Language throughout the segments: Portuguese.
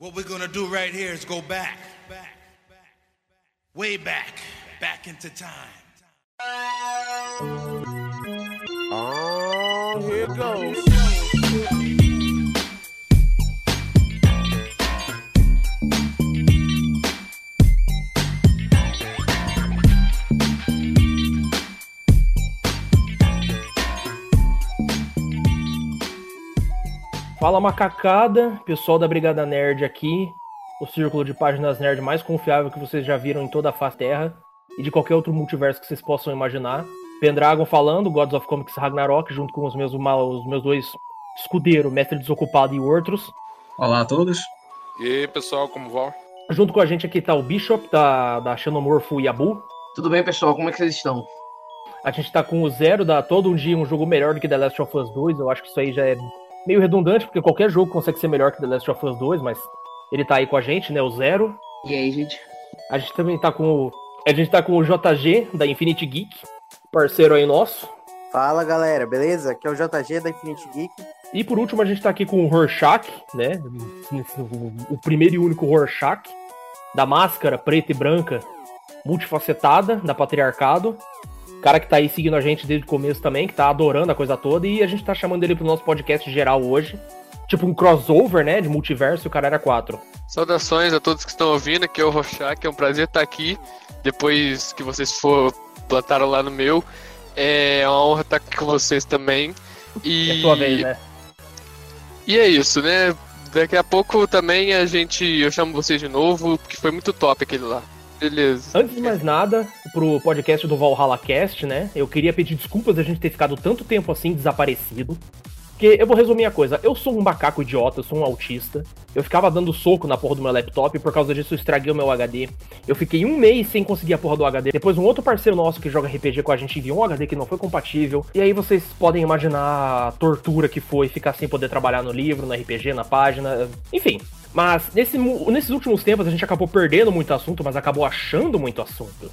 What we're gonna do right here is go back, back, back, way back, back into time. Oh, here goes. Fala macacada, pessoal da Brigada Nerd aqui, o círculo de páginas nerd mais confiável que vocês já viram em toda a face terra e de qualquer outro multiverso que vocês possam imaginar. Pendragon falando, Gods of Comics Ragnarok, junto com os meus, os meus dois escudeiros, Mestre Desocupado e Ortros. Olá a todos. E aí, pessoal, como vão? Junto com a gente aqui tá o Bishop, da, da Xenomorpho e Abu. Tudo bem, pessoal? Como é que vocês estão? A gente tá com o Zero, da Todo Um Dia um jogo melhor do que The Last of Us 2. Eu acho que isso aí já é meio redundante, porque qualquer jogo consegue ser melhor que The Last of Us 2, mas ele tá aí com a gente, né? O Zero. E aí, gente? A gente também tá com o. A gente tá com o JG, da Infinity Geek, parceiro aí nosso. Fala galera, beleza? Aqui é o JG da Infinity Geek. E por último, a gente tá aqui com o Rorschach, né? O primeiro e único Rorschach, da máscara preta e branca, multifacetada, da Patriarcado. Cara que tá aí seguindo a gente desde o começo também, que tá adorando a coisa toda, e a gente tá chamando ele pro nosso podcast geral hoje. Tipo um crossover, né? De multiverso e o cara era 4. Saudações a todos que estão ouvindo, aqui é o Rorschach, é um prazer estar aqui. Depois que vocês for plantaram lá no meu, é uma honra estar aqui com vocês também. E... É tua vez, né? E é isso, né? Daqui a pouco também a gente. Eu chamo vocês de novo, porque foi muito top aquele lá. Beleza. Antes de mais nada, pro podcast do Valhalla Cast, né? Eu queria pedir desculpas da gente ter ficado tanto tempo assim desaparecido. Porque eu vou resumir a coisa, eu sou um macaco idiota, eu sou um autista. Eu ficava dando soco na porra do meu laptop e por causa disso eu estraguei o meu HD. Eu fiquei um mês sem conseguir a porra do HD. Depois um outro parceiro nosso que joga RPG com a gente enviou um HD que não foi compatível. E aí vocês podem imaginar a tortura que foi ficar sem poder trabalhar no livro, no RPG, na página. Enfim, mas nesse, nesses últimos tempos a gente acabou perdendo muito assunto, mas acabou achando muito assunto.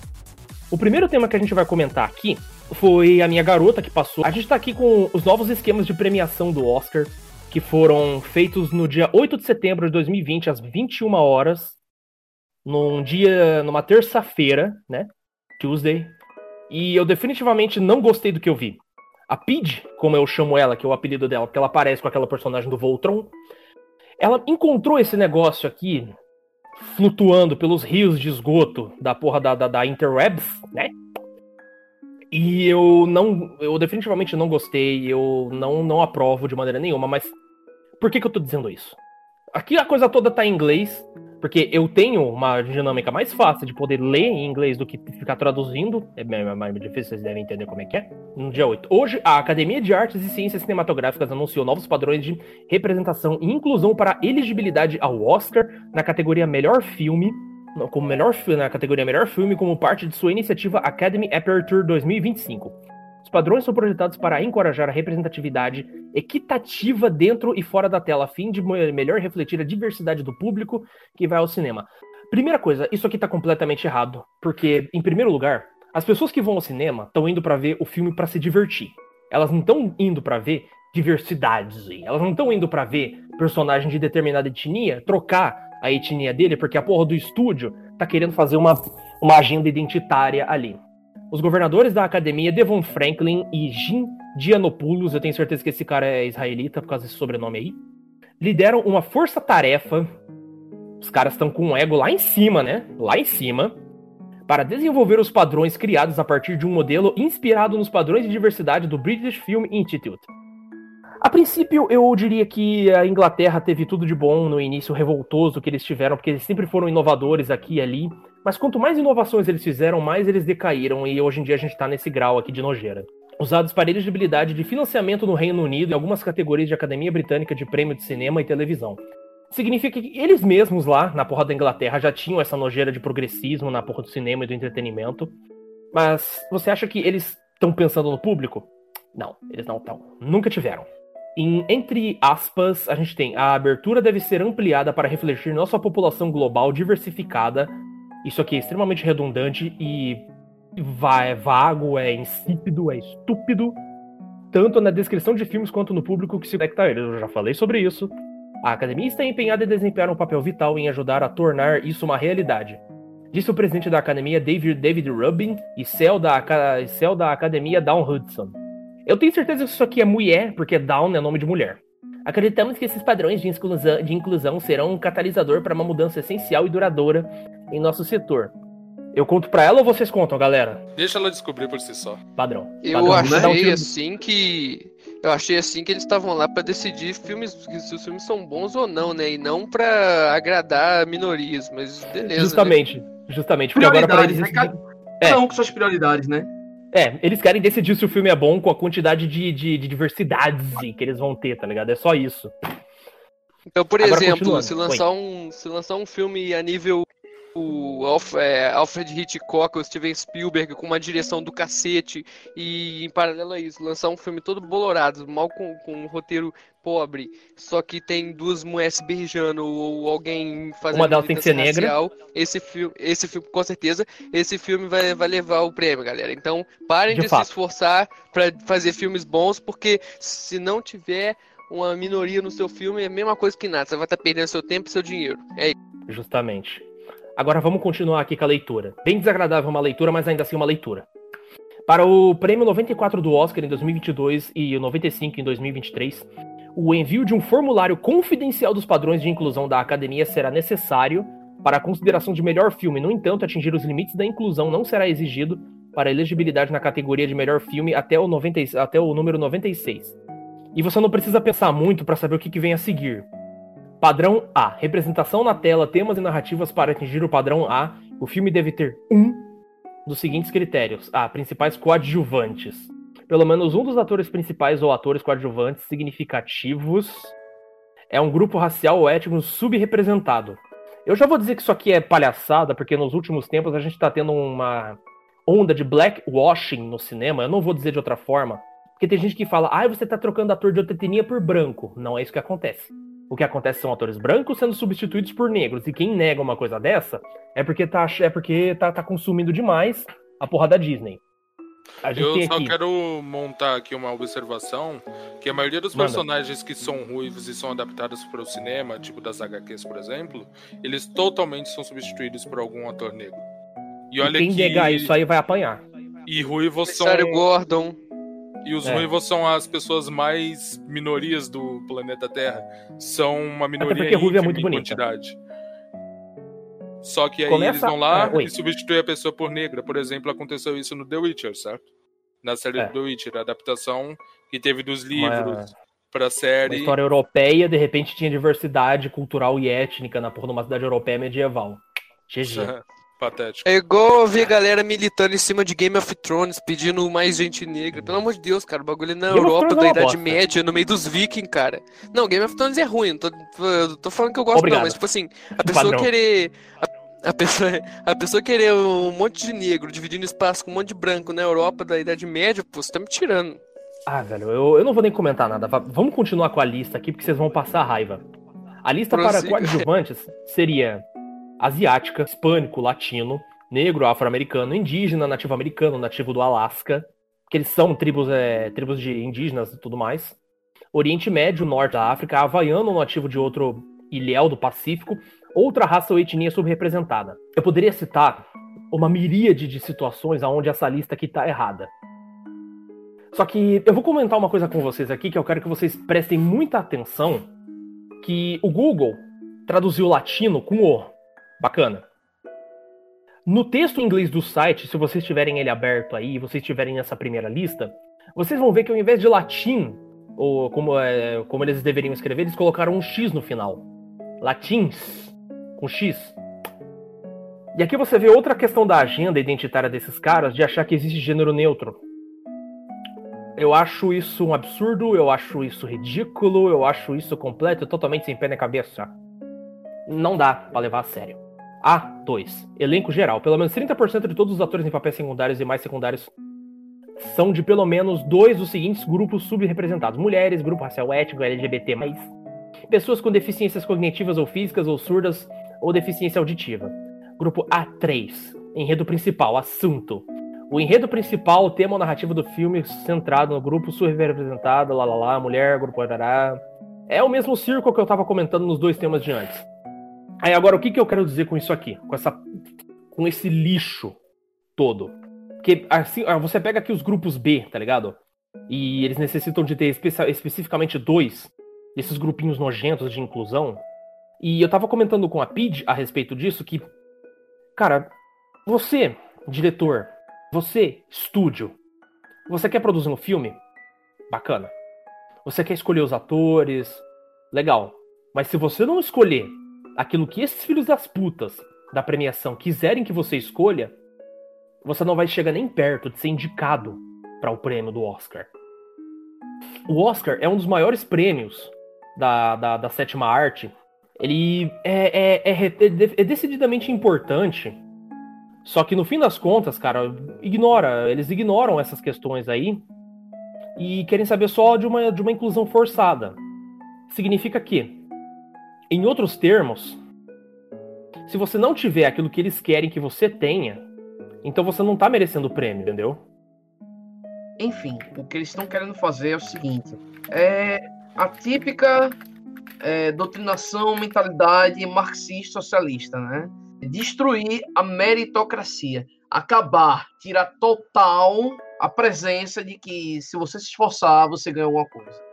O primeiro tema que a gente vai comentar aqui foi a minha garota que passou. A gente tá aqui com os novos esquemas de premiação do Oscar, que foram feitos no dia 8 de setembro de 2020, às 21 horas, num dia, numa terça-feira, né? Tuesday. E eu definitivamente não gostei do que eu vi. A Pidge, como eu chamo ela, que é o apelido dela, porque ela parece com aquela personagem do Voltron, ela encontrou esse negócio aqui flutuando pelos rios de esgoto da porra da, da, da Interwebs, né? E eu não. Eu definitivamente não gostei, eu não, não aprovo de maneira nenhuma, mas por que, que eu tô dizendo isso? Aqui a coisa toda tá em inglês, porque eu tenho uma dinâmica mais fácil de poder ler em inglês do que ficar traduzindo. É mais difícil, vocês devem entender como é que é. No dia 8. Hoje, a Academia de Artes e Ciências Cinematográficas anunciou novos padrões de representação e inclusão para elegibilidade ao Oscar na categoria Melhor Filme, como melhor na categoria Melhor Filme, como parte de sua iniciativa Academy Aperture 2025. Os padrões são projetados para encorajar a representatividade equitativa dentro e fora da tela, a fim de melhor refletir a diversidade do público que vai ao cinema. Primeira coisa, isso aqui tá completamente errado, porque, em primeiro lugar, as pessoas que vão ao cinema estão indo para ver o filme para se divertir. Elas não estão indo para ver diversidades, elas não estão indo para ver personagem de determinada etnia trocar a etnia dele, porque a porra do estúdio tá querendo fazer uma, uma agenda identitária ali. Os governadores da academia, Devon Franklin e Jim Dianopoulos, eu tenho certeza que esse cara é israelita por causa desse sobrenome aí, lideram uma força-tarefa. Os caras estão com um ego lá em cima, né? Lá em cima. Para desenvolver os padrões criados a partir de um modelo inspirado nos padrões de diversidade do British Film Institute. A princípio, eu diria que a Inglaterra teve tudo de bom no início revoltoso que eles tiveram, porque eles sempre foram inovadores aqui e ali. Mas quanto mais inovações eles fizeram, mais eles decaíram, e hoje em dia a gente tá nesse grau aqui de nojeira. Usados para elegibilidade de financiamento no Reino Unido e algumas categorias de Academia Britânica de Prêmio de Cinema e Televisão. Significa que eles mesmos lá, na porra da Inglaterra, já tinham essa nojeira de progressismo na porra do cinema e do entretenimento. Mas você acha que eles estão pensando no público? Não, eles não estão. Nunca tiveram. Em, entre aspas, a gente tem a abertura deve ser ampliada para refletir nossa população global diversificada. Isso aqui é extremamente redundante e é vago, é insípido, é estúpido, tanto na descrição de filmes quanto no público que se conecta a ele. Eu já falei sobre isso. A academia está empenhada em desempenhar um papel vital em ajudar a tornar isso uma realidade. Disse o presidente da academia David, David Rubin e céu da, céu da academia Down Hudson. Eu tenho certeza que isso aqui é mulher, porque Down é nome de mulher. Acreditamos que esses padrões de exclusão, de inclusão serão um catalisador para uma mudança essencial e duradoura em nosso setor. Eu conto pra ela ou vocês contam, galera? Deixa ela descobrir por si só. Padrão. Eu Padrão. Um achei assim que. Eu achei assim que eles estavam lá pra decidir filmes, se os filmes são bons ou não, né? E não pra agradar minorias, mas beleza. né? Justamente. Justamente. Porque agora pra eles. Prioridades, né? É. Cada um com suas prioridades, né? É, eles querem decidir se o filme é bom com a quantidade de, de, de diversidades que eles vão ter, tá ligado? É só isso. Então, por Agora, exemplo, se lançar, um, se lançar um filme a nível o é, Alfred Hitchcock ou Steven Spielberg com uma direção do cacete e em paralelo a isso, lançar um filme todo bolorado, mal com, com um roteiro pobre, só que tem duas mulheres beijando ou alguém fazendo Uma delas tem que ser militância negra. racial, esse filme, esse filme, com certeza, esse filme vai, vai levar o prêmio, galera. Então, parem De de, se esforçar pra fazer filmes bons, porque se não tiver uma minoria no seu filme, é a mesma coisa que nada. Você vai estar perdendo seu tempo e seu dinheiro. É isso. Justamente. Agora vamos continuar aqui com a leitura. Bem desagradável uma leitura, mas ainda assim uma leitura. Para o prêmio 94 do Oscar em 2022 e o 95 em 2023, o envio de um formulário confidencial dos padrões de inclusão da academia será necessário para a consideração de melhor filme. No entanto, atingir os limites da inclusão não será exigido para elegibilidade na categoria de melhor filme até o, 90, até o número 96. E você não precisa pensar muito para saber o que, que vem a seguir. Padrão A. Representação na tela, temas e narrativas para atingir o padrão A. O filme deve ter um dos seguintes critérios. A. Principais coadjuvantes. Pelo menos um dos atores principais ou atores coadjuvantes significativos é um grupo racial ou étnico subrepresentado. Eu já vou dizer que isso aqui é palhaçada, porque nos últimos tempos a gente está tendo uma onda de blackwashing no cinema. Eu não vou dizer de outra forma. Porque tem gente que fala, ah, você tá trocando ator de outra etnia por branco. Não é isso que acontece. O que acontece são atores brancos sendo substituídos por negros. E quem nega uma coisa dessa é porque tá, é porque tá, tá consumindo demais a porra da Disney. A gente Eu tem só aqui. quero montar aqui uma observação que a maioria dos Manda. personagens que são ruivos e são adaptados para o cinema, tipo das HQs, por exemplo, eles totalmente são substituídos por algum ator negro. E E olha quem que negar isso aí vai apanhar. e ruivos são Gordon. E os É. ruivos são as pessoas mais minorias do planeta Terra. São uma minoria porque ruiva é muito em bonita. quantidade. Só que aí Começa- eles vão lá é, e substituem a pessoa por negra. Por exemplo, aconteceu isso no The Witcher, certo? Na série É. do The Witcher, a adaptação que teve dos Uma- livros pra Uma série. história europeia, de repente tinha diversidade cultural e étnica na porra de uma cidade europeia medieval. GG. Patético. É igual eu ver galera militando em cima de Game of Thrones, pedindo mais gente negra. Pelo amor de Deus, cara, o bagulho é na Game Europa é da uma Idade bosta. Média, no meio dos vikings, cara. Não, Game of Thrones é ruim, não tô, eu tô falando que eu gosto Obrigado. não, mas tipo assim, a pessoa Padrão. querer... A, a pessoa, a pessoa querer um monte de negro dividindo espaço com um monte de branco na Europa da Idade Média, pô, você tá me tirando. Ah, velho, eu, eu não vou nem comentar nada. Va- Vamos continuar com a lista aqui, porque vocês vão passar raiva. A lista para Prossiga. coadjuvantes seria asiática, hispânico, latino, negro, afro-americano, indígena, nativo americano, nativo do Alasca, que eles são tribos, é, tribos de indígenas e tudo mais. Oriente Médio, Norte da África, havaiano, nativo de outro ilhéu do Pacífico, outra raça ou etnia subrepresentada. Eu poderia citar uma miríade de situações onde essa lista aqui tá errada. Só que eu vou comentar uma coisa com vocês aqui que eu quero que vocês prestem muita atenção, que o Google traduziu latino com o. Bacana. No texto em inglês do site, se vocês tiverem ele aberto aí, vocês tiverem nessa primeira lista, vocês vão ver que ao invés de latim, ou como, é, como eles deveriam escrever, eles colocaram um X no final. Latins, com X. E aqui você vê outra questão da agenda identitária desses caras de achar que existe gênero neutro. Eu acho isso um absurdo, eu acho isso ridículo, eu acho isso completo, totalmente sem pé na cabeça. Não dá pra levar a sério. A2. Elenco geral. Pelo menos 30% de todos os atores em papéis secundários e mais secundários são de pelo menos dois dos seguintes grupos subrepresentados: mulheres, grupo racial étnico, LGBT, pessoas com deficiências cognitivas ou físicas ou surdas ou deficiência auditiva. Grupo A3. Enredo principal, assunto. O enredo principal, o tema ou narrativa do filme centrado no grupo subrepresentado, lá lá lá, mulher, grupo arará. É o mesmo circo que eu tava comentando nos dois temas de antes. Aí agora, o que, que eu quero dizer com isso aqui? Com, essa, com esse lixo todo. Porque assim, ah, você pega aqui os grupos B, tá ligado? E eles necessitam de ter espe- especificamente dois desses grupinhos nojentos de inclusão. E eu tava comentando com a PID a respeito disso que, cara, você, diretor, você, estúdio, você quer produzir um filme? Bacana. Você quer escolher os atores? Legal. Mas se você não escolher aquilo que esses filhos das putas da premiação quiserem que você escolha, você não vai chegar nem perto de ser indicado para o prêmio do Oscar. O Oscar é um dos maiores prêmios da, da, da sétima arte. Ele é, é, é, é decididamente importante. Só que no fim das contas, cara, ignora. Eles ignoram essas questões aí e querem saber só de uma, de uma inclusão forçada. Significa que, em outros termos, se você não tiver aquilo que eles querem que você tenha, então você não tá merecendo o prêmio, entendeu? Enfim, o que eles estão querendo fazer é o seguinte: é a típica é, doutrinação, mentalidade marxista-socialista, né? Destruir a meritocracia, acabar, tirar total a presença de que se você se esforçar, você ganha alguma coisa.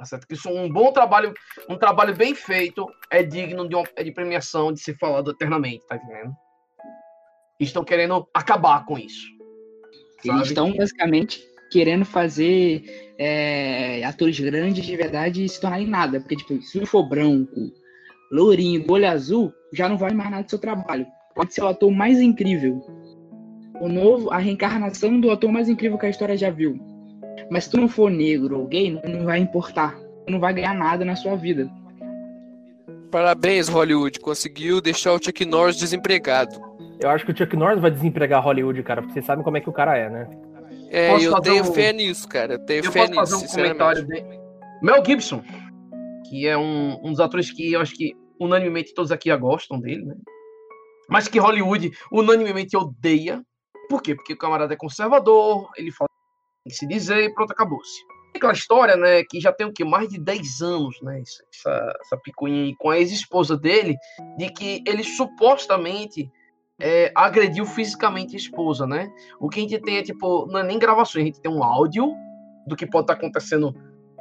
Tá certo? Que isso é um bom trabalho, um trabalho bem feito é digno de, uma, é de premiação, de ser falado eternamente, tá entendendo? Estão querendo acabar com isso. Eles sabe? estão basicamente querendo fazer é, atores grandes de verdade se tornarem nada. Porque, tipo, se for branco, lourinho, do olho azul, já não vale mais nada do seu trabalho. Pode ser o ator mais incrível. O novo, a reencarnação do ator mais incrível que a história já viu. Mas se tu não for negro ou gay, não- vai importar. Tu não vai ganhar nada na sua vida. Parabéns, Hollywood. Conseguiu deixar o Chuck Norris desempregado. Eu acho que o Chuck Norris vai desempregar Hollywood, cara, porque vocês sabem como é que o cara é, né? É, Posso eu tenho um- fé nisso, cara. Eu tenho Eu fé posso nisso, fazer um sinceramente. comentário dele. Mel Gibson, que é um, um dos atores que eu acho que unanimemente todos aqui gostam dele, né? Mas que Hollywood unanimemente odeia. Por quê? Porque o camarada é conservador, ele fala que se dizer e pronto, acabou-se. Aquela história, né, que já tem o quê? Mais de 10 anos, né? Essa, essa, picuinha aí com a ex-esposa dele, de que ele supostamente é, agrediu fisicamente a esposa, né? O que a gente tem é, tipo, não é nem gravações, a gente tem um áudio do que pode estar acontecendo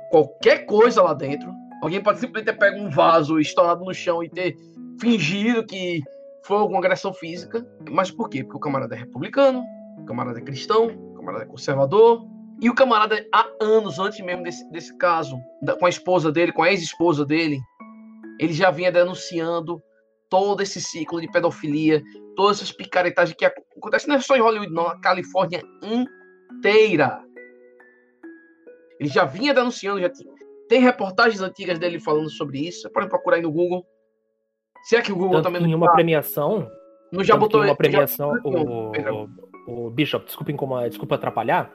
qualquer coisa lá dentro. Alguém pode simplesmente ter pego um vaso estourado no chão e ter fingido que foi alguma agressão física. Mas por quê? Porque o camarada é republicano, o camarada é cristão, camarada é conservador. E o camarada, há anos antes mesmo desse, desse caso, da- com a esposa dele, com a ex-esposa dele, ele já vinha denunciando todo esse ciclo de pedofilia, todas essas picaretagens que ac- acontecem não é só em Hollywood, não, na Califórnia inteira. Ele já vinha denunciando, já tinha- tem reportagens antigas dele falando sobre isso. Você pode procurar aí no Google. Se é que o Google Tanto também que em não, uma tá- premiação, não já botou uma já- premiação, Não, perdão. o, o Bishop, desculpa, incomodar, desculpa atrapalhar,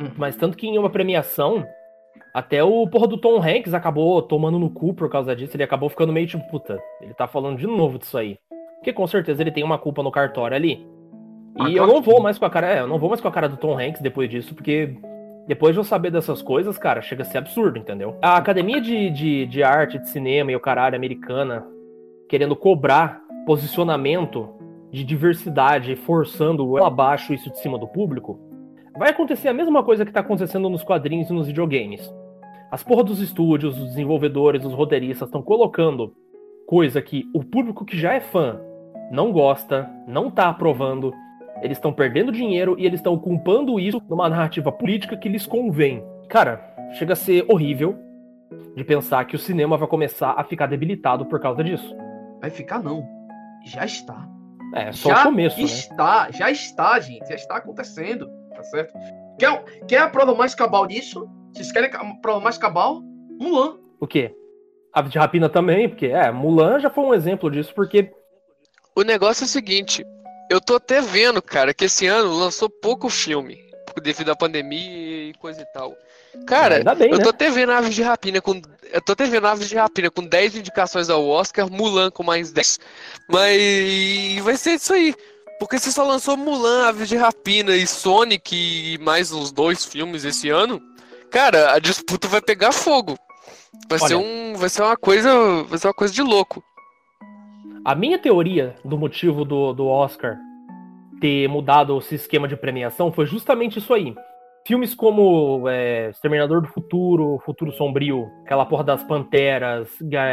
Hum. mas tanto que em uma premiação, até o porra do Tom Hanks acabou tomando no cu por causa disso, ele acabou ficando meio tipo, puta, ele tá falando de novo disso aí. Porque com certeza ele tem uma culpa no cartório ali. Ah, E claro eu não vou mais com a cara, é, eu não vou mais com a cara do Tom Hanks depois disso, porque depois de eu saber dessas coisas, cara, chega a ser absurdo, entendeu? A Academia de, de, de Arte, de Cinema e o caralho americana querendo cobrar posicionamento de diversidade forçando abaixo isso de cima do público, vai acontecer a mesma coisa que tá acontecendo nos quadrinhos e nos videogames. As porra dos estúdios, os desenvolvedores, os roteiristas estão colocando coisa que o público que já é fã não gosta, não tá aprovando, eles estão perdendo dinheiro e eles estão culpando isso numa narrativa política que lhes convém. Cara, chega a ser horrível de pensar que o cinema vai começar a ficar debilitado por causa disso. Vai ficar, não. Já está. É, só já o começo, né? está, já está, gente. Já está acontecendo, tá certo? Quer, quer a prova mais cabal disso? Vocês querem a prova mais cabal? Mulan. O quê? Aves de Rapina também, porque, é, Mulan já foi um exemplo disso, porque O negócio é o seguinte, eu tô até vendo, cara, que esse ano lançou pouco filme, devido à pandemia e coisa e tal. Cara, bem, eu né? tô até vendo Aves de Rapina com. Eu tô até vendo Aves de Rapina com 10 indicações ao Oscar, Mulan com mais 10. Mas vai ser isso aí. Porque se só lançou Mulan, Aves de Rapina e Sonic e mais uns dois filmes esse ano, cara, a disputa vai pegar fogo. Vai Olha. ser um. Vai ser uma coisa. Vai ser uma coisa de louco. A minha teoria do motivo do, do Oscar ter mudado esse esquema de premiação foi justamente isso aí. Filmes como é, Exterminador do Futuro, Futuro Sombrio, aquela porra das Panteras,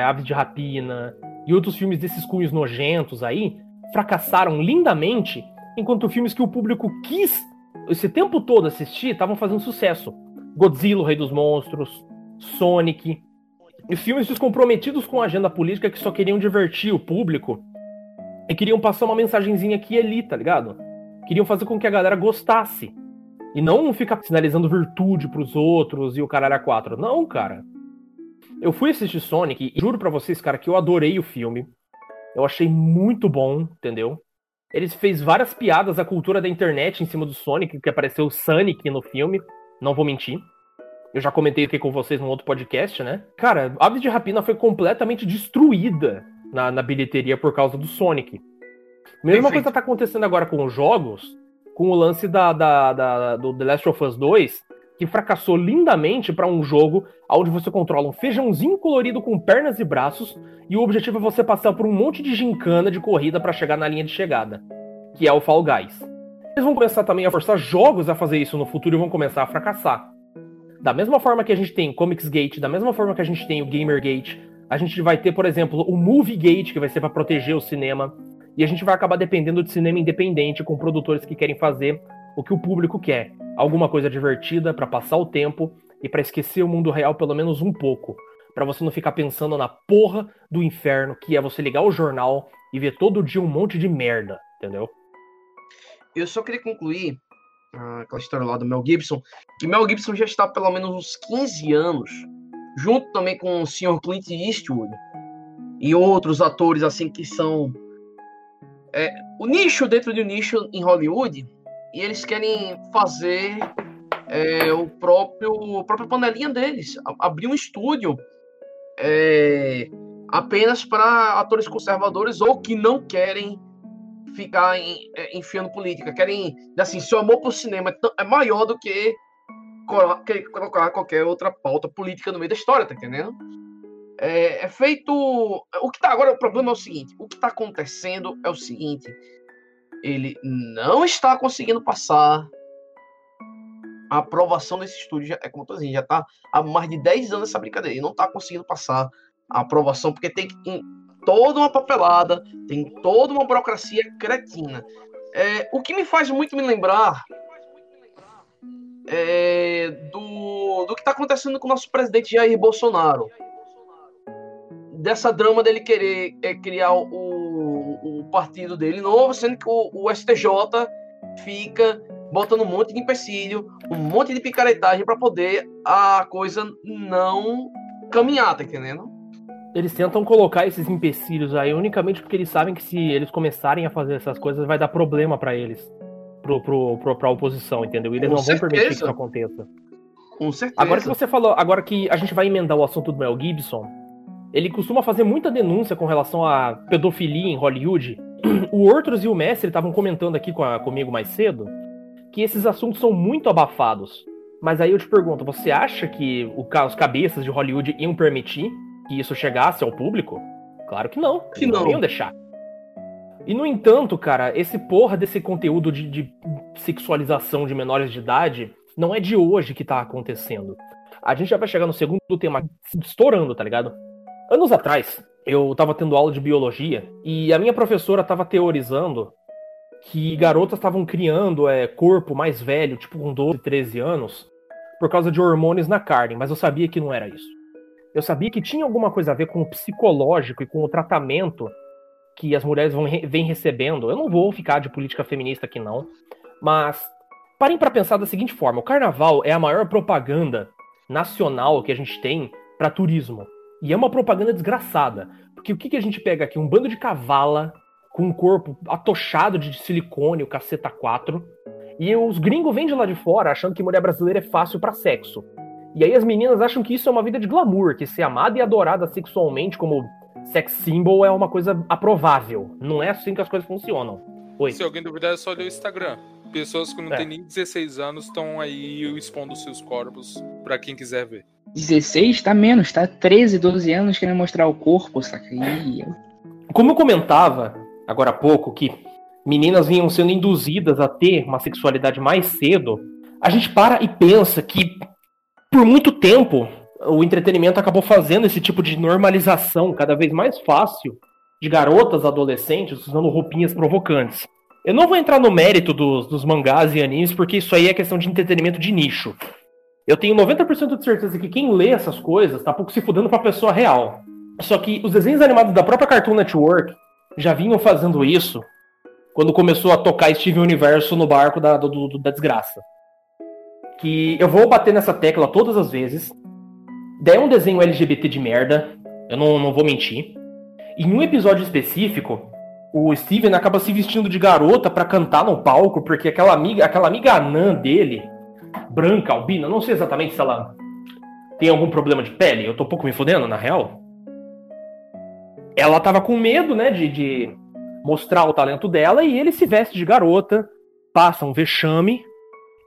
Aves de Rapina e outros filmes desses cunhos nojentos aí fracassaram lindamente, enquanto filmes que o público quis esse tempo todo assistir estavam fazendo sucesso. Godzilla, o Rei dos Monstros, Sonic, e filmes descomprometidos com a agenda política que só queriam divertir o público e queriam passar uma mensagenzinha aqui e ali, tá ligado? Queriam fazer com que a galera gostasse. E não ficar sinalizando virtude pros outros e o caralho a quatro. Não, cara. Eu fui assistir Sonic e juro pra vocês, cara, que eu adorei o filme. Eu achei muito bom, entendeu? Ele fez várias piadas à cultura da internet em cima do Sonic, que apareceu o Sonic no filme. Não vou mentir. Eu já comentei aqui com vocês num outro podcast, né? Cara, Aves de Rapina foi completamente destruída na, na bilheteria por causa do Sonic. Mesma Perfeito. coisa tá acontecendo agora com os jogos, com o lance da, da- da- do The Last of Us 2, que fracassou lindamente pra um jogo onde você controla um feijãozinho colorido com pernas e braços, e o objetivo é você passar por um monte de gincana de corrida pra chegar na linha de chegada, que é o Fall Guys. Eles vão começar também a forçar jogos a fazer isso no futuro e vão começar a fracassar. Da mesma forma que a gente tem Comics Gate, da mesma forma que a gente tem o Gamergate, a gente vai ter, por exemplo, o Movie Gate, que vai ser para proteger o cinema, e a gente vai acabar dependendo de cinema independente com produtores que querem fazer o que o público quer, alguma coisa divertida para passar o tempo e para esquecer o mundo real pelo menos um pouco, Pra você não ficar pensando na porra do inferno que é você ligar o jornal e ver todo dia um monte de merda, entendeu? Eu só queria concluir ah, aquela história lá do Mel Gibson, que Mel Gibson já está há pelo menos uns 15 anos, junto também com o Sr. Clint Eastwood e outros atores assim que são é, o nicho dentro de um nicho em Hollywood, e eles querem fazer é, o próprio a própria panelinha deles, abrir um estúdio é, apenas para atores conservadores ou que não querem ficar em- é, enfiando política. Querem, assim, seu amor pro cinema é, é maior do que colo- que colocar qualquer outra pauta política no meio da história, tá entendendo? É, é feito. O que tá agora, o problema é o seguinte: o que tá acontecendo é o seguinte. Ele não está conseguindo passar a aprovação desse estúdio. Já, é como eu tô dizendo, já tá há mais de 10 anos essa brincadeira. E não tá conseguindo passar a aprovação, porque tem que- tem toda uma papelada, tem toda uma burocracia cretina. É, o que me faz muito me lembrar é, do, do que está acontecendo com o nosso presidente Jair Bolsonaro. Dessa drama dele querer é, criar o, o, partido dele novo, sendo que o, o STJ fica botando um monte de empecilho, um monte de picaretagem para poder a coisa não caminhar, tá entendendo? Eles tentam colocar esses empecilhos aí unicamente porque eles sabem que se eles começarem a fazer essas coisas vai dar problema pra eles. Pro, pro, pro, pra oposição, entendeu? E eles Com não vão permitir que certeza. isso aconteça. Com certeza. Agora que você falou, agora que a gente vai emendar o assunto do Mel Gibson, ele costuma fazer muita denúncia com relação à pedofilia em Hollywood. O Ortros e o Mestre estavam comentando aqui com a- comigo mais cedo que esses assuntos são muito abafados. Mas aí eu te pergunto, você acha que o os cabeças de Hollywood iam permitir que isso chegasse ao público? Claro que não. Que eles não. iam deixar. E no entanto, cara, esse porra desse conteúdo de, de sexualização de menores de idade não é de hoje que tá acontecendo. A gente já vai chegar no segundo tema estourando, tá ligado? Anos atrás, eu tava tendo aula de biologia e a minha professora tava teorizando que garotas estavam criando é, corpo mais velho, tipo com 12, 13 anos, por causa de hormônios na carne, mas eu sabia que não era isso. Eu sabia que tinha alguma coisa a ver com o psicológico e com o tratamento que as mulheres vão, vêm recebendo. Eu não vou ficar de política feminista aqui, não. Mas parem pra pensar da seguinte forma: o carnaval é a maior propaganda nacional que a gente tem pra turismo. E é uma propaganda desgraçada. Porque o que, que a gente pega aqui? Um bando de cavala com um corpo atochado de silicone, o caceta 4. E os gringos vêm de lá de fora achando que mulher brasileira é fácil pra sexo. E aí as meninas acham que isso é uma vida de glamour, que ser amada e adorada sexualmente como sex symbol é uma coisa aprovável. Não é assim que as coisas funcionam. Oi. Se alguém duvidar, é só ler o Instagram. Pessoas que não É. têm nem 16 anos estão aí expondo seus corpos pra quem quiser ver. 16 tá menos, tá 13, 12 anos querendo mostrar o corpo, saca? Como eu comentava agora há pouco que meninas vinham sendo induzidas a ter uma sexualidade mais cedo, a gente para e pensa que por muito tempo o entretenimento acabou fazendo esse tipo de normalização cada vez mais fácil de garotas adolescentes usando roupinhas provocantes. Eu não vou entrar no mérito dos, dos mangás e animes, porque isso aí é questão de entretenimento de nicho. Eu tenho 90% de certeza que quem lê essas coisas tá pouco se fudendo pra pessoa real. Só que os desenhos animados da própria Cartoon Network já vinham fazendo isso quando começou a tocar Steven Universo no barco da, do- do- da desgraça. Que eu vou bater nessa tecla todas as vezes. É um desenho LGBT de merda, eu não, não vou mentir. Em um episódio específico, o Steven acaba se vestindo de garota pra cantar no palco, porque aquela amiga, aquela amiga anã dele, branca, albina, não sei exatamente se ela tem algum problema de pele, eu tô um pouco me fudendo, na real. Ela tava com medo, né, de, de mostrar o talento dela, e ele se veste de garota, passa um vexame,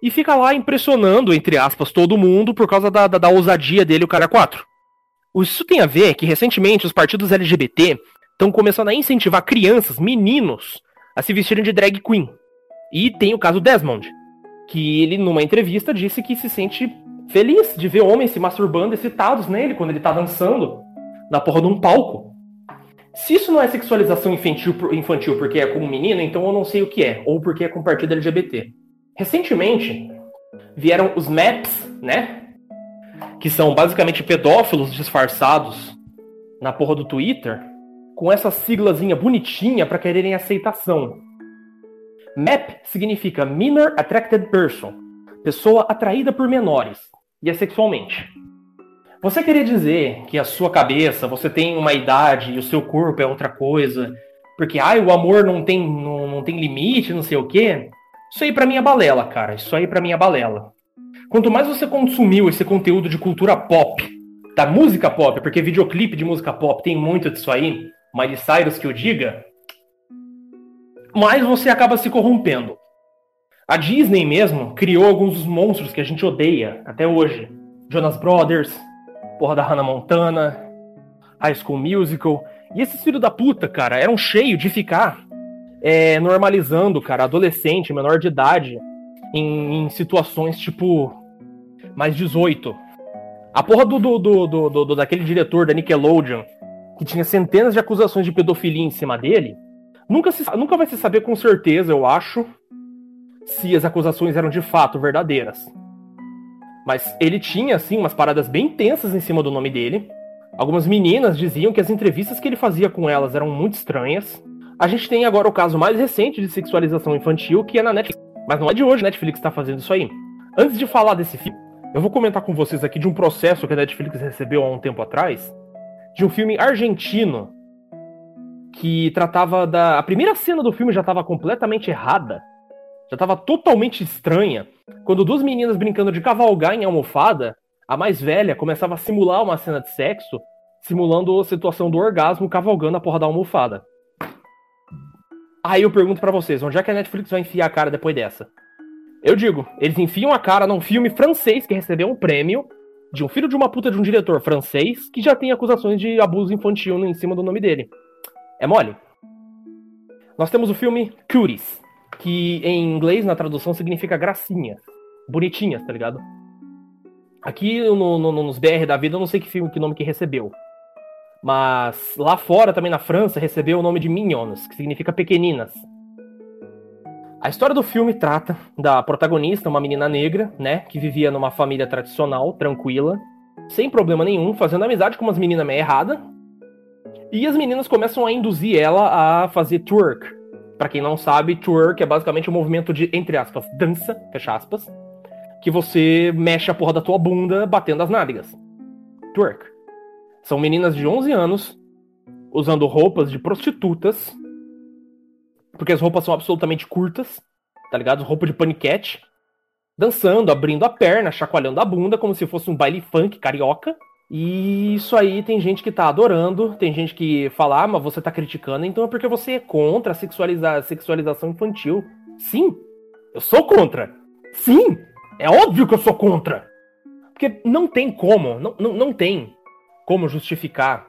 e fica lá impressionando, entre aspas, todo mundo por causa da, da, da ousadia dele, o cara 4. Isso tem a ver que recentemente os partidos LGBT estão começando a incentivar crianças, meninos, a se vestirem de drag queen. E tem o caso Desmond, que ele, numa entrevista, disse que se sente feliz de ver homens se masturbando excitados nele quando ele tá dançando na porra de um palco. Se isso não é sexualização infantil, infantil porque é com um menino, então eu não sei o que é, ou porque é com partido LGBT. Recentemente, vieram os MAPs, né? Que são basicamente pedófilos disfarçados na porra do Twitter, com essa siglazinha bonitinha para quererem aceitação. MAP significa Minor Attracted Person, pessoa atraída por menores, e é sexualmente. Você querer dizer que a sua cabeça, você tem uma idade e o seu corpo é outra coisa, porque ai, o amor não tem, não, não tem limite, não sei o quê. Isso aí pra mim é balela, cara. Isso aí pra mim é balela. Quanto mais você consumiu esse conteúdo de cultura pop, da música pop, porque videoclipe de música pop tem muito disso aí, Miley Cyrus que eu diga, mais você acaba se corrompendo. A Disney mesmo criou alguns dos monstros que a gente odeia até hoje. Jonas Brothers, porra da Hannah Montana, High School Musical. E esses filhos da puta, cara, eram cheios de ficar é, normalizando, cara, adolescente, menor de idade, em, em situações tipo mais 18. A porra do, do, do, do, daquele diretor da Nickelodeon, que tinha centenas de acusações de pedofilia em cima dele, nunca, se, nunca vai se saber com certeza, eu acho, se as acusações eram de fato verdadeiras. Mas ele tinha, assim, umas paradas bem tensas em cima do nome dele. Algumas meninas diziam que as entrevistas que ele fazia com elas eram muito estranhas. A gente tem agora o caso mais recente de sexualização infantil, que é na Netflix. Mas não é de hoje a Netflix está fazendo isso aí. Antes de falar desse filme, eu vou comentar com vocês aqui de um processo que a Netflix recebeu há um tempo atrás, de um filme argentino que tratava da. A primeira cena do filme já estava completamente errada. Já estava totalmente estranha. Quando duas meninas brincando de cavalgar em almofada, a mais velha começava a simular uma cena de sexo, simulando a situação do orgasmo cavalgando a porra da almofada. Aí eu pergunto pra vocês, onde é que a Netflix vai enfiar a cara depois dessa? Eu digo, eles enfiam a cara num filme francês que recebeu um prêmio de um filho de uma puta de um diretor francês que já tem acusações de abuso infantil em cima do nome dele. É mole? Nós temos o filme Cuties, que em inglês, na tradução, significa gracinha. Bonitinhas, tá ligado? Aqui no, no- nos BR da vida, eu não sei que filme, que nome que recebeu. Mas lá fora, também na França, recebeu o nome de Mignons, que significa pequeninas. A história do filme trata da protagonista, uma menina negra, né, que vivia numa família tradicional, tranquila, sem problema nenhum, fazendo amizade com umas meninas meio erradas. E as meninas começam a induzir ela a fazer twerk. Pra quem não sabe, twerk é basicamente um movimento de, entre aspas, dança, fecha aspas, que você mexe a porra da tua bunda batendo as nádegas. Twerk. São meninas de 11 anos usando roupas de prostitutas, porque as roupas são absolutamente curtas, tá ligado? Roupa de paniquete, dançando, abrindo a perna, chacoalhando a bunda como se fosse um baile funk carioca. E isso aí tem gente que tá adorando, tem gente que fala, ah, mas você tá criticando, então é porque você é contra a sexualiza- sexualização infantil. Sim, eu sou contra. Sim, é óbvio que eu sou contra. Porque não tem como, não, não, não tem como justificar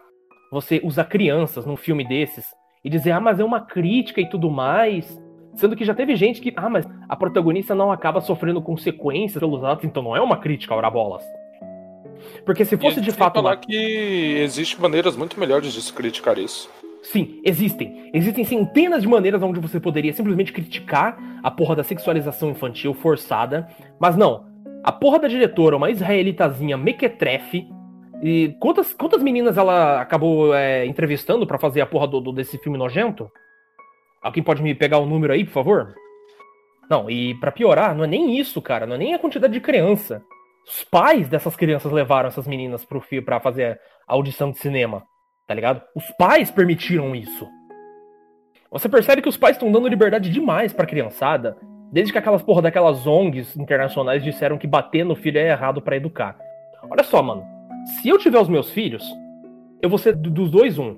você usar crianças num filme desses e dizer, ah, mas é uma crítica e tudo mais. Sendo que já teve gente que, ah, mas a protagonista não acaba sofrendo consequências pelos atos, então não é uma crítica, ora bolas. Porque se fosse de fato falar uma que existem maneiras muito melhores de se criticar isso. Sim, existem. Existem centenas de maneiras onde você poderia simplesmente criticar a porra da sexualização infantil forçada. Mas não. A porra da diretora, uma israelitazinha mequetrefe. E quantas, quantas meninas ela acabou é, entrevistando pra fazer a porra do, do- desse filme nojento? Alguém pode me pegar o número aí, por favor? Não, e pra piorar, não é nem isso, cara. Não é nem a quantidade de criança. Os pais dessas crianças levaram essas meninas pro filme pra fazer a audição de cinema tá ligado? Os pais permitiram isso. Você percebe que os pais estão dando liberdade demais pra criançada, desde que aquelas porra daquelas ONGs internacionais disseram que bater no filho é errado pra educar. Olha só, mano. Se eu tiver os meus filhos, eu vou ser do- dos dois um.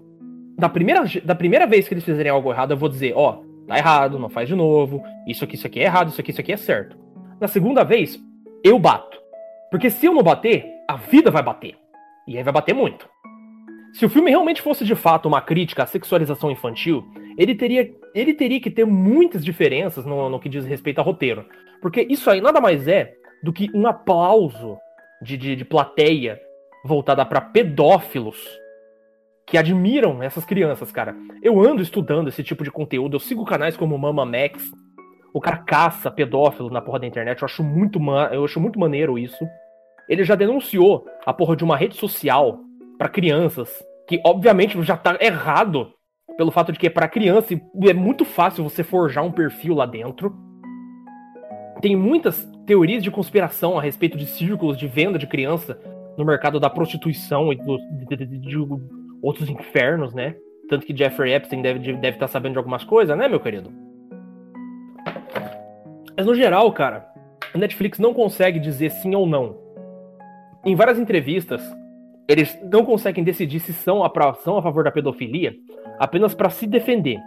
Da primeira, da primeira vez que eles fizerem algo errado, eu vou dizer, ó, tá errado, não faz de novo. Isso aqui, isso aqui é errado, isso aqui, isso aqui é certo. Na segunda vez, eu bato. Porque se eu não bater, a vida vai bater. E aí vai bater muito. Se o filme realmente fosse de fato uma crítica à sexualização infantil, ele teria, ele teria que ter muitas diferenças no, no que diz respeito a roteiro. Porque isso aí nada mais é do que um aplauso de, de, de plateia voltada pra pedófilos que admiram essas crianças, cara. Eu ando estudando esse tipo de conteúdo, eu sigo canais como Mama Max. O cara caça pedófilo na porra da internet, eu acho muito, eu acho muito maneiro isso. Ele já denunciou a porra de uma rede social pra crianças, que obviamente já tá errado pelo fato de que é pra criança e é muito fácil você forjar um perfil lá dentro. Tem muitas teorias de conspiração a respeito de círculos de venda de criança no mercado da prostituição e de, de- de- outros infernos, né? Tanto que Jeffrey Epstein deve estar deve tá sabendo de algumas coisas, né, meu querido? Mas no geral, cara, a Netflix não consegue dizer sim ou não. Em várias entrevistas, eles não conseguem decidir se são a, são a favor da pedofilia apenas pra se defender.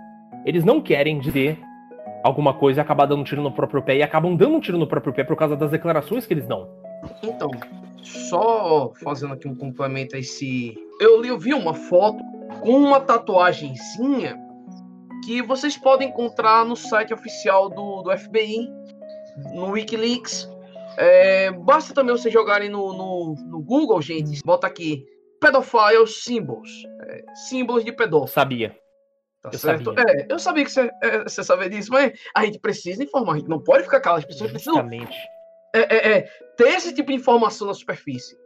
Eles não querem dizer alguma coisa e acabar dando um tiro no próprio pé e acabam dando um tiro no próprio pé por causa das declarações que eles dão. Então, só fazendo aqui um complemento a esse. Eu, eu vi uma foto com uma tatuagenzinha que vocês podem encontrar no site oficial do, do FBI, no Wikileaks. É, basta também vocês jogarem no, no, no Google, gente. Bota aqui Pedophile Symbols. É, símbolos de pedófilo. sabia. Tá Eu certo? sabia. É, eu sabia que você, é, você sabia disso, mas a gente precisa informar. A gente não pode ficar calado. As pessoas precisam Justamente. é, é, é, ter esse tipo de informação na superfície.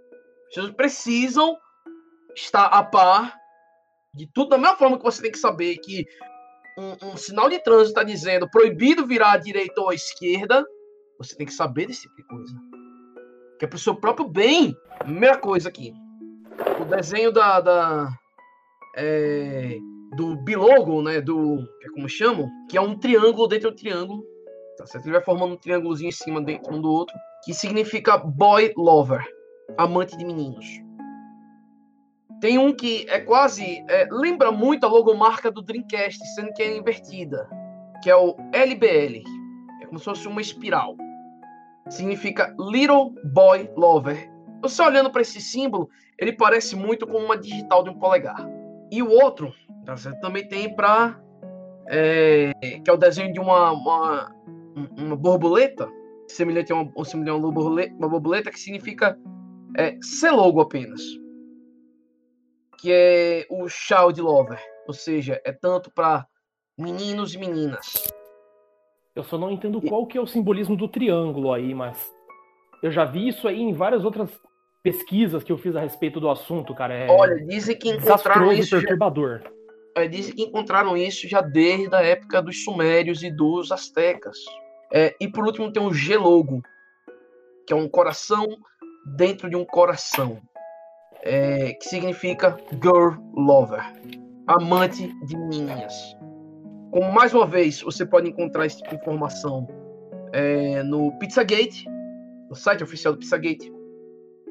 As pessoas precisam estar a par de tudo, da mesma forma que você tem que saber que um, um sinal de trânsito está dizendo proibido virar à direita ou à esquerda, você tem que saber desse tipo de coisa. Que é pro seu próprio bem. Primeira coisa aqui. O desenho da. da é, do bilogo, né? Do. É como chamam? Que é um triângulo dentro do triângulo. Tá certo? Ele vai formando um triângulozinho em cima dentro um do outro. Que significa boy lover. Amante de meninos. Tem um que é quase. é, lembra muito a logomarca do Dreamcast, sendo que é invertida. Que é o LBL. É como se fosse uma espiral. Significa Little Boy Lover. Você olhando para esse símbolo, ele parece muito com uma digital de um polegar. E o outro, tá certo? também tem para. que é o desenho de uma, uma, um- uma borboleta, semelhante a uma, ou semelhante a uma borboleta, uma borboleta que significa é, ser logo apenas. Que é o Child Lover. Ou seja, é tanto para meninos e meninas. Eu só não entendo qual que é o simbolismo do triângulo aí, mas eu já vi isso aí em várias outras pesquisas que eu fiz a respeito do assunto, cara. É Olha, dizem que encontraram isso. Já, perturbador. é, dizem que encontraram isso já desde a época dos sumérios e dos astecas. É, e por último tem o G-Logo, que é um coração dentro de um coração, é, que significa Girl Lover, amante de menininhas. Como mais uma vez você pode encontrar esse tipo de informação é, no Pizzagate, no site oficial do Pizzagate,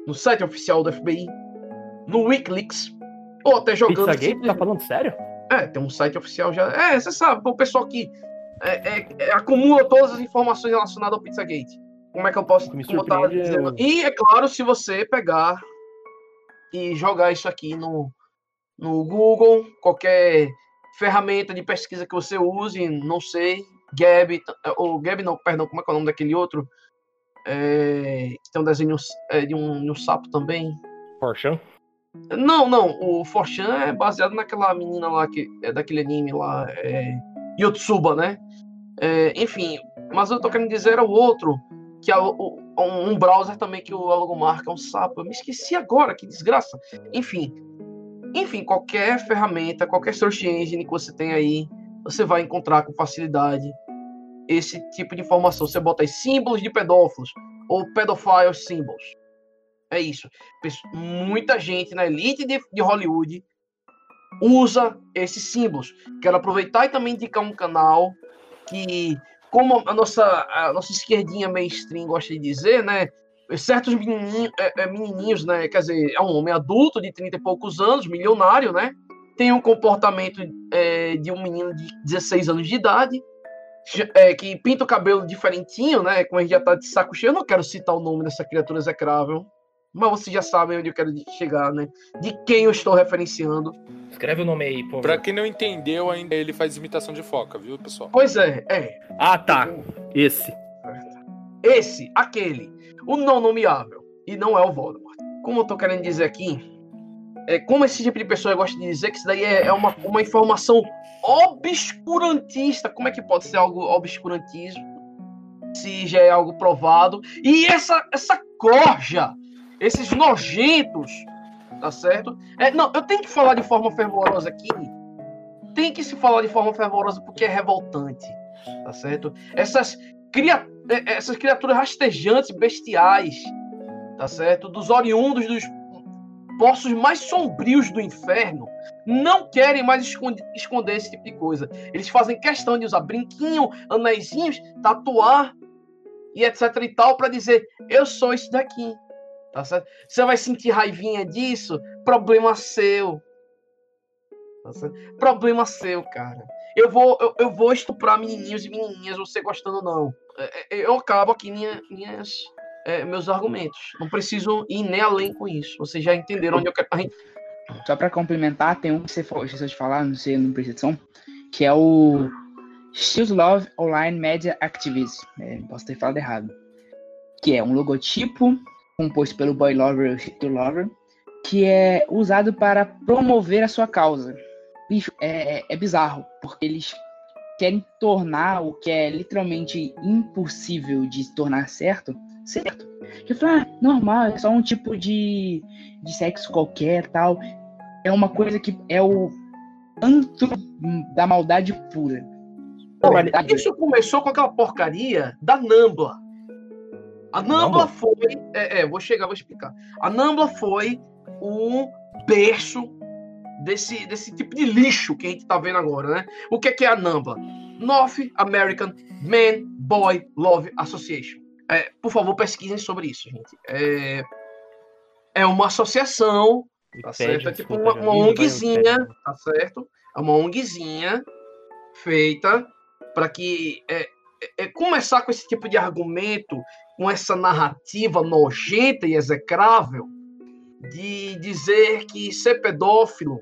no site oficial do FBI, no Wikileaks, ou até jogando. Pizzagate, tá falando sério? É, tem um site oficial já. É, você sabe, o pessoal que é, é, é, acumula todas as informações relacionadas ao Pizzagate. como é que eu posso. Me dizendo. o- E é claro, se você pegar e jogar isso aqui no, no Google, qualquer ferramenta de pesquisa que você use, não sei, Gab, ou Gab não, perdão, como é que é o nome daquele outro? É, que tem um desenho é, de, um, de um sapo também. Forchan? Não, não, o Forchan é baseado naquela menina lá, que é daquele anime lá, é, Yotsuba, né? É, enfim, mas eu tô querendo dizer o outro, que é o- um, um browser também que o logomarca é um sapo. Eu me esqueci agora, que desgraça. Enfim, enfim, qualquer ferramenta, qualquer search engine que você tem aí, você vai encontrar com facilidade esse tipo de informação. Você bota aí símbolos de pedófilos ou pedophile symbols. É isso. Muita gente na elite de, de Hollywood usa esses símbolos. Quero aproveitar e também indicar um canal que, como a nossa, a nossa esquerdinha mainstream gosta de dizer, né? Certos menininhos, é, é, menininhos, né? Quer dizer, é um homem adulto de 30 e poucos anos, milionário, né? Tem um comportamento é, de um menino de 16 anos de idade, é, que pinta o cabelo diferentinho, né? Como gente já tá de saco cheio. Eu não quero citar o nome dessa criatura execrável, mas vocês já sabem onde eu quero chegar, né? De quem eu estou referenciando. Escreve o nome aí, favor. Pra quem não entendeu, ainda ele faz imitação de foca, viu, pessoal? Pois é, é. Ah, tá. Esse. Esse, aquele, o não nomeável. E não é o Voldemort. Como eu tô querendo dizer aqui, é como esse tipo de pessoa gosta de dizer que isso daí é, é uma, uma informação obscurantista. Como é que pode ser algo obscurantismo? Se já é algo provado. E essa, essa corja, esses nojentos, tá certo? É, não, eu tenho que falar de forma fervorosa aqui. Tem que se falar de forma fervorosa porque é revoltante, tá certo? Essas, cria, é, essas criaturas rastejantes, bestiais, tá certo? Dos oriundos dos poços mais sombrios do inferno, não querem mais esconde- esconder esse tipo de coisa. Eles fazem questão de usar brinquinho, anéisinhos, tatuar e etc e tal para dizer eu sou isso daqui. Tá certo? Você vai sentir raivinha disso? Problema seu. Tá certo? Problema seu, cara. Eu vou, eu, eu vou estuprar menininhos e menininhas, você gostando ou não. É, é, Eu acabo aqui minha, minhas, é, meus argumentos. Não preciso ir nem além com isso. Vocês já entenderam onde eu quero. Só pra complementar, tem um que você esqueceu de falar, não sei, não atenção, que é o Shield Love Online Media Activism. É, posso ter falado errado. Que é um logotipo composto pelo Boy Lover e o Shit Lover, que é usado para promover a sua causa. Bicho, é, é- é bizarro, porque eles querem tornar o que é literalmente impossível de tornar certo, certo. Que fala, ah, normal, é só um tipo de, de sexo qualquer tal. É uma coisa que é o antro da maldade pura. Não, Isso começou com aquela porcaria da Nambla. A Nambla foi. É, é, vou chegar, vou explicar. A Nambla foi o berço desse, desse tipo de lixo que a gente tá vendo agora, né? O que é, que é a Nambla? North American Man Boy Love Association. É, por favor, pesquisem sobre isso, gente. É, é uma associação Tá certo? É tipo uma, uma ONGzinha, tá certo? É uma ONGzinha feita para que é, é, é, começar com esse tipo de argumento, com essa narrativa nojenta e execrável de dizer que ser pedófilo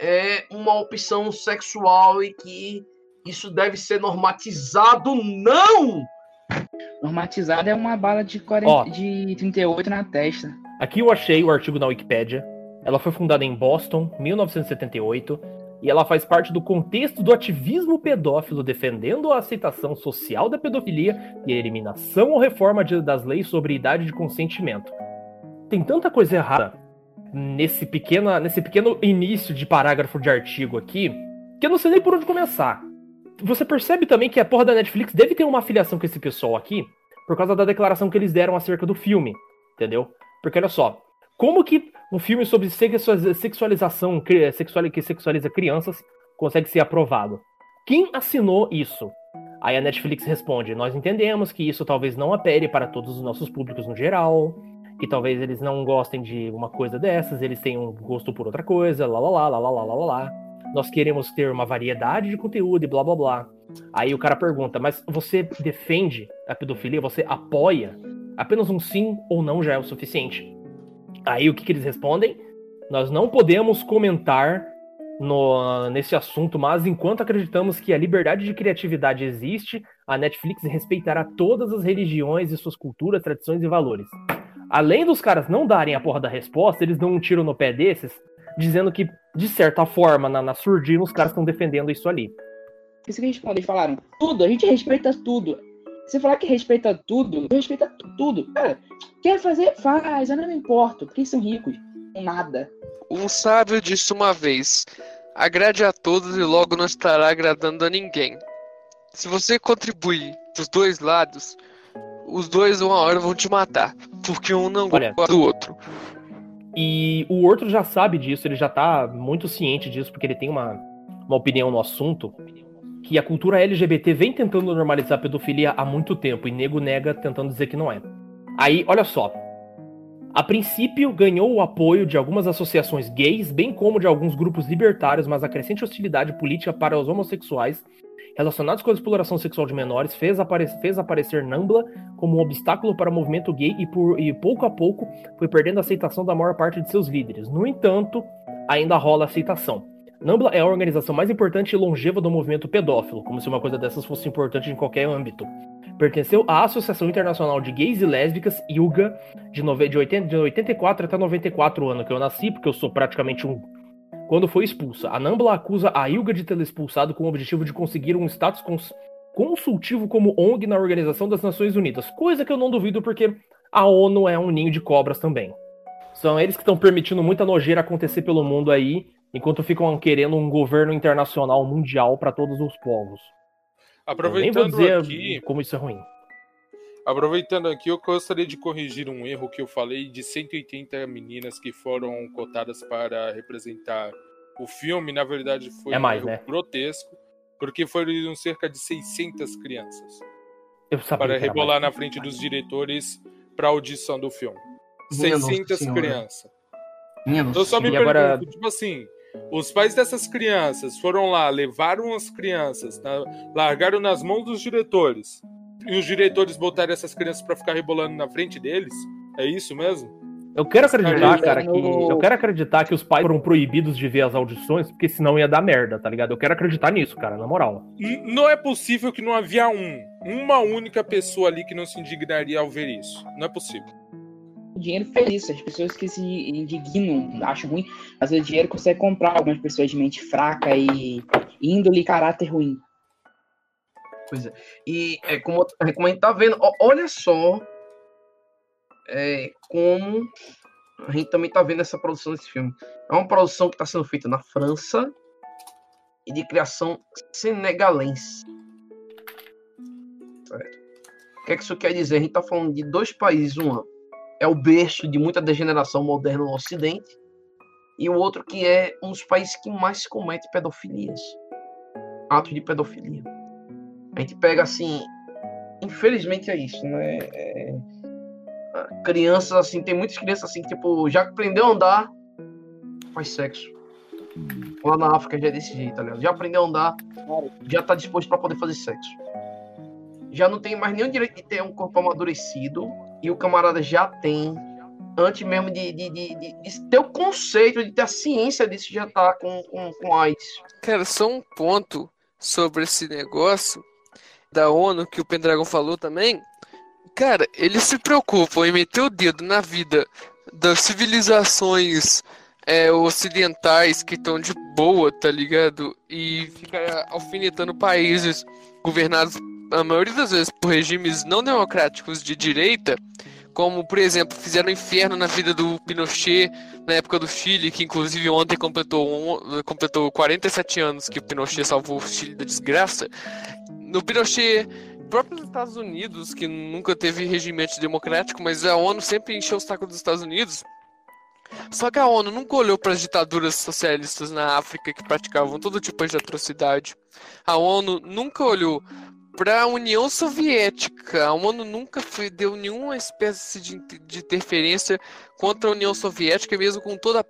é uma opção sexual e que isso deve ser normatizado. Não! Normatizada é uma bala de, 40, Ó. de 38 na testa. Aqui eu achei o artigo na Wikipédia. Ela foi fundada em Boston, 1978, e ela faz parte do contexto do ativismo pedófilo defendendo a aceitação social da pedofilia e a eliminação ou reforma de- das leis sobre idade de consentimento. Tem tanta coisa errada nesse, pequena, nesse pequeno início de parágrafo de artigo aqui que eu não sei nem por onde começar. Você percebe também que a porra da Netflix deve ter uma afiliação com esse pessoal aqui por causa da declaração que eles deram acerca do filme, entendeu? Porque olha só, como que um filme sobre sexua- sexualização, sexual, que sexualiza crianças, consegue ser aprovado? Quem assinou isso? Aí a Netflix responde: Nós entendemos que isso talvez não apere para todos os nossos públicos no geral, que talvez eles não gostem de uma coisa dessas, eles têm um gosto por outra coisa, lá lá lá lá lá lá lá lá. nós queremos ter uma variedade de conteúdo e blá blá blá. Aí o cara pergunta, mas você defende a pedofilia? Você apoia? Apenas um sim ou não já é o suficiente. Aí o que, que eles respondem? Nós não podemos comentar no, nesse assunto, mas enquanto acreditamos que a liberdade de criatividade existe, a Netflix respeitará todas as religiões e suas culturas, tradições e valores. Além dos caras não darem a porra da resposta, eles dão um tiro no pé desses, dizendo que, de certa forma, na, na surdina, os caras estão defendendo isso ali. Isso que a gente eles falaram. Tudo, a gente respeita tudo. Você falar que respeita tudo, respeita tudo. Cara, quer fazer? Faz, eu não me importo, porque eles são ricos. Nada. Um sábio disse uma vez: agrade a todos e logo não estará agradando a ninguém. Se você contribuir dos dois lados, os dois uma hora vão te matar, porque um não Olha, gosta do outro. E o outro já sabe disso, ele já tá muito ciente disso, porque ele tem uma, uma opinião no assunto. Que a cultura LGBT vem tentando normalizar a pedofilia há muito tempo, e nego nega tentando dizer que não é. Aí, olha só. A princípio, ganhou o apoio de algumas associações gays, bem como de alguns grupos libertários, mas a crescente hostilidade política para os homossexuais relacionados com a exploração sexual de menores fez, apare fez aparecer Nambla como um obstáculo para o movimento gay e, por, e pouco a pouco foi perdendo a aceitação da maior parte de seus líderes. No entanto, ainda rola aceitação. Nambla é a organização mais importante e longeva do movimento pedófilo, como se uma coisa dessas fosse importante em qualquer âmbito. Pertenceu à Associação Internacional de Gays e Lésbicas, ILGA, de, nove, de, 80, de 84 até 94 ano que eu nasci, porque eu sou praticamente um quando foi expulsa. A Nambla acusa a Ilga de tê-la expulsado com o objetivo de conseguir um status cons consultivo como ONG na Organização das Nações Unidas, coisa que eu não duvido porque a ONU é um ninho de cobras também. São eles que estão permitindo muita nojeira acontecer pelo mundo aí, enquanto ficam querendo um governo internacional mundial para todos os povos. Aproveitando eu nem vou dizer aqui, como isso é ruim. Aproveitando aqui, eu gostaria de corrigir um erro que eu falei de 180 meninas que foram cotadas para representar o filme. Na verdade, foi É mais, um erro né? grotesco, porque foram cerca de 600 crianças Eu sabia para rebolar mais. na frente dos diretores para audição do filme. Minha nossa 600 senhora. crianças. Eu só me E senhora. agora- pergunto, tipo assim, os pais dessas crianças foram lá, levaram as crianças, na- largaram nas mãos dos diretores, e os diretores botaram essas crianças pra ficar rebolando na frente deles? É isso mesmo? Eu quero acreditar, Cara, cara, que. Eu quero acreditar que os pais foram proibidos de ver as audições, porque senão ia dar merda, tá ligado? Eu quero acreditar nisso, cara, na moral. Não é possível que não havia um, uma única pessoa ali que não se indignaria ao ver isso. Não é possível. O dinheiro faz isso. As pessoas que se indignam, acham ruim, mas o dinheiro consegue comprar algumas pessoas de mente fraca e índole e caráter ruim. Pois é. E é como, é como a gente tá vendo, olha só é, como a gente também tá vendo essa produção desse filme. É uma produção que está sendo feita na França e de criação senegalense. Certo? O que é que isso quer dizer? A gente tá falando de dois países, um é o berço de muita degeneração moderna no Ocidente e o outro que é um dos países que mais comete pedofilias, atos de pedofilia. A gente pega assim, infelizmente é isso, né? É, crianças assim, tem muitas crianças assim que tipo já aprendeu a andar, faz sexo. Lá na África já é desse jeito, tá ligado? Já aprendeu a andar, já tá disposto para poder fazer sexo. Já não tem mais nenhum direito de ter um corpo amadurecido e o camarada já tem antes mesmo de, de, de, de- ter o conceito de ter a ciência disso já tá com, com, com AIDS. Cara, só um ponto sobre esse negócio da ONU que o Pendragon falou também. Cara, eles se preocupam em meter o dedo na vida das civilizações é, ocidentais que estão de boa, tá ligado? E ficar alfinetando países governados, a maioria das vezes, por regimes não democráticos de direita, como, por exemplo, fizeram inferno na vida do Pinochet na época do Chile, que inclusive ontem completou, on- completou 47 anos que o Pinochet salvou o Chile da desgraça. No Pinochet, próprios Estados Unidos, que nunca teve regime democrático, mas a ONU sempre encheu o saco dos Estados Unidos. Só que a ONU nunca olhou para as ditaduras socialistas na África que praticavam todo tipo de atrocidade. A ONU nunca olhou para a União Soviética. A ONU nunca foi- deu nenhuma espécie de, de interferência contra a União Soviética, mesmo com toda a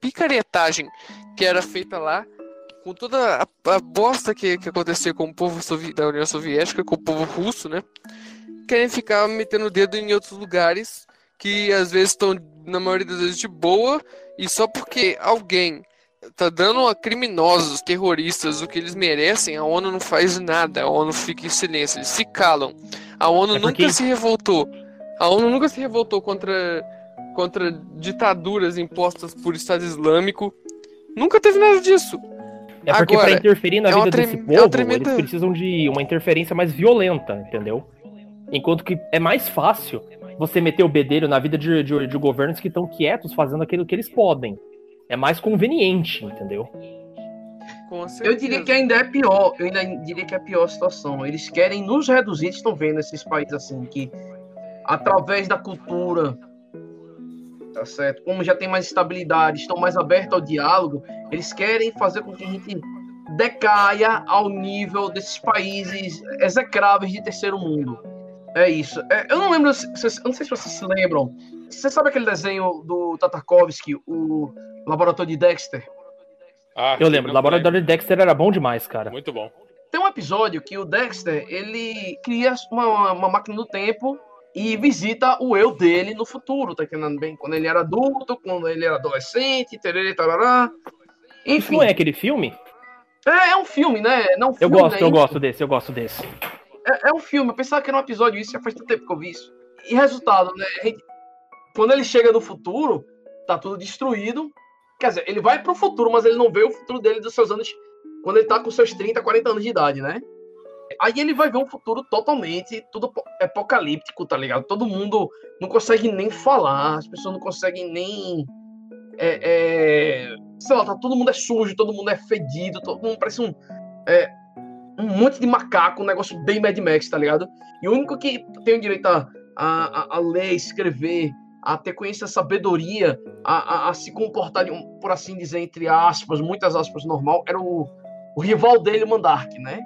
picaretagem que era feita lá, com toda a, a bosta que, que aconteceu com o povo sovi- da União Soviética, com o povo russo, né? Querem ficar metendo o dedo em outros lugares que às vezes estão, na maioria das vezes, de boa, e só porque alguém tá dando a criminosos, terroristas, o que eles merecem, a ONU não faz nada, a ONU fica em silêncio, eles se calam. A ONU É porque- nunca se revoltou. A ONU nunca se revoltou contra, contra ditaduras impostas por Estado Islâmico. Nunca teve nada disso. É porque Agora, pra interferir na é vida desse é povo, uma tremenda- eles precisam de uma interferência mais violenta, entendeu? Enquanto que é mais fácil você meter o bedelho na vida de, de, de governos que estão quietos fazendo aquilo que eles podem. É mais conveniente, entendeu? Com Eu diria que ainda é pior, eu ainda diria que é a pior situação. Eles querem nos reduzir, eles estão vendo esses países assim, que através da cultura, tá certo? Como já tem mais estabilidade, estão mais abertos ao diálogo, eles querem fazer com que a gente decaia ao nível desses países execráveis de terceiro mundo. É isso. É, eu não lembro, eu não sei se vocês se lembram. Você sabe aquele desenho do Tatarkovsky, o Laboratório de Dexter? Ah, Eu lembro, o Laboratório de Dexter era bom demais, cara. Muito bom. Tem um episódio que o Dexter ele cria uma, uma máquina do tempo e visita o eu dele no futuro, tá entendendo bem? Quando ele era adulto, quando ele era adolescente, tererê, tarará. Isso Enfim, não é aquele filme? é, é um filme, né? Não um Eu filme, gosto, né? eu gosto desse, eu gosto desse. É, é um filme, eu pensava que era um episódio, isso já faz tanto tempo que eu vi isso. E resultado, né? gente- quando ele chega no futuro, tá tudo destruído. Quer dizer, ele vai pro futuro, mas ele não vê o futuro dele dos seus anos. Quando ele tá com seus 30, 40 anos de idade, né? Aí ele vai ver um futuro totalmente tudo apo- apocalíptico, tá ligado? Todo mundo não consegue nem falar, as pessoas não conseguem nem. É, é, sei lá, tá, todo mundo é sujo, todo mundo é fedido, todo mundo parece um. é, um monte de macaco, um negócio bem Mad Max, tá ligado? E o único que tem o direito a, a- a ler, escrever, a ter conhecimento, sabedoria, a, a, a se comportar, de um, por assim dizer, entre aspas, muitas aspas, normal, era o, o rival dele, o Mandark, né?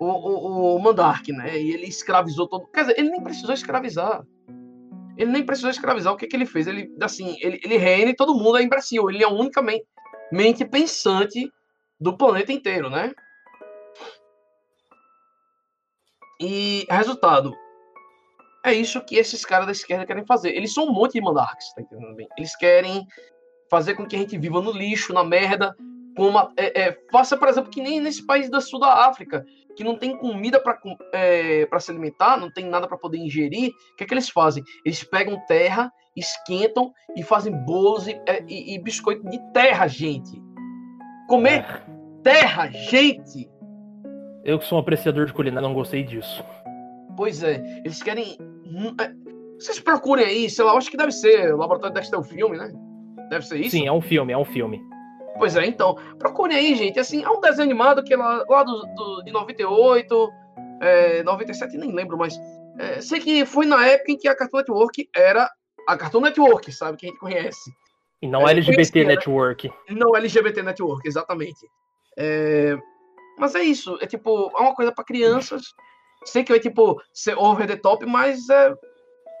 O, o, o Mandark, né? E ele escravizou todo. Quer dizer, ele nem precisou escravizar. Ele nem precisou escravizar. O que, que ele fez? Ele, assim, ele, ele reina e todo mundo é imbecil. Ele é a única men- mente pensante do planeta inteiro, né? E resultado, é isso que esses caras da esquerda querem fazer. Eles são um monte de mandarks, tá entendendo bem? Eles querem fazer com que a gente viva no lixo, na merda. Com uma, é, é, faça, por exemplo, que nem nesse país do sul da África, que não tem comida para é, pra se alimentar, não tem nada para poder ingerir. O que é que eles fazem? Eles pegam terra, esquentam e fazem bolos e, é, e- e biscoito de terra, gente. Comer terra, gente! Eu que sou um apreciador de culinária, não gostei disso. Pois é, eles querem. é, Vocês procurem aí, sei lá, eu acho que deve ser. O Laboratório Dexter é o filme, né? Deve ser isso? Sim, é um filme, é um filme. Pois é, então. Procurem aí, gente. Assim, é um desenho animado que é lá, lá do, do- de 98, é, 97, nem lembro, mas. é, sei que foi na época em que a Cartoon Network era a Cartoon Network, sabe? Que a gente conhece. E não É, LGBT né? Network. Não LGBT Network, exatamente. É, Mas é isso, é tipo, é uma coisa pra crianças. Sei que vai, tipo, ser over the top, mas é,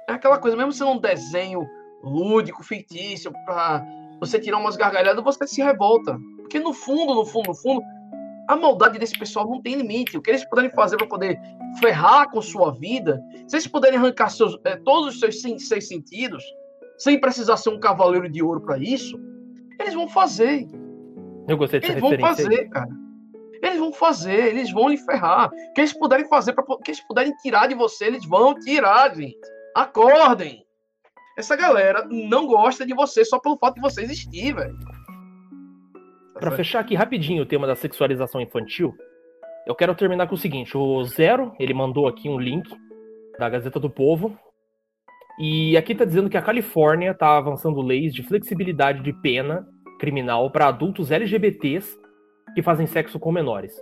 é aquela coisa, mesmo sendo um desenho lúdico, fictício, pra você tirar umas gargalhadas, você se revolta. Porque no fundo, no fundo, no fundo, a maldade desse pessoal não tem limite. O que eles puderem fazer para poder ferrar com sua vida, se eles puderem arrancar seus, é, todos os seus seis sentidos, sem precisar ser um cavaleiro de ouro para isso, eles vão fazer. Eu gostei dessa Eles vão referência. aí. fazer, cara. Eles vão fazer, eles vão lhe ferrar. O que eles puderem fazer, para que eles puderem tirar de você, eles vão tirar, gente. Acordem. Essa galera não gosta de você só pelo fato de você existir, velho. Pra fechar aqui rapidinho o tema da sexualização infantil, eu quero terminar com o seguinte: o Zero, ele mandou aqui um link da Gazeta do Povo. E aqui tá dizendo que a Califórnia tá avançando leis de flexibilidade de pena criminal para adultos LGBTs que fazem sexo com menores.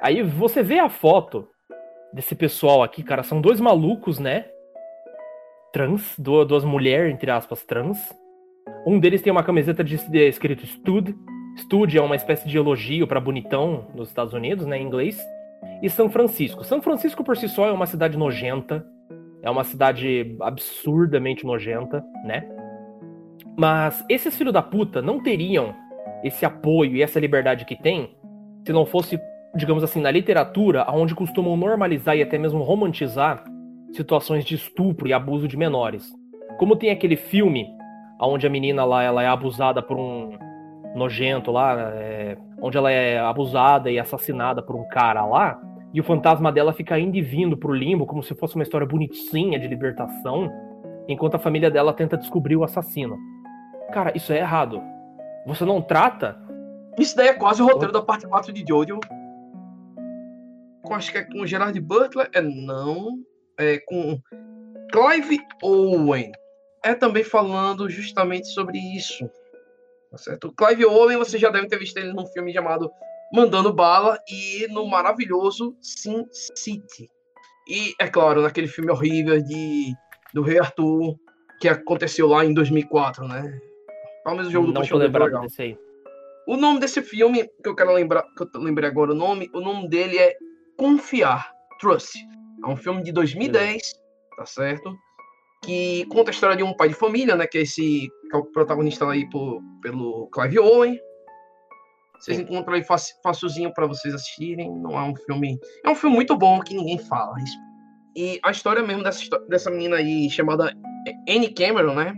Aí você vê a foto desse pessoal aqui, cara, são dois malucos, né? Trans, du- duas mulheres, entre aspas, trans. Um deles tem uma camiseta de, de escrito Stud, Stud é uma espécie de elogio para bonitão nos Estados Unidos, né, em inglês. E São Francisco. São Francisco por si só é uma cidade nojenta, é uma cidade absurdamente nojenta, né? Mas esses filhos da puta não teriam esse apoio e essa liberdade que tem se não fosse, digamos assim, na literatura, onde costumam normalizar e até mesmo romantizar situações de estupro e abuso de menores. Como tem aquele filme onde a menina lá ela é abusada por um nojento lá, é, onde ela é abusada e assassinada por um cara lá, e o fantasma dela fica indo e vindo pro limbo como se fosse uma história bonitinha de libertação, enquanto a família dela tenta descobrir o assassino. Cara, isso é errado. Você não trata. Isso daí é quase o roteiro da parte 4 de Jojo. Com, acho que é com Gerard Butler. É não. É com Clive Owen. É também falando justamente sobre isso. Tá certo? O Clive Owen, você já deve ter visto ele num filme chamado Mandando Bala e no maravilhoso Sin City. E, é claro, naquele filme horrível de, do Rei Arthur, que aconteceu lá em 2004, né? Pelo menos o jogo do Não tô é lembrado desse aí. O nome desse filme, que eu quero lembrar, que eu lembrei agora o nome, o nome dele é Confiar, Trust. É um filme de 2010, tá certo? Que conta a história de um pai de família, né? Que é esse que é o protagonista aí por, pelo Clive Owen. Vocês Sim. encontram aí faci- facilzinho para vocês assistirem. Não é um filme. É um filme muito bom que ninguém fala. E a história mesmo dessa, dessa menina aí chamada Annie Cameron, né?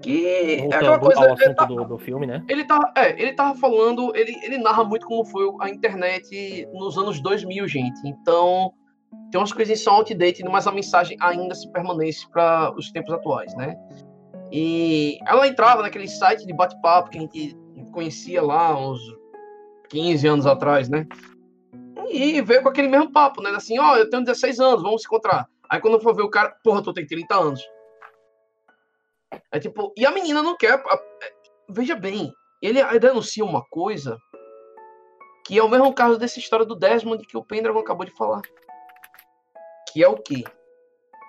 Que é aquela Voltando coisa. ao é, assunto tá- do, do filme, né? ele tá, é, ele tava falando, ele, ele narra muito como foi a internet nos anos 2000, gente. Então, tem umas coisas que são outdated, mas a mensagem ainda se permanece para os tempos atuais, né? E ela entrava naquele site de bate-papo que a gente conhecia lá uns 15 anos atrás, né? E veio com aquele mesmo papo, né? Assim, ó, eu tenho 16 anos, vamos se encontrar. Aí quando eu for ver o cara, porra, tu tem 30 anos. É tipo, e a menina não quer. Veja bem, ele denuncia uma coisa que é o mesmo caso dessa história do Desmond que o Pendragon acabou de falar. Que é o quê?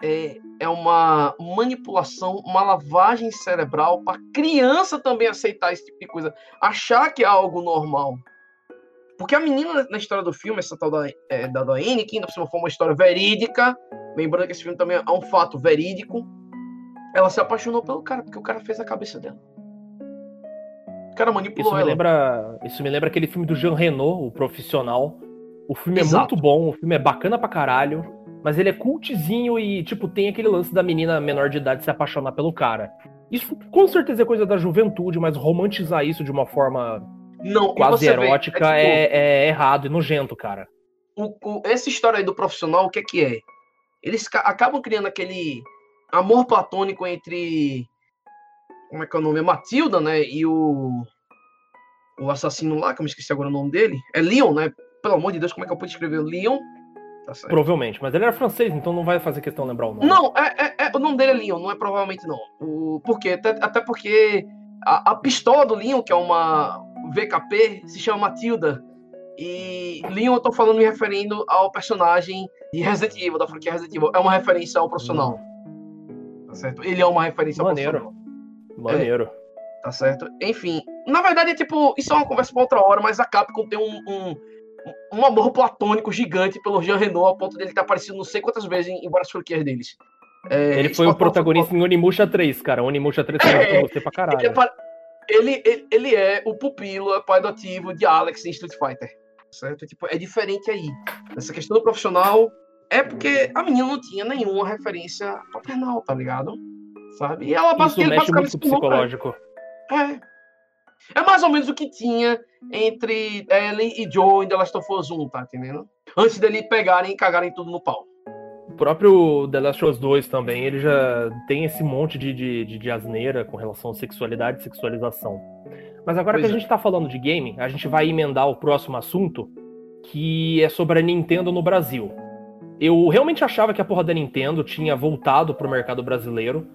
É, é uma manipulação, uma lavagem cerebral para criança também aceitar esse tipo de coisa, achar que é algo normal. Porque a menina na história do filme, essa tal da, é, da Anne, que ainda por cima foi uma história verídica, lembrando que esse filme também é um fato verídico, ela se apaixonou pelo cara, porque o cara fez a cabeça dela. O cara manipulou Isso me ela. lembra, isso me lembra aquele filme do Jean Reno, o profissional. O filme é Exato. muito bom, o filme é bacana pra caralho, mas ele é cultzinho e, tipo, tem aquele lance da menina menor de idade se apaixonar pelo cara. Isso com certeza é coisa da juventude, mas romantizar isso de uma forma Não, quase você vê, erótica tipo, é, é errado e nojento, cara. o- o- essa história aí do profissional, o que é que é? Eles ca- acabam criando aquele amor platônico entre. Como é que é o nome? A Matilda, né? E o. O assassino lá, que eu me esqueci agora o nome dele. É Leon, né? Pelo amor de Deus, como é que eu pude escrever? Leon? Tá. Provavelmente, mas ele era francês, então não vai fazer questão lembrar o nome. Não, é, é- é- o nome dele é Leon, não é provavelmente não. O, por quê? Até, até porque a, a pistola do Leon, que é uma VKP, se chama Matilda. E Leon eu tô falando me referindo ao personagem de Resident Evil, da franquia Resident Evil. É uma referência ao profissional. Tá certo? Ele é uma referência Maneiro. Maneiro. Tá certo? Enfim, na verdade, é tipo, isso é uma conversa pra outra hora, mas a Capcom tem um, um, um amor platônico gigante pelo Jean Renault, ao ponto dele estar aparecido não sei quantas vezes em, em várias franquias deles. É, Ele foi o Sport- protagonista em Onimusha 3, cara. Onimusha 3 foi É, é, você pra Ele, caralho. apa- ele, ele, ele é o pupilo, é pai adotivo de Alex em Street Fighter. Certo? Tipo, é diferente aí. Essa questão do profissional é porque a menina não tinha nenhuma referência paternal, tá ligado? Sabe? E ela Isso mexe muito com psicológico. É. É mais ou menos o que tinha entre Ellie e Joe em The Last of Us 1, tá entendendo? Antes dele pegarem e cagarem tudo no pau. O próprio The Last of Us 2 também, ele já tem esse monte de, de, de, de asneira com relação à sexualidade e sexualização. Mas agora Pois que a é. gente tá falando de game, a gente vai emendar o próximo assunto, que é sobre a Nintendo no Brasil. Eu realmente achava que a porra da Nintendo tinha voltado pro mercado brasileiro,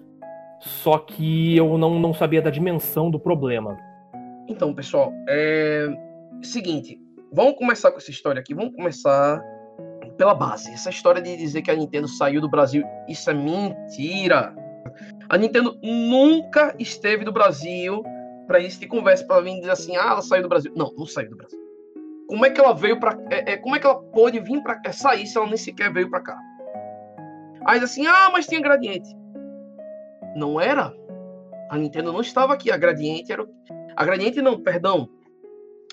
só que eu não, não sabia da dimensão do problema. Então, pessoal, é. Seguinte, vamos começar com essa história aqui. Vamos começar pela base. Essa história de dizer que a Nintendo saiu do Brasil, isso é mentira. A Nintendo nunca esteve no Brasil para isso de conversa, para vir dizer assim, ah, ela saiu do Brasil. Não, não saiu do Brasil. Como é que ela veio para, é, é, como é que ela pôde vir para é, sair se ela nem sequer veio para cá? Aí assim, ah, mas tinha gradiente. Não era. A Nintendo não estava aqui. A gradiente era o a Gradiente não, perdão.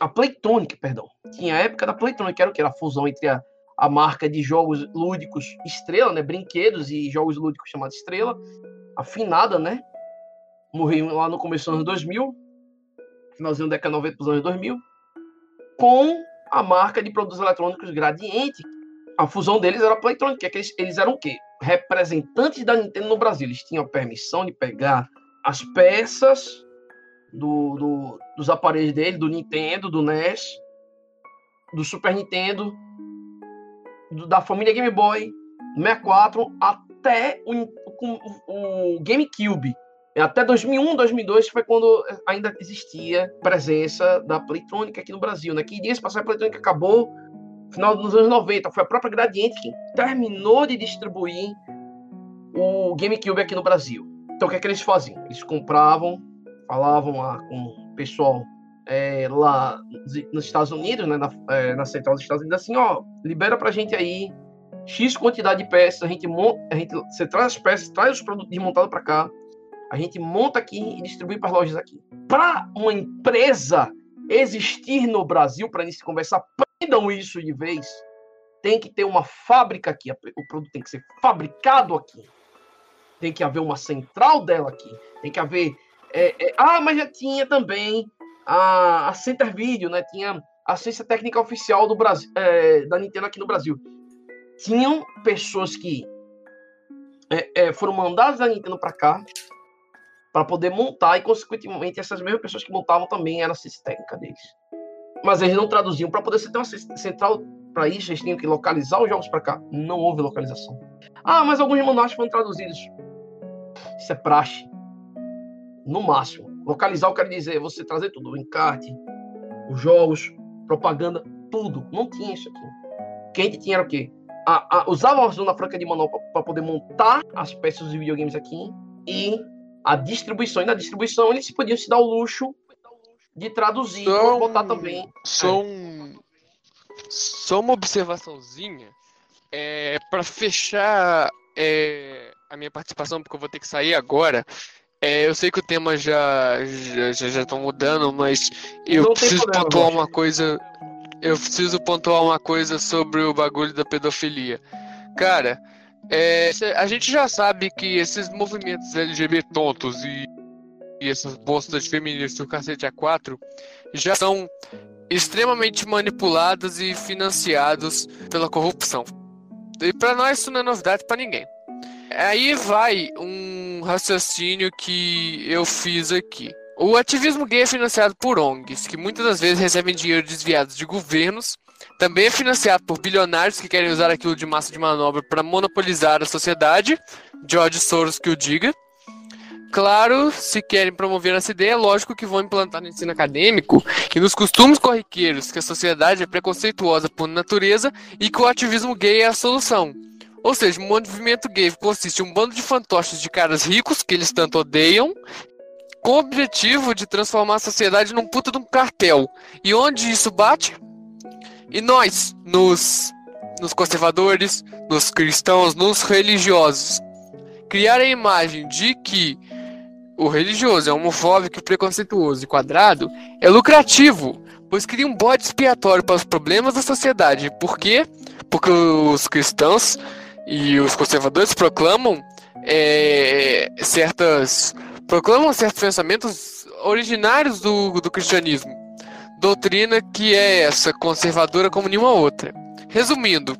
a Playtonic, perdão. Tinha a época da Playtonic, era o que? Era a fusão entre a, a marca de jogos lúdicos Estrela, né? Brinquedos e jogos lúdicos chamada Estrela, afinada, né? Morreu lá no começo dos anos 2000, finalzinho da década 90 dos anos 2000, com a marca de produtos eletrônicos Gradiente. A fusão deles era a Playtronic, que é que eles, eles eram o quê? Representantes da Nintendo no Brasil. Eles tinham a permissão de pegar as peças do, do, dos aparelhos dele, do Nintendo, do NES, do Super Nintendo, do, da família Game Boy, do 64, até o, o, o GameCube. Até 2001, 2002 foi quando ainda existia presença da Playtronic aqui no Brasil, né? Que dias passar a Playtronic acabou no final dos anos 90. Foi a própria Gradiente que terminou de distribuir o GameCube aqui no Brasil. Então o que é que eles faziam? Eles compravam, falavam lá com o pessoal é, lá nos Estados Unidos, né, na, é, na central dos Estados Unidos, assim, ó, libera pra gente aí X quantidade de peças, a gente monta, a gente, você traz as peças, traz os produtos desmontados para cá, a gente monta aqui e distribui para as lojas aqui. Para uma empresa existir no Brasil, para início de conversa, aprendam isso de vez. Tem que ter uma fábrica aqui. O produto tem que ser fabricado aqui. Tem que haver uma central dela aqui. Tem que haver. É, é, ah, mas já tinha também a, a Center Video, né? Tinha a assistência técnica oficial do Brasil, é, da Nintendo aqui no Brasil. Tinham pessoas que é, é, foram mandadas da Nintendo para cá para poder montar e, consequentemente, essas mesmas pessoas que montavam também eram assistência técnica deles. Mas eles não traduziam para poder ter uma central para isso, eles tinham que localizar os jogos para cá. Não houve localização. Ah, mas alguns manuais foram traduzidos. Isso é praxe. No máximo. Localizar, eu quero dizer, você trazer tudo: o encarte, os jogos, propaganda, tudo. Não tinha isso aqui. Quem tinha era o quê? A, a, usava a Zona Franca de manual para poder montar as peças dos videogames aqui e a distribuição. E na distribuição eles podiam se dar o luxo de traduzir Só e botar também. Só um. Só uma observaçãozinha. É, para fechar é, a minha participação, porque eu vou ter que sair agora. É, eu sei que o tema já já já já estão mudando, mas eu Não preciso problema, pontuar uma coisa. Eu preciso pontuar uma coisa sobre o bagulho da pedofilia. Cara, é, a gente já sabe que esses movimentos LGBT tontos e, e essas postas feministas do cacete A4 já são extremamente manipulados e financiados pela corrupção. E para nós isso não é novidade para ninguém. Aí vai um raciocínio que eu fiz aqui. O ativismo gay é financiado por ONGs, que muitas das vezes recebem dinheiro desviado de governos. Também é financiado por bilionários que querem usar aquilo de massa de manobra para monopolizar a sociedade. George Soros que o diga. Claro, se querem promover essa ideia, é lógico que vão implantar no ensino acadêmico e nos costumes corriqueiros que a sociedade é preconceituosa por natureza e que o ativismo gay é a solução. Ou seja, o movimento gay consiste em um bando de fantoches de caras ricos que eles tanto odeiam, com o objetivo de transformar a sociedade num puta de um cartel. E onde isso bate? E nós, nos, nos conservadores, nos cristãos, nos religiosos, criar a imagem de que o religioso é homofóbico, preconceituoso e quadrado é lucrativo, pois cria um bode expiatório para os problemas da sociedade. Por quê? Porque os cristãos e os conservadores proclamam é, certas proclamam certos pensamentos originários do, do cristianismo, doutrina que é essa conservadora como nenhuma outra. Resumindo,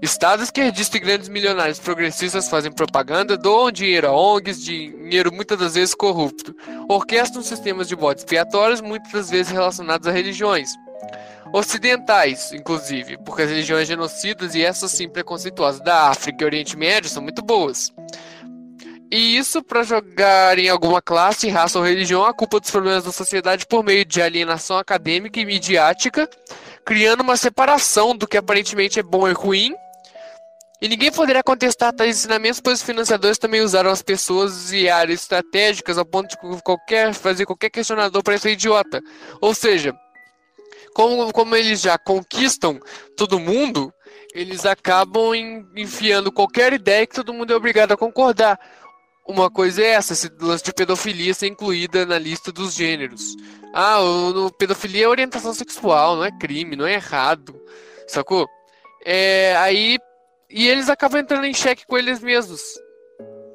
Estados esquerdistas e grandes milionários progressistas fazem propaganda, doam dinheiro a ONGs, dinheiro muitas das vezes corrupto, orquestram sistemas de bodes expiatórios, muitas das vezes relacionados a religiões. Ocidentais, inclusive, porque as religiões genocidas e essas sim preconceituosas da África e Oriente Médio são muito boas. E isso para jogar em alguma classe, raça ou religião a culpa dos problemas da sociedade por meio de alienação acadêmica e midiática, criando uma separação do que aparentemente é bom e ruim. E ninguém poderá contestar tais ensinamentos, pois os financiadores também usaram as pessoas e áreas estratégicas ao ponto de qualquer, fazer qualquer questionador parecer idiota. Ou seja, como, como eles já conquistam todo mundo, eles acabam en- enfiando qualquer ideia que todo mundo é obrigado a concordar. Uma coisa é essa, esse lance de pedofilia ser incluída na lista dos gêneros. Ah, o, o- pedofilia é orientação sexual, não é crime, não é errado, sacou? É, aí, e eles acabam entrando em xeque com eles mesmos,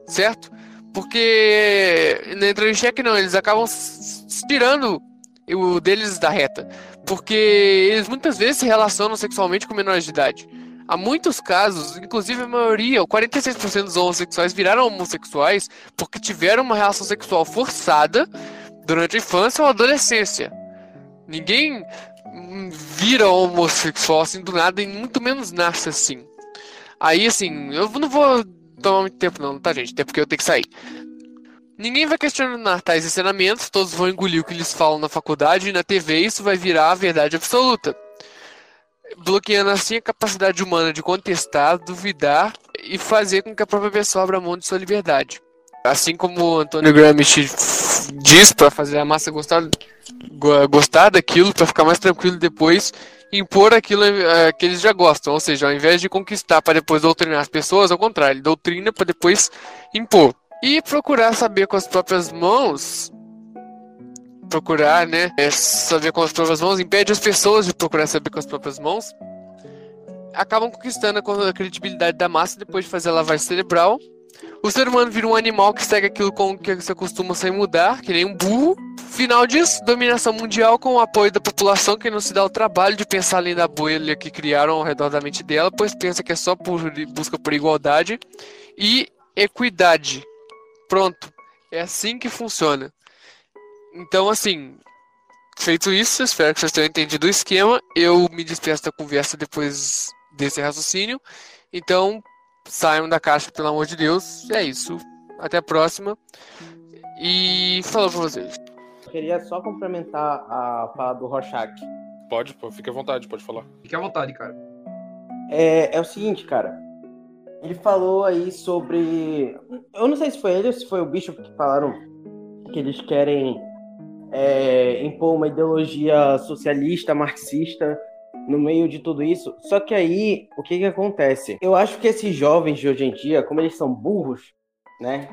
certo? Porque, não entrando em xeque não, eles acabam tirando o deles da reta. Porque eles muitas vezes se relacionam sexualmente com menores de idade. Há muitos casos, inclusive a maioria, o 46% dos homossexuais viraram homossexuais porque tiveram uma relação sexual forçada durante a infância ou adolescência. Ninguém hum, vira homossexual assim do nada e muito menos nasce assim. Aí assim, eu não vou tomar muito tempo não, tá gente? Até porque eu tenho que sair. Ninguém vai questionar tais ensinamentos, todos vão engolir o que eles falam na faculdade e na TV, e isso vai virar a verdade absoluta bloqueando assim a capacidade humana de contestar, duvidar e fazer com que a própria pessoa abra mão de sua liberdade. Assim como o Antônio Gramsci diz para fazer a massa gostar, go- gostar daquilo, para ficar mais tranquilo depois, impor aquilo eh, que eles já gostam. Ou seja, ao invés de conquistar para depois doutrinar as pessoas, ao contrário, doutrina para depois impor. E procurar saber com as próprias mãos procurar, né, é, saber com as próprias mãos, impede as pessoas de procurar saber com as próprias mãos, acabam conquistando a credibilidade da massa depois de fazer a lavagem cerebral. O ser humano vira um animal que segue aquilo com que se acostuma sem mudar, que nem um burro. Final disso, dominação mundial com o apoio da população que não se dá o trabalho de pensar além da bolha que criaram ao redor da mente dela, pois pensa que é só por busca por igualdade e equidade. Pronto. É assim que funciona. Então, assim, feito isso, espero que vocês tenham entendido o esquema. Eu me despeço da conversa depois desse raciocínio. Então, saiam da caixa, pelo amor de Deus. É isso. Até a próxima. E falou pra vocês. Queria só complementar a fala do Rorschach. Pode, pô, fique à vontade, pode falar. Fique à vontade, cara. É, é o seguinte, cara. Ele falou aí sobre. Eu não sei se foi ele ou se foi o Bishop que falaram que eles querem é, impor uma ideologia socialista, marxista no meio de tudo isso. Só que aí, o que que acontece? Eu acho que esses jovens de hoje em dia, como eles são burros, né?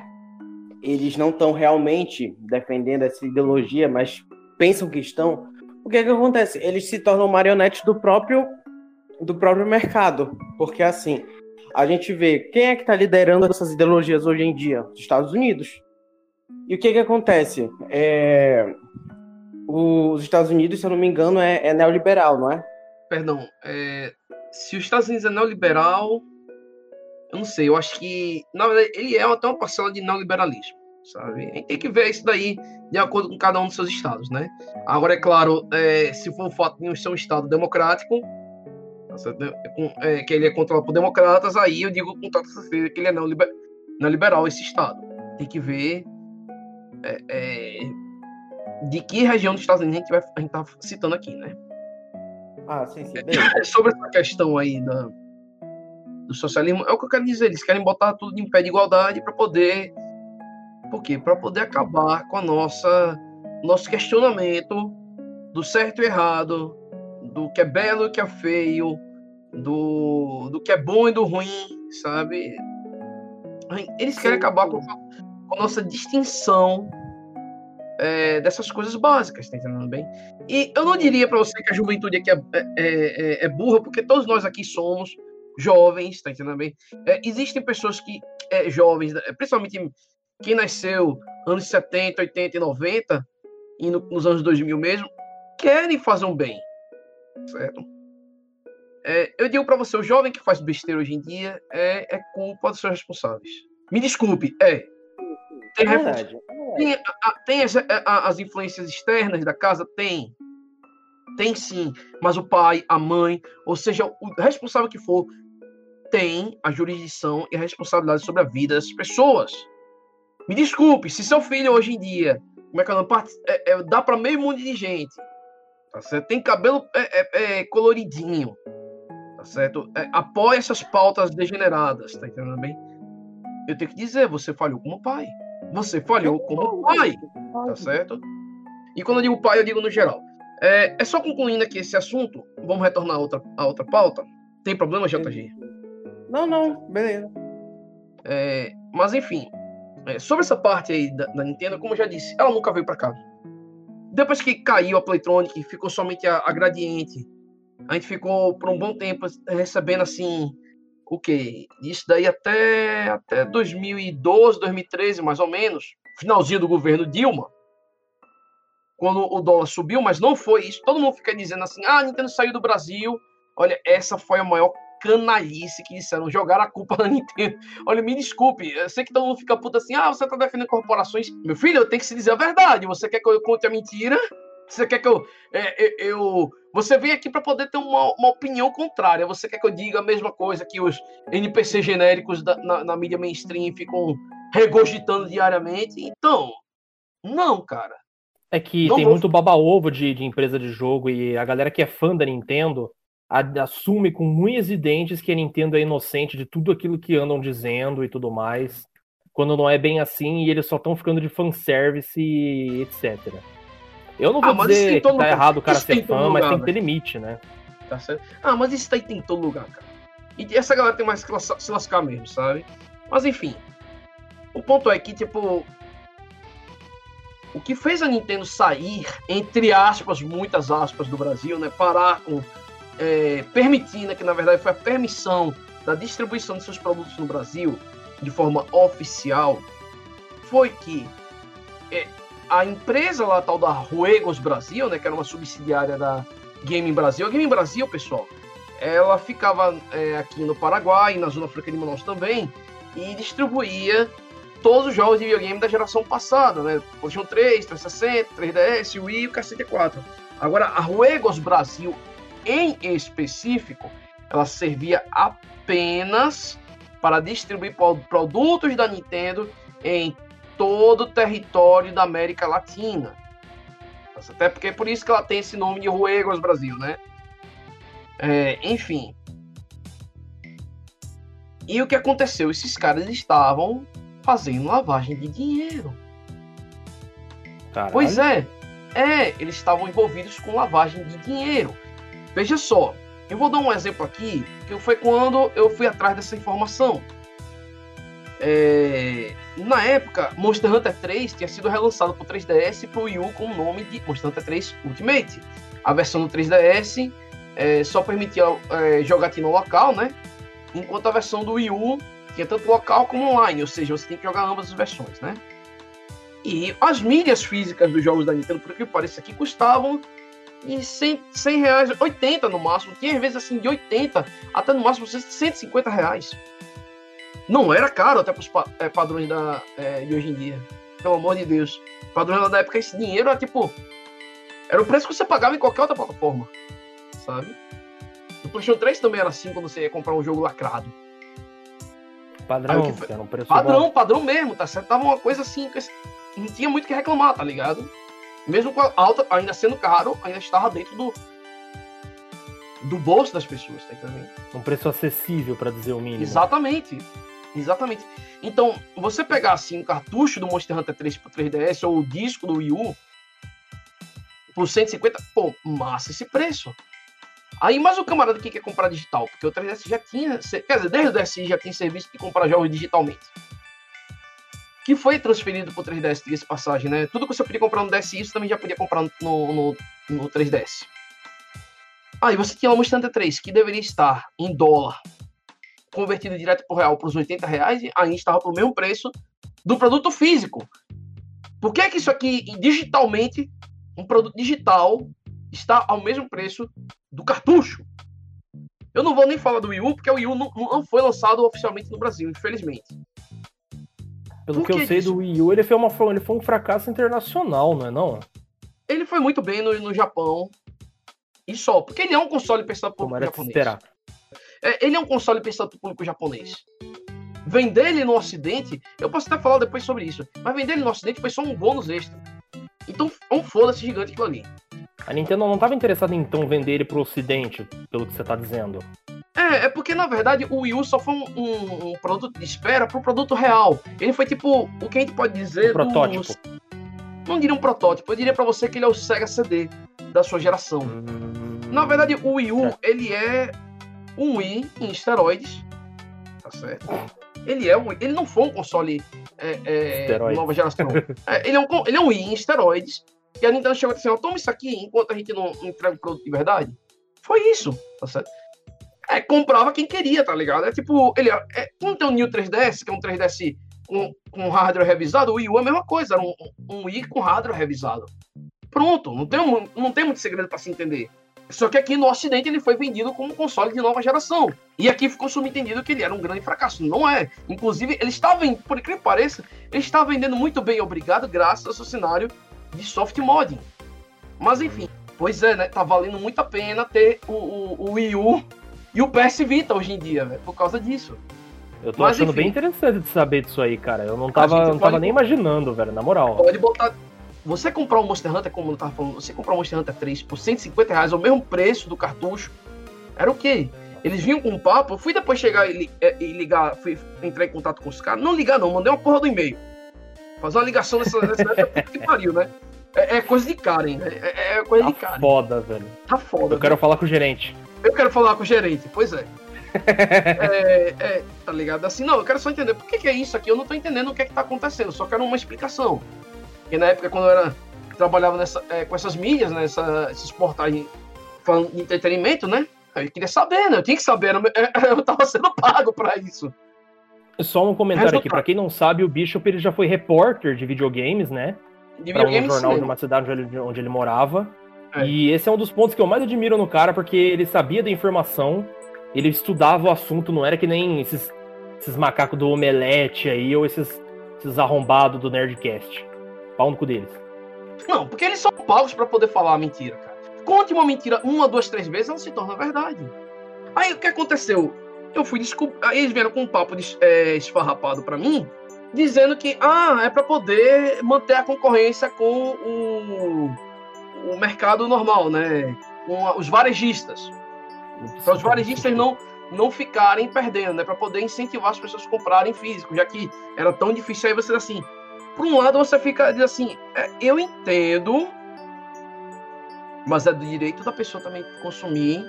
Eles não estão realmente defendendo essa ideologia, mas pensam que estão. O que que acontece? Eles se tornam marionetes do próprio do próprio mercado, porque assim, a gente vê quem é que está liderando essas ideologias hoje em dia? Os Estados Unidos. E o que que acontece? É, Os Estados Unidos, se eu não me engano, é, é neoliberal, não é? Perdão, é, se os Estados Unidos é neoliberal, eu não sei, eu acho que, na verdade, ele é até uma parcela de neoliberalismo, sabe? A gente tem que ver isso daí de acordo com cada um dos seus estados, né? Agora, é claro, é, se for o fato de ser um estado democrático, tá? É, é, que ele é controlado por democratas, aí eu digo com toda certeza que ele é neoliber, neoliberal, esse estado. Tem que ver é, é, de que região dos Estados Unidos a gente, vai, a gente tá citando aqui, né? Ah, sim, sim. É sobre essa questão aí da, do socialismo, é o que eu quero dizer. Eles querem botar tudo em pé de igualdade para poder. Por quê? Para poder acabar com a nossa nosso questionamento do certo e errado, do que é belo e que é feio, do, do que é bom e do ruim, sabe? Eles querem acabar com, com a nossa distinção é, dessas coisas básicas, tá entendendo bem? E eu não diria para você que a juventude aqui é, é, é, é burra, porque todos nós aqui somos jovens, tá entendendo bem? É, existem pessoas que, é, jovens, é, principalmente quem nasceu anos 70, 80 e 90, e no- nos anos 2000 mesmo, querem fazer um bem, certo? É, eu digo para você, o jovem que faz besteira hoje em dia é, é culpa dos seus responsáveis. Me desculpe, é. Tem, É verdade. Tem, a- tem as, a- as influências externas da casa? Tem. Tem sim. Mas o pai, a mãe, ou seja, o responsável que for, tem a jurisdição e a responsabilidade sobre a vida dessas pessoas. Me desculpe, se seu filho hoje em dia, como é que eu não part- é, é, dá para meio mundo de gente, tá certo? Tem cabelo é, é, é, coloridinho, tá certo? É, apoia essas pautas degeneradas, tá entendendo bem? Eu tenho que dizer, você falhou como pai. Você falhou como pai, tá certo? E quando eu digo pai, eu digo no geral. É, é só concluindo aqui esse assunto, vamos retornar a outra, a outra pauta. Tem problema, JG? Não, não, beleza. É, mas enfim, é, sobre essa parte aí da, da, Nintendo, como eu já disse, ela nunca veio para cá. Depois que caiu a Playtronic, ficou somente a, a Gradiente. A gente ficou por um bom tempo recebendo assim o que? Isso daí até, até 2012, 2013, mais ou menos. Finalzinho do governo Dilma. Quando o dólar subiu, mas não foi isso. Todo mundo fica dizendo assim: ah, a Nintendo saiu do Brasil. Olha, essa foi a maior canalice que disseram, jogar a culpa na Nintendo. Olha, me desculpe, eu sei que todo mundo fica puta assim, ah, você tá defendendo corporações. Meu filho, eu tenho que se dizer a verdade. Você quer que eu conte a mentira? Você quer que eu. É, eu você vem aqui para poder ter uma, uma, opinião contrária. Você quer que eu diga a mesma coisa que os NPC genéricos da, na, na mídia mainstream ficam regurgitando diariamente? Então, não, cara. É que não tem vou... muito baba-ovo de, de empresa de jogo e a galera que é fã da Nintendo assume com unhas e dentes que a Nintendo é inocente de tudo aquilo que andam dizendo e tudo mais, quando não é bem assim e eles só estão ficando de fanservice e etc. Eu não vou ah, dizer que tá lugar. errado o cara ser fã, lugar, mas tem que ter limite, né? Tá certo? Ah, mas isso aí tem em todo lugar, cara. E essa galera tem mais que se lascar mesmo, sabe? Mas enfim. O ponto é que, tipo. O que fez a Nintendo sair, entre aspas, muitas aspas, do Brasil, né? Parar com. É, permitindo, que na verdade foi a permissão da distribuição de seus produtos no Brasil de forma oficial, foi que é, a empresa lá tal da Ruegos Brasil, né, que era uma subsidiária da Game Brasil. A Game Brasil, pessoal, ela ficava é, aqui no Paraguai, na Zona Franca de Manaus também, e distribuía todos os jogos de videogame da geração passada, né? PlayStation 3, 360, 3DS, Wii e o Cacete 4. Agora, a Ruegos Brasil, em específico, ela servia apenas para distribuir produtos da Nintendo em todo o território da América Latina. Até porque é por isso que ela tem esse nome de Ruegos Brasil, né? É, enfim. E o que aconteceu? Esses caras estavam fazendo lavagem de dinheiro. Caralho. Pois é. É, eles estavam envolvidos com lavagem de dinheiro. Veja só, eu vou dar um exemplo aqui, que foi quando eu fui atrás dessa informação. É, na época, Monster Hunter 3 tinha sido relançado para o 3DS e para o Wii U com o nome de Monster Hunter 3 Ultimate. A versão do 3DS é, só permitia é, jogatina local, né? Enquanto a versão do Wii U tinha tanto local como online, ou seja, você tem que jogar ambas as versões, né? E as mídias físicas dos jogos da Nintendo, por que parece aqui, custavam de 100, 100 reais, 80 no máximo. Tinha vezes assim de 80 até no máximo 150 reais. Não era caro até para os é, padrões da, é, de hoje em dia. Pelo amor de Deus. Padrões da época, esse dinheiro era tipo. Era o preço que você pagava em qualquer outra plataforma. Sabe? O PlayStation 3 também era assim quando você ia comprar um jogo lacrado. Padrão, que... era um preço padrão, bom. padrão mesmo, tá certo? Tava uma coisa assim, não tinha muito o que reclamar, tá ligado? Mesmo com a alta, ainda sendo caro, ainda estava dentro do, do bolso das pessoas, tá entendendo? Um preço acessível, para dizer o mínimo. Exatamente. Exatamente. Então, você pegar assim um cartucho do Monster Hunter 3 pro 3DS ou o disco do Wii U por 150, pô, massa esse preço. Aí, mas o camarada que quer comprar digital, porque o 3DS já tinha, quer dizer, desde o DSi já tem serviço de comprar jogos digitalmente. Que foi transferido pro 3DS, diga passagem, né? Tudo que você podia comprar no DSi, você também já podia comprar no, no, no 3DS. Aí você tinha o Monster Hunter 3, que deveria estar em dólar convertido direto por real para os 80 reais, ainda estava para o mesmo preço do produto físico. Por que é que isso aqui, digitalmente, um produto digital, está ao mesmo preço do cartucho? Eu não vou nem falar do Wii U, porque o Wii U não, não foi lançado oficialmente no Brasil, infelizmente. Pelo que, que eu sei disso? do Wii U, ele foi, uma, ele foi um fracasso internacional, não é não? Ele foi muito bem no, no Japão. E só, porque ele é um console pensado por japonês. Esperar. É, ele é um console pensado para o público japonês. Vender ele no Ocidente, eu posso até falar depois sobre isso, mas vender ele no Ocidente foi só um bônus extra. Então é um foda-se gigante aquilo ali. A Nintendo não estava interessada em então vender ele pro Ocidente, pelo que você está dizendo. É, é porque na verdade o Wii U só foi um, um, um produto de espera pro produto real. Ele foi tipo, o que a gente pode dizer. Um protótipo. Não diria um protótipo, eu diria para você que ele é o Sega CD da sua geração. Hum... Na verdade, o Wii U, é. ele é um Wii em esteroides, tá certo? Ele é um, ele não foi um console é, é, nova geração. É, ele, é um, ele é um Wii em esteroides. E a Nintendo chegou e disse assim: ó, toma isso aqui enquanto a gente não entrega o produto de verdade. Foi isso, tá certo? É, comprava quem queria, tá ligado? É tipo, ele é, não tem um New 3DS, que é um 3DS com, com hardware revisado, o Wii U é a mesma coisa, era um, um Wii com hardware revisado. Pronto, não tem, não tem muito segredo pra se entender. Só que aqui no Ocidente ele foi vendido como console de nova geração. E aqui ficou subentendido que ele era um grande fracasso. Não é. Inclusive, ele vendendo, por incrível que pareça, ele está vendendo muito bem, obrigado, graças ao seu cenário de soft modding. Mas enfim, pois é, né? Tá valendo muito a pena ter o, o, o Wii U e o PS Vita hoje em dia, velho, por causa disso. Eu tô Mas, achando enfim. bem interessante de saber disso aí, cara. Eu não tava, não tava pode- nem imaginando, velho, na moral. Pode botar. Você comprar um Monster Hunter, como eu tava falando, você comprar um Monster Hunter 3 por 150 reais, ao mesmo preço do cartucho, era o quê? Eles vinham com um papo, eu fui depois chegar e, é, e ligar, fui entrar em contato com os caras. Não ligar, não, mandei uma porra do e-mail. Fazer uma ligação nessa, nessa época, que pariu, né? É, é coisa de Karen, né? É, é coisa de Tá Karen. foda, velho. Tá foda. Eu quero falar com o gerente. Eu quero falar com o gerente, pois é. é, é, tá ligado? Assim, não, eu quero só entender por que, que é isso aqui. Eu não tô entendendo o que é que tá acontecendo, só quero uma explicação. Porque na época, quando eu era, trabalhava nessa, é, com essas mídias, né, essa- esses portais falando de entretenimento, né? Eu queria saber, né? Eu tinha que saber, eu tava sendo pago pra isso. Só um comentário aqui, pra quem não sabe, o Bishop ele já foi repórter de videogames, né? De Pra um jornal de cinema. uma cidade onde ele, onde ele morava. É. E esse é um dos pontos que eu mais admiro no cara, porque ele sabia da informação, ele estudava o assunto, não era que nem esses, esses macacos do Omelete aí, ou esses, esses arrombados do Nerdcast. Pau no cu deles. Não, porque eles são pagos pra poder falar a mentira, cara. Conte uma mentira uma, duas, três vezes, ela se torna verdade. Aí o que aconteceu? Eu fui. Aí eles vieram com um papo de- é, esfarrapado pra mim, dizendo que, ah, é pra poder manter a concorrência com o, o mercado normal, né? Com a- os varejistas. Para os varejistas não, não ficarem perdendo, né? Para poder incentivar as pessoas a comprarem físico, já que era tão difícil aí você assim. Por um lado, você fica assim, é, eu entendo, mas é do direito da pessoa também consumir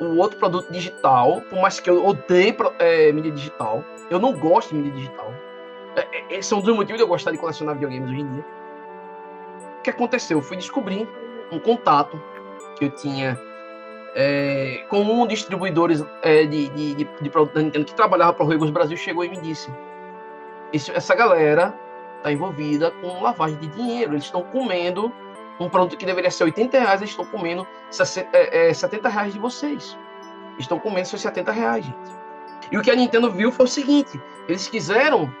o outro produto digital, por mais que eu odeie é, mídia digital, eu não gosto de mídia digital. É, é, esse é um dos motivos de eu gostar de colecionar videogames hoje em dia. O que aconteceu? Eu fui descobrir um contato que eu tinha é, com um distribuidores é, de, de, de, de produto da Nintendo que trabalhava para o Ruegos Brasil chegou e me disse: "Esse- essa galera está envolvida com lavagem de dinheiro. Eles estão comendo um produto que deveria ser 80 reais, eles estão comendo 60, é, é, 70 reais de vocês. Estão comendo seus 70 reais, gente. E o que a Nintendo viu foi o seguinte: eles quiseram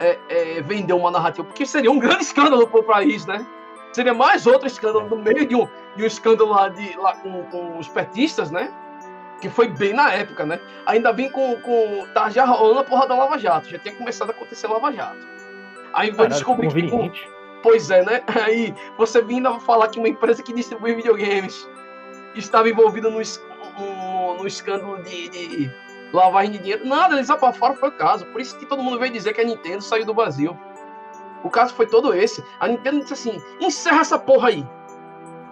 é, é, vender uma narrativa, porque seria um grande escândalo para o país, né? Seria mais outro escândalo no meio de um, de um escândalo lá, de, lá com, com os petistas, né? Que foi bem na época, né? Ainda bem com. com tá já rolando a porra da Lava Jato. Já tinha começado a acontecer Lava Jato. Aí vai descobrir que. tipo. Pois é, né? Aí você vindo a falar que uma empresa que distribui videogames estava envolvida no, es- no, no escândalo de, de lavagem de dinheiro. Nada, eles abafaram foi o caso. Por isso que todo mundo veio dizer que a Nintendo saiu do Brasil. O caso foi todo esse. A Nintendo disse assim: encerra essa porra aí.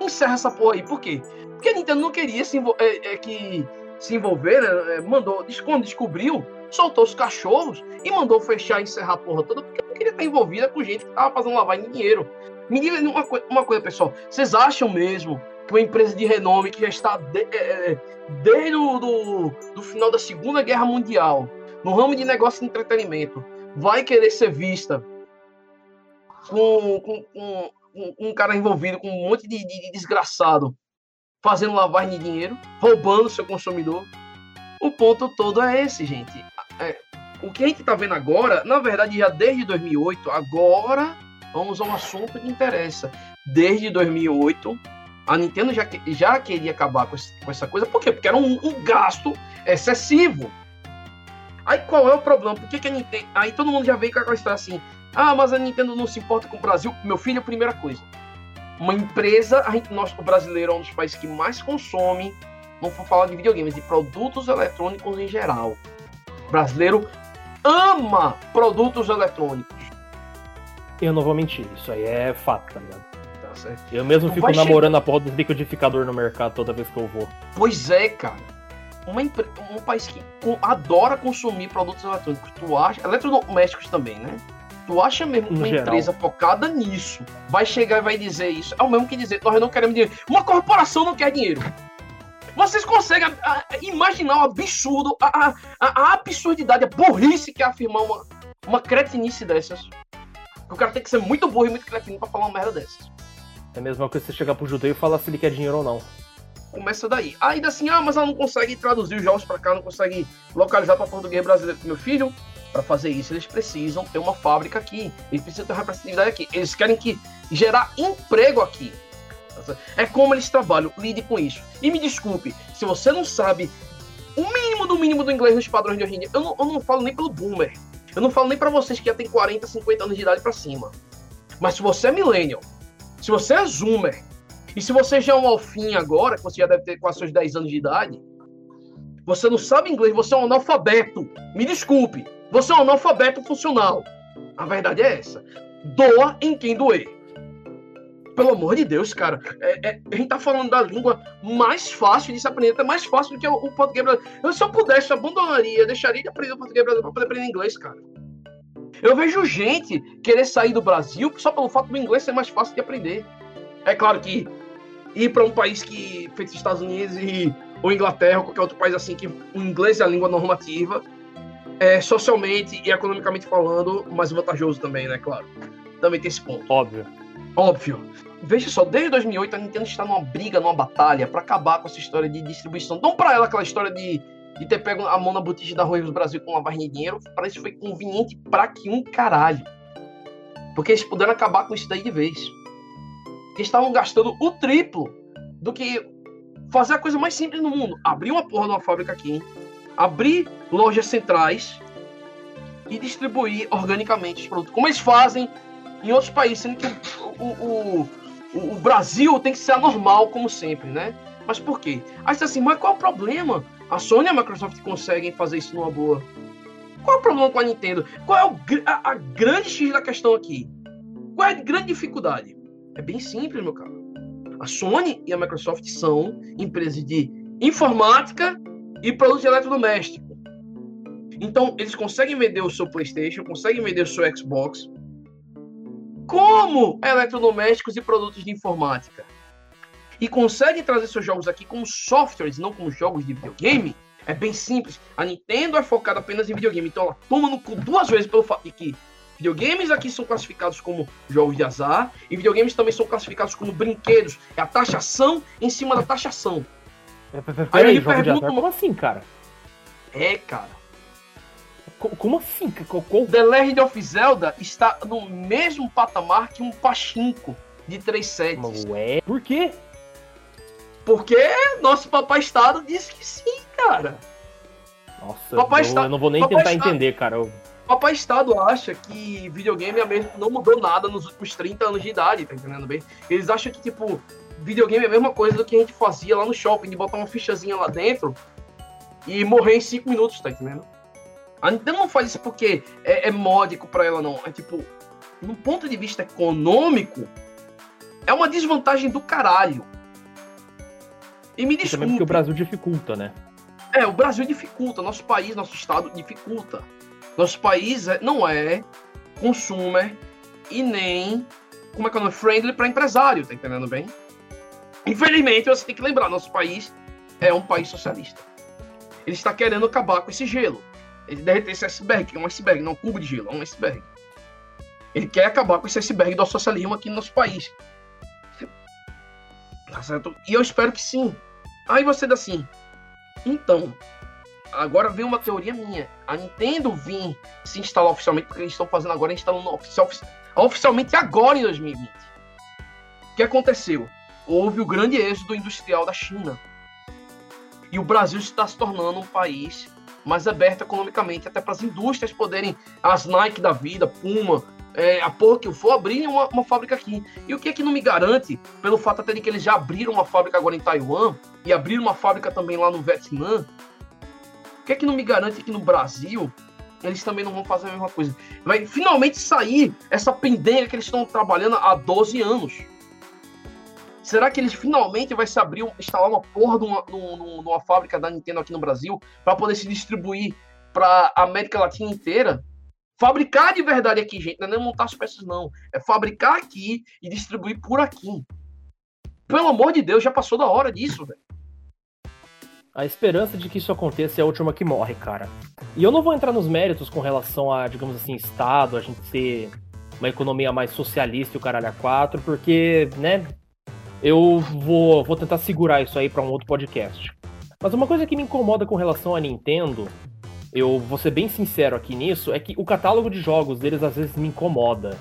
Encerra essa porra aí. Por quê? Porque a Nintendo não queria se, é, é, que se envolver, né? É, mandou, quando descobriu, soltou os cachorros e mandou fechar e encerrar a porra toda, porque não queria estar envolvida com gente que tava fazendo lavagem de dinheiro. Me diga uma, coi- uma coisa, pessoal. Vocês acham mesmo que uma empresa de renome que já está de- é, é, desde o do, do final da Segunda Guerra Mundial, no ramo de negócio de entretenimento, vai querer ser vista com, com, com- com um cara envolvido com um monte de, de- de desgraçado fazendo lavagem de dinheiro, roubando seu consumidor? O ponto todo é esse, gente. É, o que a gente tá vendo agora, na verdade, já desde 2008, agora vamos ao assunto que interessa. Desde 2008, a Nintendo já, já queria acabar com, esse- com essa coisa. Por quê? Porque era um, um gasto excessivo. Aí qual é o problema? Por que, que a Nintendo. Aí todo mundo já veio com aquela história assim. Ah, mas a Nintendo não se importa com o Brasil. Meu filho, a primeira coisa. Uma empresa, a gente, nós, o brasileiro é um dos países que mais consome, não vou falar de videogames, de produtos eletrônicos em geral. Brasileiro ama produtos eletrônicos. Eu não vou mentir, isso aí é fato, tá ligado? Tá certo? Eu mesmo fico namorando a porra dos liquidificador no mercado toda vez que eu vou. Pois é, cara. Uma empre- um país que adora consumir produtos eletrônicos. Tu acha? Eletrodomésticos também, né? Tu acha mesmo que uma geral. empresa focada nisso vai chegar e vai dizer isso? É o mesmo que dizer, nós não queremos dinheiro. Uma corporação não quer dinheiro. Vocês conseguem a- a- imaginar o absurdo, a, a- a- absurdidade, a burrice que é afirmar uma, uma cretinice dessas? O cara tem que ser muito burro e muito cretino pra falar uma merda dessas. É a mesma coisa que você chegar pro judeu e falar se ele quer dinheiro ou não. Começa daí. Ainda assim, ah, mas ela não consegue traduzir os jogos pra cá, não consegue localizar pra português brasileiro. Meu filho, pra fazer isso, eles precisam ter uma fábrica aqui. Eles precisam ter uma representatividade aqui. Eles querem que gerar emprego aqui. É como eles trabalham, lide com isso. E me desculpe, se você não sabe o mínimo do mínimo do inglês nos padrões de hoje em dia, eu não, eu não falo nem pelo boomer. Eu não falo nem pra vocês que já tem 40, 50 anos de idade pra cima. Mas se você é millennial, se você é zoomer, e se você já é um alfinho agora, que você já deve ter quase seus 10 anos de idade, você não sabe inglês, você é um analfabeto. Me desculpe, você é um analfabeto funcional. A verdade é essa. Doa em quem doer. Pelo amor de Deus, cara. É- é- a gente tá falando da língua mais fácil de se aprender, até mais fácil do que o, o português brasileiro. Eu, se eu pudesse, eu abandonaria, deixaria de aprender o português brasileiro pra poder aprender inglês, cara. Eu vejo gente querer sair do Brasil só pelo fato do inglês ser mais fácil de aprender. É claro que ir para um país que feito os Estados Unidos e ou Inglaterra ou qualquer outro país assim que o inglês é a língua normativa é socialmente e economicamente falando mais vantajoso também, né? Claro. Também tem esse ponto. Óbvio. Óbvio. Veja só, desde 2008 a Nintendo está numa briga, numa batalha para acabar com essa história de distribuição. Não para ela aquela história de, de ter pego a mão na botija da Arroios Brasil com uma barrinha de dinheiro. Para isso foi conveniente pra que um caralho. Porque eles puderam acabar com isso daí de vez. Eles estavam gastando o triplo do que fazer a coisa mais simples no mundo. Abrir uma porra de uma fábrica aqui, abrir lojas centrais e distribuir organicamente os produtos. Como eles fazem em outros países, sendo que o, o, o, o Brasil tem que ser anormal, como sempre, né? Mas por quê? Aí você assim, mas qual é o problema? A Sony e a Microsoft conseguem fazer isso numa boa. Qual é o problema com a Nintendo? Qual é o a, a grande X da questão aqui? Qual é a grande dificuldade? É bem simples, meu caro. A Sony e a Microsoft são empresas de informática e produtos de eletrodoméstico. Então, eles conseguem vender o seu PlayStation, conseguem vender o seu Xbox como eletrodomésticos e produtos de informática. E conseguem trazer seus jogos aqui como softwares, não como jogos de videogame. É bem simples. A Nintendo é focada apenas em videogame, então ela toma no cu duas vezes pelo fato de que videogames aqui são classificados como jogos de azar e videogames também são classificados como brinquedos. É a taxação em cima da taxação. Aí Peraí, eu pergunto- como assim, cara? É, cara. Co- Como assim? Co- co- The Legend of Zelda está no mesmo patamar que um pachinko de três sets. Ué, por quê? Porque nosso papai Estado disse que sim, cara. Nossa, Papai eu, está- eu não vou nem Papai tentar está- entender, cara. Eu- Papai Estado acha que videogame é mesmo, não mudou nada nos últimos 30 anos de idade, tá entendendo bem? Eles acham que, tipo, videogame é a mesma coisa do que a gente fazia lá no shopping, de botar uma fichazinha lá dentro e morrer em 5 minutos, tá entendendo? A Nintendo não faz isso porque é, é módico pra ela, não. É tipo, num ponto de vista econômico, é uma desvantagem do caralho. E me E também desculpe. porque o Brasil dificulta, né? É, o Brasil dificulta, nosso país, nosso estado dificulta. Nosso país é- não é consumer e nem, como é que é o nome? Friendly para empresário, tá entendendo bem? Infelizmente, você tem que lembrar, nosso país é um país socialista. Ele está querendo acabar com esse gelo. Ele derreter esse iceberg, um iceberg, não um cubo de gelo, um iceberg. Ele quer acabar com esse iceberg do socialismo aqui no nosso país. Tá certo? E eu espero que sim. Aí você diz assim, então, agora vem uma teoria minha. A Nintendo vir se instalar oficialmente, porque eles estão fazendo agora, instalando oficial, oficialmente agora em 2020. O que aconteceu? Houve o grande êxodo industrial da China. E o Brasil está se tornando um país mais aberto economicamente, até para as indústrias poderem, as Nike da vida, Puma, é, a porra que eu for, abrirem uma, uma fábrica aqui. E o que é que não me garante, pelo fato até de que eles já abriram uma fábrica agora em Taiwan, e abriram uma fábrica também lá no Vietnã, o que é que não me garante que no Brasil eles também não vão fazer a mesma coisa? Vai finalmente sair essa pendenga que eles estão trabalhando há 12 anos. Será que eles finalmente vai se abrir, instalar uma porra numa fábrica da Nintendo aqui no Brasil para poder se distribuir para América Latina inteira? Fabricar de verdade aqui, gente, não é nem montar as peças, não. É fabricar aqui e distribuir por aqui. Pelo amor de Deus, já passou da hora disso, velho. A esperança de que isso aconteça é a última que morre, cara. E eu não vou entrar nos méritos com relação a, digamos assim, Estado, a gente ser uma economia mais socialista e o caralho a quatro, porque, né, eu vou, vou tentar segurar isso aí para um outro podcast. Mas uma coisa que me incomoda com relação à Nintendo, eu vou ser bem sincero aqui nisso, é que o catálogo de jogos deles às vezes me incomoda.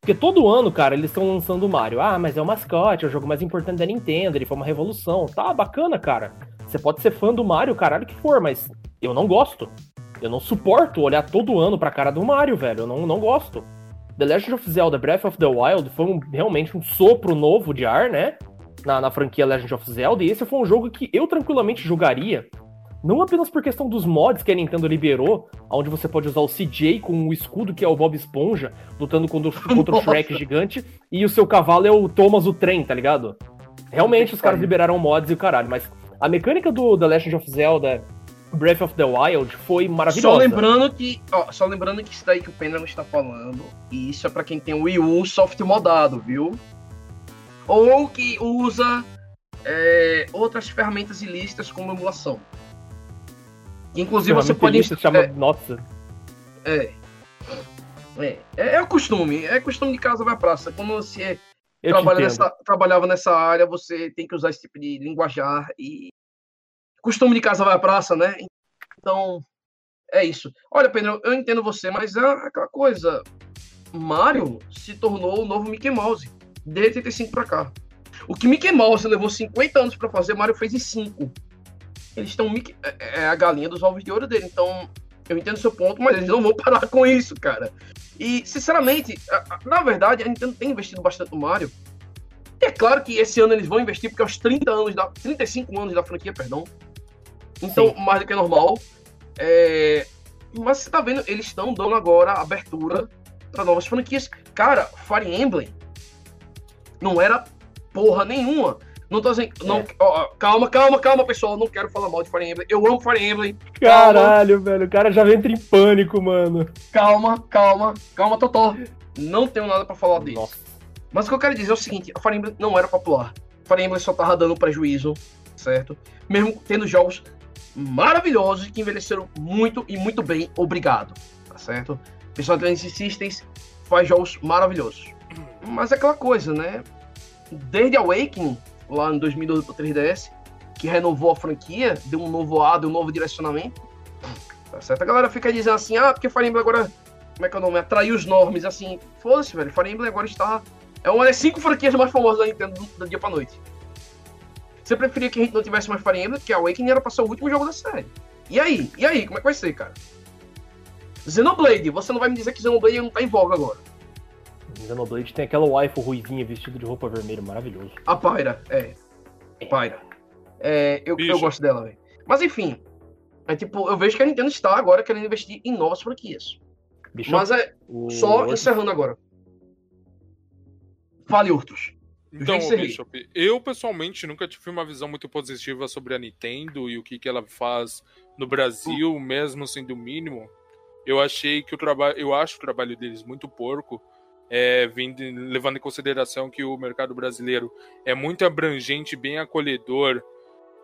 Porque todo ano, cara, eles estão lançando o Mario. Ah, mas é o mascote, é o jogo mais importante da Nintendo, ele foi uma revolução. Tá, bacana, cara. Você pode ser fã do Mario, caralho que for, mas eu não gosto. Eu não suporto olhar todo ano pra cara do Mario, velho. Eu não, não gosto. The Legend of Zelda Breath of the Wild foi um, realmente um sopro novo de ar, né? Na, na franquia Legend of Zelda. E esse foi um jogo que eu tranquilamente jogaria. Não apenas por questão dos mods que a Nintendo liberou, onde você pode usar o CJ com o escudo que é o Bob Esponja, lutando contra, o- contra o Shrek gigante, e o seu cavalo é o Thomas o Trem, tá ligado? Realmente os caras liberaram mods e o caralho, mas a mecânica do The Legend of Zelda Breath of the Wild foi maravilhosa. Só lembrando que, ó, só lembrando que isso daí que o Pendragon está falando, e isso é pra quem tem o Wii U soft modado, viu? Ou que usa é, outras ferramentas ilícitas como emulação. Inclusive você pode se chama, nossa, é, é, é, é o costume, é costume de casa vai praça. Quando você trabalha nessa, trabalhava nessa área, você tem que usar esse tipo de linguajar e costume de casa vai à praça, né? Então, é isso. Olha, Pedro, eu entendo você, mas é aquela coisa. Mario se tornou o novo Mickey Mouse, de 85 pra cá. O que Mickey Mouse levou 50 anos pra fazer, Mario fez em 5. Eles estão Mickey- é é a galinha dos ovos de ouro dele, então eu entendo seu ponto, mas eles não vão parar com isso, cara. E, sinceramente, na verdade, a Nintendo tem investido bastante no Mario. E é claro que esse ano eles vão investir, porque é os 30 anos da, 35 anos da franquia, perdão. Então, mais do que normal. É, Mas você tá vendo, eles estão dando agora abertura para novas franquias. Cara, Fire Emblem não era porra nenhuma. Não tô dizendo. Não, ó, ó, calma, calma, calma, pessoal. Não quero falar mal de Fire Emblem. Eu amo Fire Emblem. Caralho, velho, o cara já entra em pânico, mano. Calma, calma, calma, Totó. Não tenho nada pra falar disso. Nossa. Mas o que eu quero dizer é o seguinte: a Fire Emblem não era popular. Fire Emblem só tava dando prejuízo, certo? Mesmo tendo jogos maravilhosos que envelheceram muito e muito bem, obrigado, tá certo? Pessoal da Genesis Systems faz jogos maravilhosos. Mas é aquela coisa, né? Desde Awakening, lá em 2012 pro 3DS, que renovou a franquia, deu um novo ar, deu um novo direcionamento, tá certo? A galera fica dizendo assim, ah, porque Fire Emblem agora, como é que é o nome? Atraiu os normes, assim, foda-se, velho, Fire Emblem agora está... É uma das cinco franquias mais famosas da Nintendo do, do dia pra noite. Você preferia que a gente não tivesse mais Fire Emblem, que Awakening era pra ser o último jogo da série. E aí? E aí? Como é que vai ser, cara? Xenoblade, você não vai me dizer que Xenoblade não tá em voga agora. Xenoblade tem aquela waifu ruivinha vestida de roupa vermelha, maravilhoso. A Pyra, é. Pyra. É, eu, eu gosto dela, velho. Mas enfim. É tipo, eu vejo que a Nintendo está agora querendo investir em novas franquias. Bicho, Mas é o... só encerrando agora. Fale, Urtus. Então. Bishop, eu pessoalmente nunca tive uma visão muito positiva sobre a Nintendo e o que, que ela faz no Brasil, mesmo sendo o mínimo. Eu achei que o trabalho, eu acho o trabalho deles muito porco, é, vindo- levando em consideração que o mercado brasileiro é muito abrangente, bem acolhedor.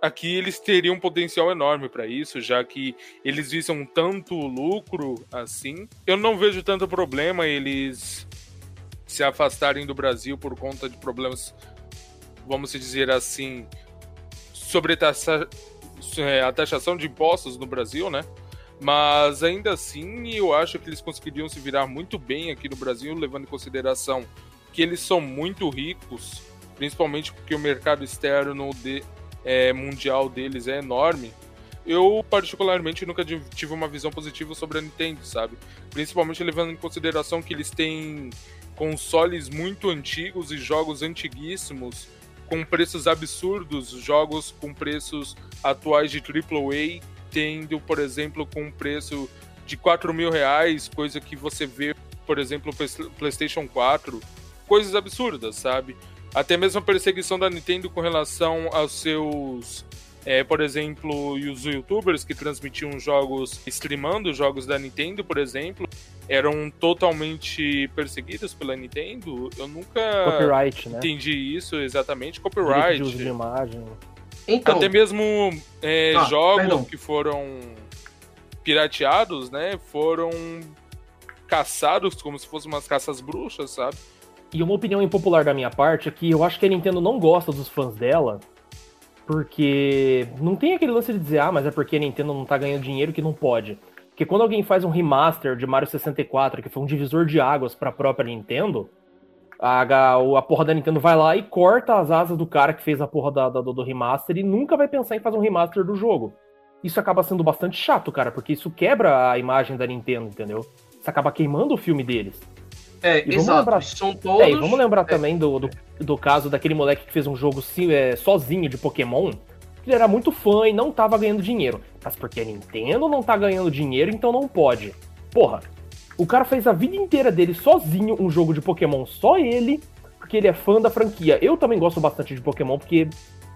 Aqui eles teriam um potencial enorme para isso, já que eles visam tanto lucro assim. Eu não vejo tanto problema eles se afastarem do Brasil por conta de problemas, vamos dizer assim, sobre é, a taxação de impostos no Brasil, né? Mas ainda assim, eu acho que eles conseguiriam se virar muito bem aqui no Brasil, levando em consideração que eles são muito ricos, principalmente porque o mercado externo de- é, mundial deles é enorme. Eu, particularmente, nunca tive uma visão positiva sobre a Nintendo, sabe? Principalmente levando em consideração que eles têm consoles muito antigos e jogos antiguíssimos com preços absurdos, jogos com preços atuais de AAA, tendo, por exemplo, com um preço de 4 mil reais, coisa que você vê, por exemplo, PlayStation 4, coisas absurdas, sabe? Até mesmo a perseguição da Nintendo com relação aos seus, é, por exemplo, os youtubers que transmitiam jogos, streamando jogos da Nintendo, por exemplo, eram totalmente perseguidas pela Nintendo. Eu nunca Copyright, né? entendi isso exatamente. Direito Copyright. de uso de imagem. Então, Até mesmo é, Ah, jogos perdão. que foram pirateados, né? Foram caçados como se fossem umas caças bruxas, sabe? E uma opinião impopular da minha parte é que eu acho que a Nintendo não gosta dos fãs dela, porque não tem aquele lance de dizer, ah, mas é porque a Nintendo não tá ganhando dinheiro que não pode. Porque quando alguém faz um remaster de Mario 64, que foi um divisor de águas pra própria Nintendo, a, a, a porra da Nintendo vai lá e corta as asas do cara que fez a porra da- da- do, remaster e nunca vai pensar em fazer um remaster do jogo. Isso acaba sendo bastante chato, cara, porque isso quebra a imagem da Nintendo, entendeu? Isso acaba queimando o filme deles. é, e vamos exato. lembrar- São todos. É, e vamos lembrar também do, do, do caso daquele moleque que fez um jogo sim, é, sozinho de Pokémon. Que Ele era muito fã e não tava ganhando dinheiro. Mas porque a Nintendo não tá ganhando dinheiro, então não pode. Porra, o cara fez a vida inteira dele sozinho um jogo de Pokémon, só ele, porque ele é fã da franquia. Eu também gosto bastante de Pokémon, porque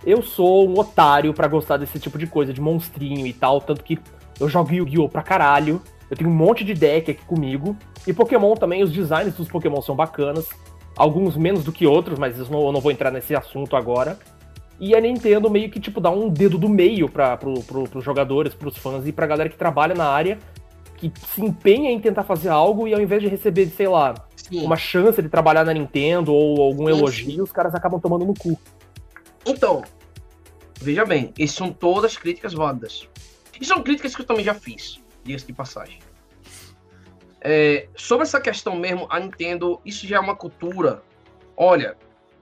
eu sou um otário pra gostar desse tipo de coisa, de monstrinho e tal. Tanto que eu jogo Yu-Gi-Oh! pra caralho. Eu tenho um monte de deck aqui comigo. E Pokémon também, os designs dos Pokémon são bacanas. Alguns menos do que outros, mas eu não, eu não vou entrar nesse assunto agora. E a Nintendo meio que, tipo, dá um dedo do meio para pro, pro, pros jogadores, pros fãs e pra galera que trabalha na área, que se empenha em tentar fazer algo e ao invés de receber, sei lá, Sim. uma chance de trabalhar na Nintendo ou algum Sim, elogio, os caras acabam tomando no cu. Então, veja bem, essas são todas críticas válidas. E são críticas que eu também já fiz, dias de passagem. É, sobre essa questão mesmo, a Nintendo, isso já é uma cultura. Olha,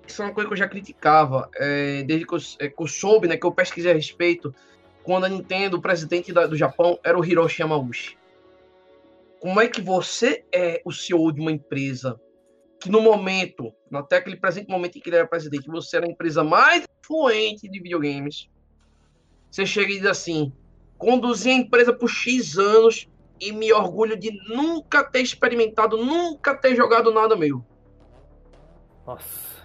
isso é uma coisa que eu já criticava, é, desde que eu, é, que eu soube, né, que eu pesquisei a respeito, quando a Nintendo, o presidente da- do Japão, era o Hiroshi Yamauchi. Como é que você é o CEO de uma empresa que no momento, até aquele presente momento em que ele era presidente, você era a empresa mais influente de videogames. Você chega e diz assim: conduzi a empresa por X anos e me orgulho de nunca ter experimentado, nunca ter jogado nada meu. Nossa.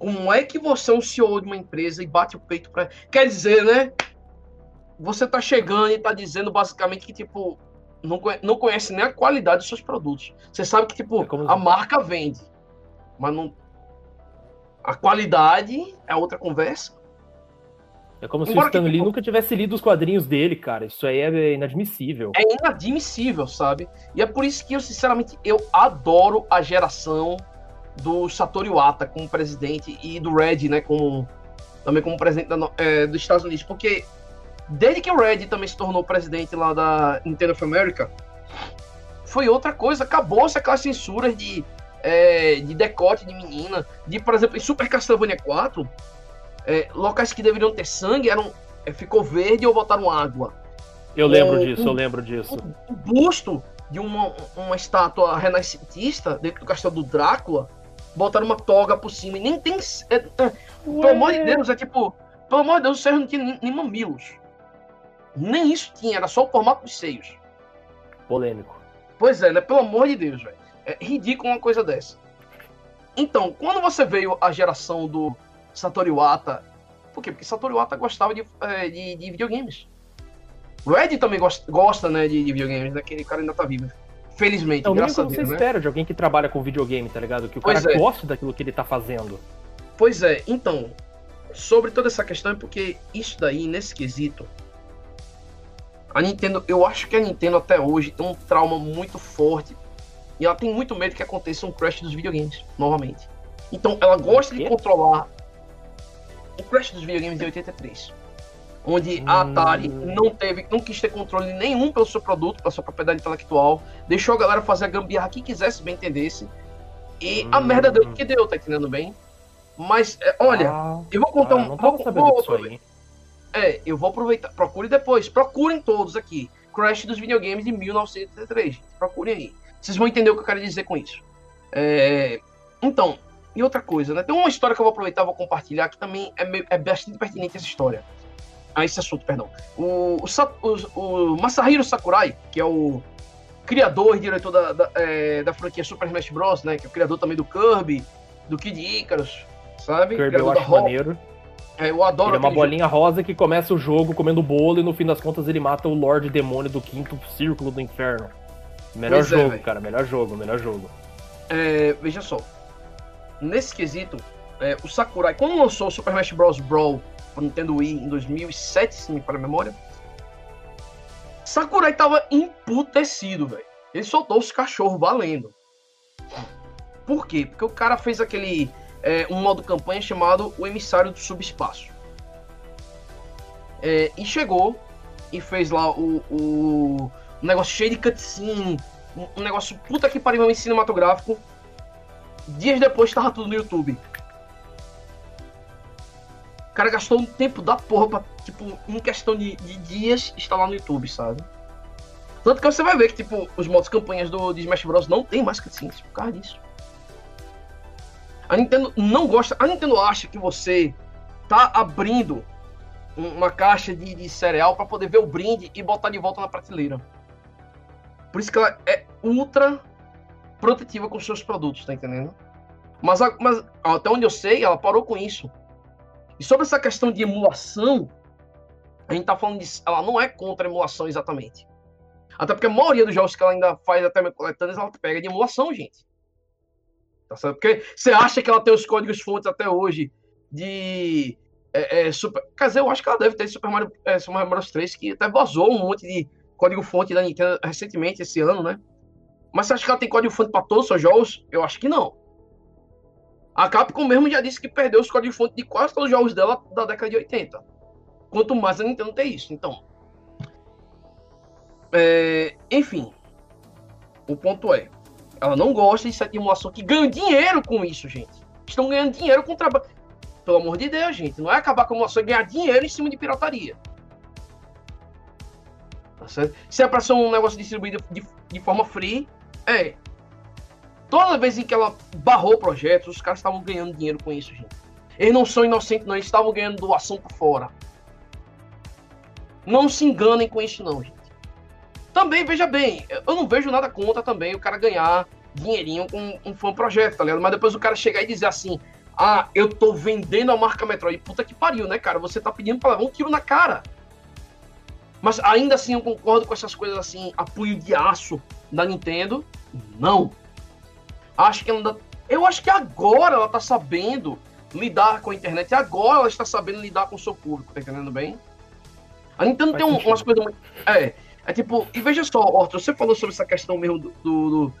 Como é que você é um CEO de uma empresa e bate o peito pra. Quer dizer, né? Você tá chegando e tá dizendo basicamente que, tipo, não, conhe- não conhece nem a qualidade dos seus produtos. Você sabe que, tipo, É a marca vende, mas não. A qualidade é outra conversa. É como se o Embora Stan Lee tipo- nunca tivesse lido os quadrinhos dele, cara. Isso aí é inadmissível. É inadmissível, sabe? E é por isso que eu, sinceramente, eu adoro a geração do Satoru Iwata como presidente e do Red, né, como também como presidente da é, dos Estados Unidos, porque desde que o Red também se tornou presidente lá da Nintendo of America, foi outra coisa, acabou-se aquelas censuras de, é, de decote de menina, de, por exemplo, em Super Castlevania 4, é, locais que deveriam ter sangue eram é, ficou verde ou botaram água. Eu lembro É, disso, eu lembro disso. o busto de uma, uma estátua renascentista dentro do castelo do Drácula, botaram uma toga por cima e nem tem. é- é- pelo amor de Deus, é tipo. Pelo amor de Deus, o Sérgio não tinha nem, nem mamilos. Nem isso tinha, era só o formato dos seios. Polêmico. Pois é, né? Pelo amor de Deus, velho. É ridículo uma coisa dessa. Então, quando você veio a geração do Satoru Iwata, por quê? Porque Satoru Iwata gostava de, eh, de, de videogames. O Ed também gosta, gosta né, de, de videogames, né? Aquele cara ainda tá vivo. Felizmente, É o graças que a você Deus, né? espera de alguém que trabalha com videogame, tá ligado? Que o Pois cara é. goste daquilo que ele tá fazendo. Pois é, então, sobre toda essa questão, é porque isso daí, nesse quesito, a Nintendo, eu acho que a Nintendo até hoje tem um trauma muito forte e ela tem muito medo que aconteça um crash dos videogames, novamente. Então, ela gosta de controlar o crash dos videogames de 83. Onde a Hum. Atari não teve, não quis ter controle nenhum pelo seu produto, pela sua propriedade intelectual, deixou a galera fazer a gambiarra que quisesse, bem entendesse. E a Hum. merda deu o que deu, tá entendendo bem? Mas, é, olha, Ah, eu vou contar ah, um. vou- vou- aí. É, eu vou aproveitar. Procure depois. Procurem todos aqui. Crash dos videogames de 1983. gente. Procurem aí. Vocês vão entender o que eu quero dizer com isso. É, Então, e outra coisa, né? Tem uma história que eu vou aproveitar e vou compartilhar que também é, meio- é bastante pertinente essa história. Ah, esse assunto, perdão. O, o, o- Masahiro Sakurai, que é o criador e diretor da, da, é, da franquia Super Smash Bros., né? Que é o criador também do Kirby, do Kid Icarus, sabe? Kirby eu criador da acho maneiro. É, eu adoro Ele é uma aquele jogo. bolinha rosa que começa o jogo comendo bolo e no fim das contas ele mata o Lorde Demônio do quinto círculo do inferno. Melhor Pois é, jogo, velho. cara. Melhor jogo, melhor jogo. É, veja só. Nesse quesito, é, o Sakurai, quando lançou o Super Smash Bros. Brawl pro Nintendo Wii em 2007, se me falha a memória, Sakurai tava emputecido, velho. Ele soltou os cachorros valendo. Por quê? Porque o cara fez aquele é, um modo campanha chamado O Emissário do Subespaço. É, e chegou e fez lá o, o um negócio cheio de cutscene, um, um negócio puta que pariu cinematográfico. Dias depois tava tudo no YouTube. Cara gastou um tempo da porra pra, tipo, em questão de, de dias, estar lá no YouTube, sabe? Tanto que você vai ver que, tipo, os modos campanhas do de Smash Bros. não tem mais cutscenes por causa disso. A Nintendo não gosta. A Nintendo acha que você tá abrindo um- uma caixa de, de cereal pra poder ver o brinde e botar de volta na prateleira. Por isso que ela é ultra protetiva com seus produtos, tá entendendo? Mas, mas até onde eu sei, ela parou com isso. E sobre essa questão de emulação, a gente tá falando de. Ela não é contra a emulação exatamente. Até porque a maioria dos jogos que ela ainda faz até coletâneas, ela pega de emulação, gente. Tá certo? Porque você acha que ela tem os códigos fontes até hoje de. É, é, super... Quer dizer, eu acho que ela deve ter Super Mario, é, Super Mario Bros 3, que até vazou um monte de código fonte da Nintendo recentemente, esse ano, né? Mas você acha que ela tem código fonte para todos os seus jogos? Eu acho que não. A Capcom mesmo já disse que perdeu os códigos fonte de quase todos os jogos dela da década de 80. Quanto mais a Nintendo tem isso. Então. É, enfim. O ponto é. Ela não gosta de emulação que ganha dinheiro com isso, gente. Estão ganhando dinheiro com trabalho. Pelo amor de Deus, gente. Não é acabar com a emulação e ganhar dinheiro em cima de pirataria. Tá certo? Se é pra ser um negócio distribuído de, de forma free, é. Toda vez em que ela barrou projetos, os caras estavam ganhando dinheiro com isso, gente. Eles não são inocentes, não. Eles estavam ganhando doação por fora. Não se enganem com isso, não, gente. Também, veja bem, eu não vejo nada contra também o cara ganhar dinheirinho com um fã projeto, tá ligado? Mas depois o cara chegar e dizer assim: Ah, eu tô vendendo a marca Metroid. Puta que pariu, né, cara? Você tá pedindo pra levar um tiro na cara. Mas ainda assim eu concordo com essas coisas assim, a punho de aço da Nintendo. Não. Acho que ela ainda. Eu acho que agora ela tá sabendo lidar com a internet. Agora ela está sabendo lidar com o seu público, tá entendendo bem? A Nintendo Faz tem um- umas coisas muito. É. É tipo, e veja só, Arthur, você falou sobre essa questão mesmo do, do- do,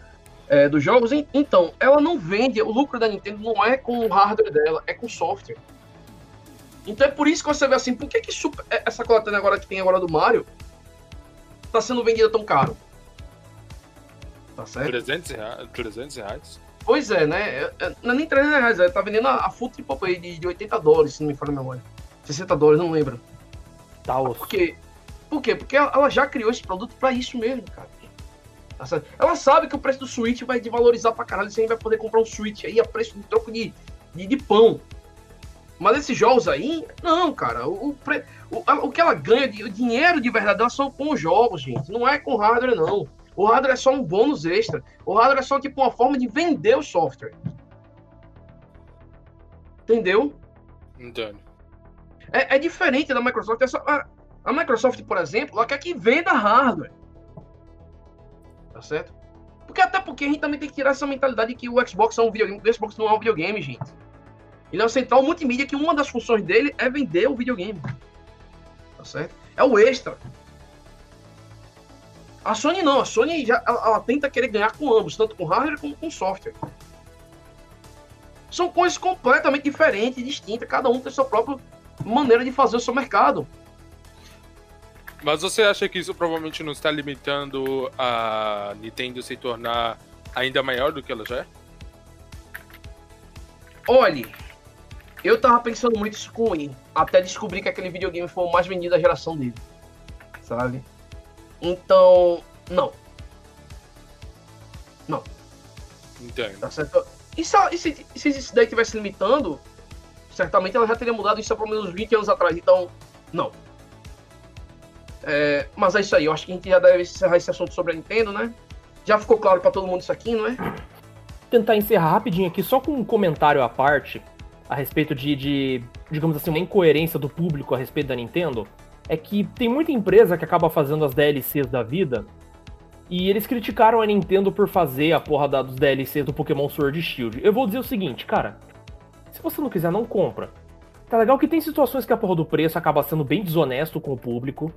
é, dos jogos. En- Então, ela não vende, o lucro da Nintendo não é com o hardware dela, é com o software. Então é por isso que você vê assim, por que, que super- é- essa coletânea agora que tem agora do Mario tá sendo vendida tão caro? Tá certo? 300 reais. 300 reais. Pois é, né? É- é- Não é nem 300 reais, ela tá vendendo a, a Full Triple Play de, de 80 dólares, se não me falha a memória. 60 dólares, não lembro. Tá osso. Por quê? Por quê? Porque ela ela já criou esse produto pra isso mesmo, cara. Tá? Ela sabe que o preço do Switch vai desvalorizar pra caralho. Você vai poder comprar um Switch aí a preço de troco de, de, de pão. Mas esses jogos aí, não, cara. O, o, o, que ela ganha, de, o dinheiro de verdade, dela são com os jogos, gente. Não é com hardware, não. O hardware é só um bônus extra. O hardware é só tipo uma forma de vender o software. Entendeu? Entendo. É, é diferente da Microsoft. Essa- a, a Microsoft, por exemplo, ela quer que venda hardware. Tá certo? Porque até porque a gente também tem que tirar essa mentalidade de que o Xbox é um videogame. O Xbox não é um videogame, gente. Ele é uma central multimídia que uma das funções dele é vender o videogame. Tá certo? É o extra. A Sony não. A Sony já, ela, ela tenta querer ganhar com ambos, tanto com hardware como com software. São coisas completamente diferentes e distintas. Cada um tem sua própria maneira de fazer o seu mercado. Mas você acha que isso provavelmente não está limitando a Nintendo se tornar ainda maior do que ela já é? Olhe, eu tava pensando muito isso com o Wii, até descobrir que aquele videogame foi o mais vendido da geração dele. Sabe? Então, não, Entendo. tá certo? E se, e se, se isso daí tivesse limitando, certamente ela já teria mudado isso há pelo menos uns 20 anos atrás, então, não. É, mas é isso aí, eu acho que a gente já deve encerrar esse assunto sobre a Nintendo, né? Já ficou claro pra todo mundo isso aqui, não é? tentar encerrar rapidinho aqui, só com um comentário à parte, a respeito de, de, digamos assim, uma incoerência do público a respeito da Nintendo, é que tem muita empresa que acaba fazendo as DLCs da vida E eles criticaram a Nintendo por fazer a porra da- dos DLCs do Pokémon Sword Shield. Eu vou dizer o seguinte, cara. Se você não quiser, não compra. Tá legal que tem situações que a porra do preço acaba sendo bem desonesto com o público,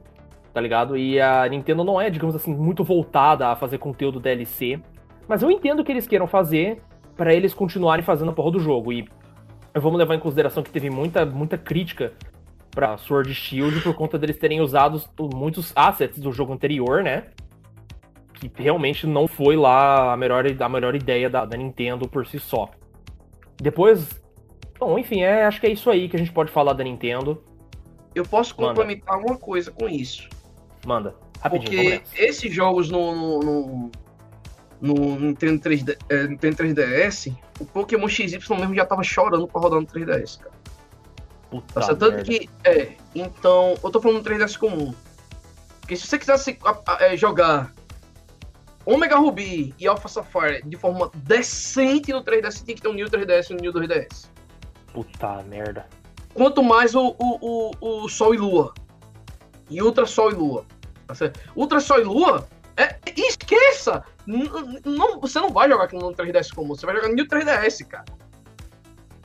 tá ligado? E a Nintendo não é, digamos assim, muito voltada a fazer conteúdo DLC. Mas eu entendo que eles queiram fazer pra eles continuarem fazendo a porra do jogo. E vamos levar em consideração que teve muita, muita crítica pra Sword Shield por conta deles terem usado muitos assets do jogo anterior, né? Que realmente não foi lá a melhor, a melhor ideia da, da Nintendo por si só. Depois. Bom, enfim, é, acho que é isso aí que a gente pode falar da Nintendo. Eu posso Manda. complementar uma coisa com isso. Manda. Rapidinho, Porque esses jogos no, no, no, no Nintendo, 3D, é, Nintendo 3DS, o Pokémon XY mesmo já tava chorando pra rodar no 3DS, cara. Puta certo? Tanto merda. que, é, então, eu tô falando no 3DS comum. Porque se você quisesse é, jogar Omega Ruby e Alpha Sapphire de forma decente no 3DS, você tinha que ter um New 3DS e um New 2DS. Puta merda. Quanto mais o, o, o, o Sol e Lua. E Ultra Sol e Lua. Tá certo? Ultra Sol e Lua, é, esqueça! N- não, você não vai jogar aquilo no 3DS comum, você vai jogar no New 3DS, cara.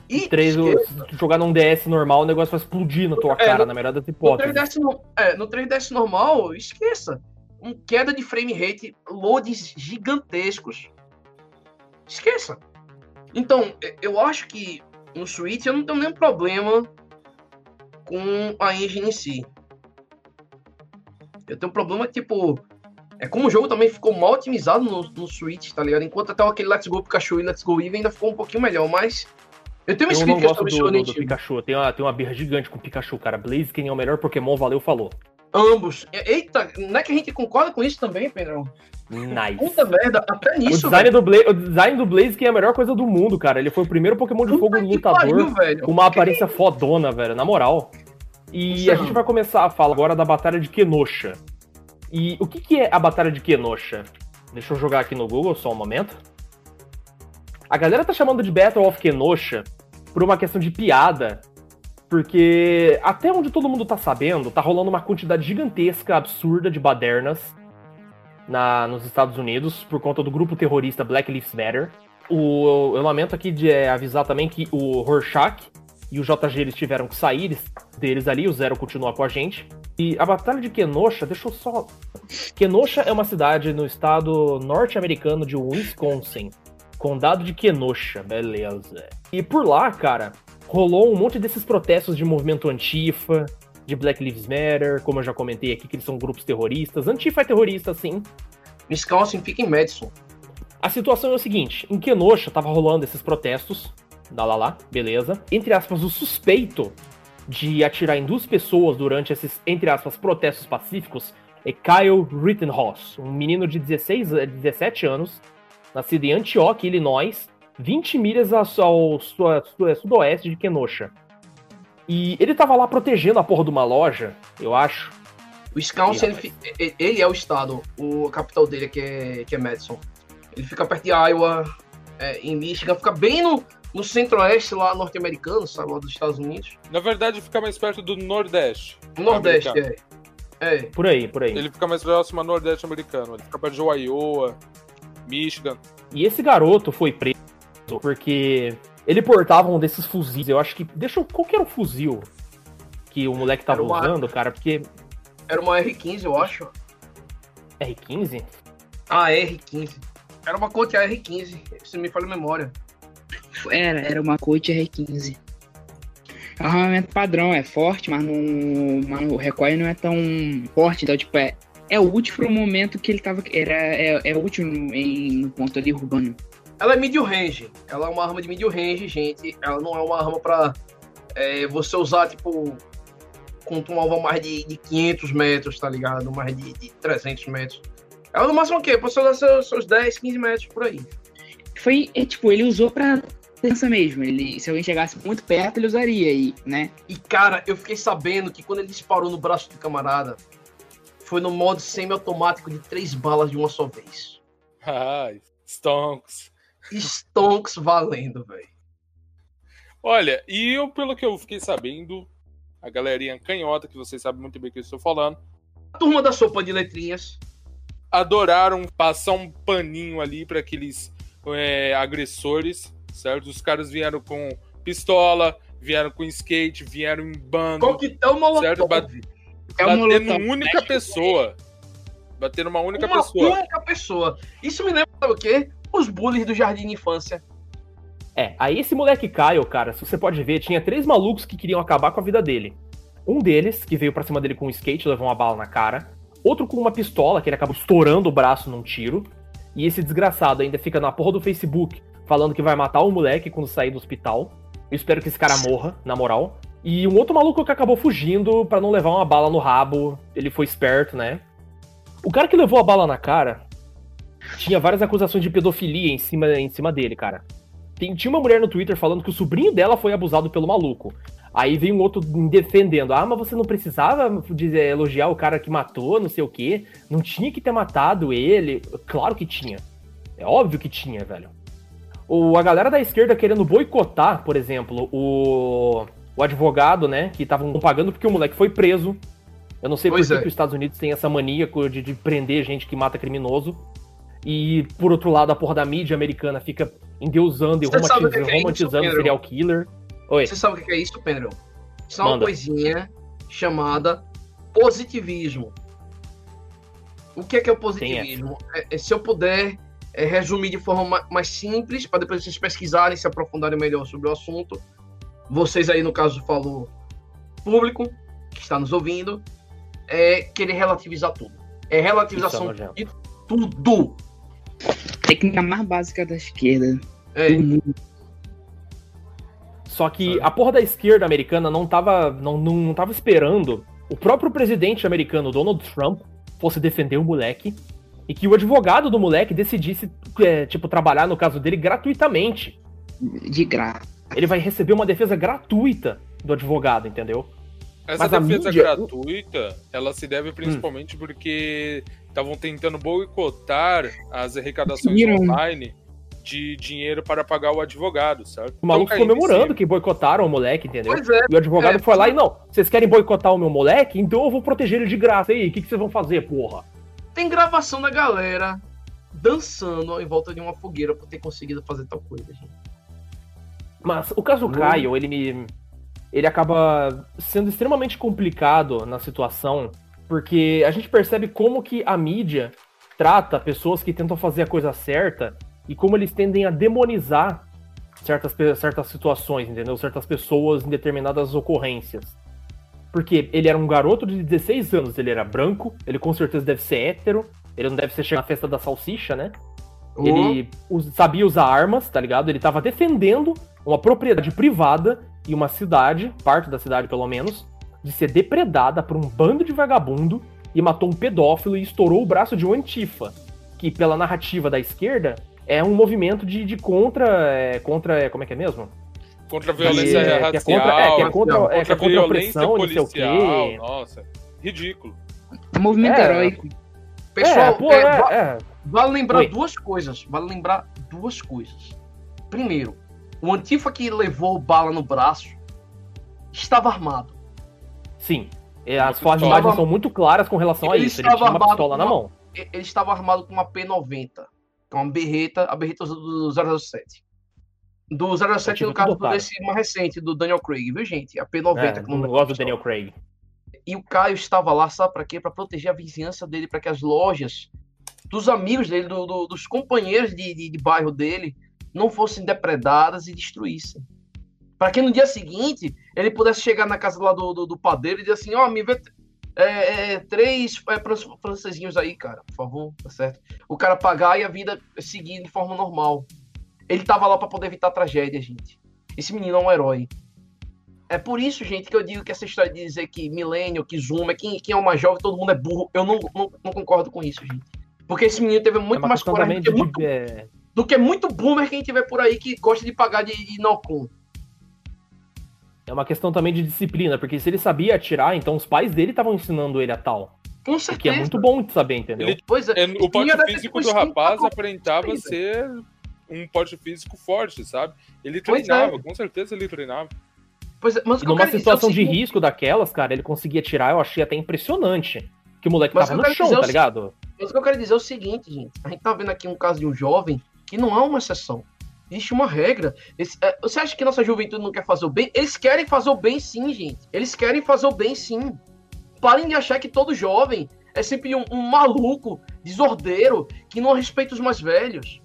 E Três, esqueça. se tu jogar num DS normal, o negócio vai explodir na tua É, cara, no- na melhor das No hipóteses. 3DS, no, é, no 3DS normal, esqueça. Um queda de frame rate, loads gigantescos. Esqueça. Então, eu acho que no Switch eu não tenho nenhum problema com a engine em si. Eu tenho um problema, tipo. É como o jogo também ficou mal otimizado no, no Switch, tá ligado? Enquanto até aquele Let's Go Pikachu e Let's Go Eevee ainda ficou um pouquinho melhor, mas. Eu tenho minhas Eu críticas sobre o do, do, Shonen do. Pikachu. Tem uma, tem uma birra gigante com o Pikachu, cara. Blaziken é o melhor Pokémon, valeu, falou. Ambos. Eita, não é que a gente concorda com isso também, Pedrão? Nice. Puta merda, até O nisso, design, velho. do Bla o design do Blaziken é a melhor coisa do mundo, cara. Ele foi o primeiro Pokémon de fogo Puta que lutador pariu, velho. com uma aparência fodona, velho, na moral. E Nossa. a gente vai começar a falar agora da Batalha de Kenosha. E o que, que é a Batalha de Kenosha? Deixa eu jogar aqui no Google só um momento. A galera tá chamando de Battle of Kenosha por uma questão de piada, porque até onde todo mundo tá sabendo, tá rolando uma quantidade gigantesca, absurda de badernas na, nos Estados Unidos por conta do grupo terrorista Black Lives Matter. O, eu lamento aqui de é, avisar também que o Rorschach e o JG eles tiveram que sair eles- deles ali, o Zero continua com a gente. E a Batalha de Kenosha, deixa eu só. Kenosha é uma cidade no estado norte-americano de Wisconsin. Condado de Kenosha, beleza. E por lá, cara, rolou um monte desses protestos de movimento antifa, de Black Lives Matter, como eu já comentei aqui, que eles são grupos terroristas. Antifa é terrorista, sim. Wisconsin fica em Madison. A situação é o seguinte: em Kenosha tava rolando esses protestos, da lá lá, beleza. Entre aspas, o suspeito de atirar em duas pessoas durante esses, entre aspas, protestos pacíficos é Kyle Rittenhouse, um menino de 16, a 17 anos, nascido em Antioch, Illinois, 20 milhas ao, ao su- su- sudoeste de Kenosha. E ele tava lá protegendo a porra de uma loja, eu acho. Wisconsin, Ih, ele, ele é o estado, o a capital dele é que é, que é Madison. Ele fica perto de Iowa, é, em Michigan, fica bem no, no centro-oeste lá norte-americano, sabe, lá dos Estados Unidos. Na verdade, fica mais perto do Nordeste. No Nordeste, americano. é. É. Por aí, por aí. Ele fica mais próximo ao Nordeste americano. Ele fica perto de Iowa, Michigan. E esse garoto foi preso porque ele portava um desses fuzis. Eu acho que. Deixa eu. Qual que era o fuzil que o moleque tava uma- usando, cara? Porque. Era uma R15, eu acho. R15? Ah, R15. Era uma Colt R15, se me falha a memória. Era, era uma Colt R15. É um armamento padrão, é forte, mas, não, mas o recoil não é tão forte. Então, tipo, é, é útil pro momento que ele tava. Era, é, é útil no- em um ponto ali urbano. Ela é medium range. Ela é uma arma de medium range, gente. Ela não é uma arma pra é, você usar, tipo, contra um alvo mais de, de 500 metros, tá ligado? Mais de, de 300 metros. Ela no máximo o quê? Você usar seus, seus 10, 15 metros por aí. Foi, é, tipo, ele usou pra dança mesmo. Ele, se alguém chegasse muito perto, ele usaria aí, né? E, cara, eu fiquei sabendo que quando ele disparou no braço do camarada, foi no modo semi-automático de três balas de uma só vez. Ah, Stonks. Stonks valendo, velho. Olha, e eu, pelo que eu fiquei sabendo, a galerinha canhota, que vocês sabem muito bem o que eu estou falando, A turma da sopa de letrinhas adoraram passar um paninho ali para aqueles é, agressores, certo? Os caras vieram com pistola, vieram com skate, vieram em bando, Coquetel Molotov. certo? É uma batendo molotov. uma única pessoa. Batendo uma única uma pessoa. única pessoa. Isso me lembra, sabe o quê? Os bullies do jardim de infância. É, aí esse moleque Kyle, cara, se você pode ver, tinha três malucos que queriam acabar com a vida dele. Um deles, que veio pra cima dele com um skate, levou uma bala na cara. Outro com uma pistola, que ele acabou estourando o braço num tiro. E esse desgraçado ainda fica na porra do Facebook falando que vai matar o moleque quando sair do hospital. Eu espero que esse cara morra, na moral. E um outro maluco que acabou fugindo pra não levar uma bala no rabo. Ele foi esperto, né? O cara que levou a bala na cara tinha várias acusações de pedofilia em cima, em cima dele, cara. Tem- tinha uma mulher no Twitter falando que o sobrinho dela foi abusado pelo maluco. Aí veio um outro defendendo. Ah, mas você não precisava dizer, elogiar o cara que matou, não sei o quê. Não tinha que ter matado ele. Claro que tinha. É óbvio que tinha, velho. O, a galera da esquerda querendo boicotar, por exemplo, o, o advogado, né? Que estavam pagando porque o moleque foi preso. Eu não sei Pois por que é. que os Estados Unidos têm essa mania de, de prender gente que mata criminoso. E, por outro lado, a porra da mídia americana fica endeusando e Você sabe o romantiz- que é isso, romantizando Pedro? serial killer. Oi. Você sabe o que é isso, Pedro? Isso é uma coisinha chamada positivismo. O que é que é o positivismo? É- é se eu puder é, resumir de forma ma- mais simples, para depois vocês pesquisarem, se aprofundarem melhor sobre o assunto. Vocês aí, no caso, falou público, que está nos ouvindo, é querer relativizar tudo. É relativização é de tudo. Técnica mais básica da esquerda. É, do mundo. Só que a porra da esquerda americana não tava, não, não, não tava esperando o próprio presidente americano, Donald Trump, fosse defender o moleque e que o advogado do moleque decidisse, é, tipo, trabalhar no caso dele gratuitamente. De graça. Ele vai receber uma defesa gratuita do advogado, entendeu? Essa Mas a defesa mídia- gratuita, ela se deve principalmente porque estavam tentando boicotar as arrecadações online de dinheiro para pagar o advogado, certo? O maluco Tão caindo em comemorando cima. que boicotaram o moleque, entendeu? pois é. E o advogado É, foi lá e, não, vocês querem boicotar o meu moleque? Então eu vou proteger ele de graça. E aí, o que, que vocês vão fazer, porra? Tem gravação da galera dançando em volta de uma fogueira por ter conseguido fazer tal coisa, gente. Mas o caso Hum. Caio, ele me. Ele acaba sendo extremamente complicado na situação, porque a gente percebe como que a mídia trata pessoas que tentam fazer a coisa certa e como eles tendem a demonizar certas, certas situações, entendeu? Certas pessoas em determinadas ocorrências. Porque ele era um garoto de 16 anos, ele era branco, ele com certeza deve ser hétero, ele não deve ser chegar na festa da salsicha, né? Ele us- sabia usar armas, tá ligado? Ele tava defendendo uma propriedade privada e uma cidade, parte da cidade pelo menos, de ser depredada por um bando de vagabundo e matou um pedófilo e estourou o braço de um antifa, que pela narrativa da esquerda é um movimento de, de contra, é, contra, é, como é que é mesmo? Contra a violência Que é- racial, que é contra, é, que é contra, é, que é contra a contra opressão, não sei o policial. quê. Nossa, ridículo. É um movimento É. heróico. Pessoal, é, pô, é, é, va- é. vale lembrar Oi. duas coisas. Vale lembrar duas coisas. Primeiro, o Antifa que levou bala no braço estava armado. Sim. É, as Estava- imagens são muito claras com relação a Ele isso. Ele estava tinha uma armado pistola na com uma- mão. Ele estava armado com uma P90, que é uma berreta, a berreta do 007. Do 007 tive no caso desse mais recente, do Daniel Craig, viu, gente? A P90. É, que é não gosto do. Daniel Craig. E o Caio estava lá, sabe pra quê? Pra proteger a vizinhança dele, para que as lojas dos amigos dele, do- do- dos companheiros de, de- de bairro dele, não fossem depredadas e destruíssem. Para que no dia seguinte ele pudesse chegar na casa lá do, do, do padeiro e dizer assim: Ó, me vê é, é, três é, fran- francesinhos aí, cara, por favor, tá certo? O cara pagar e a vida seguir de forma normal. Ele tava lá para poder evitar tragédia, gente. Esse menino é um herói. É por isso, gente, que eu digo que essa história de dizer que milênio, que Zuma, quem, quem é o mais jovem, todo mundo é burro, eu não, não, não concordo com isso, gente. Porque esse menino teve É muito uma mais coragem também do que, de, muito, é, do que muito boomer que a gente vê por aí que gosta de pagar de, de Nocum. é uma questão também de disciplina, porque se ele sabia atirar, então os pais dele estavam ensinando ele a tal. Com O certeza. que é muito bom de saber, entendeu? Ele- Pois é. É, o porte físico do rapaz aparentava ser um porte físico forte, sabe? Ele é. treinava, com certeza ele treinava. Pois é, mas E numa é situação de seguinte, risco daquelas, cara, ele conseguia tirar, eu achei até impressionante. Que o moleque Mas tava no chão, é tá ligado? Mas o que eu quero dizer é o seguinte, gente. A gente tá vendo aqui um caso de um jovem que não é uma exceção. Existe uma regra. É, você acha que nossa juventude não quer fazer o bem? Eles querem fazer o bem sim, gente. Eles querem fazer o bem sim. Parem de achar que todo jovem é sempre um, um maluco, desordeiro, que não respeita os mais velhos.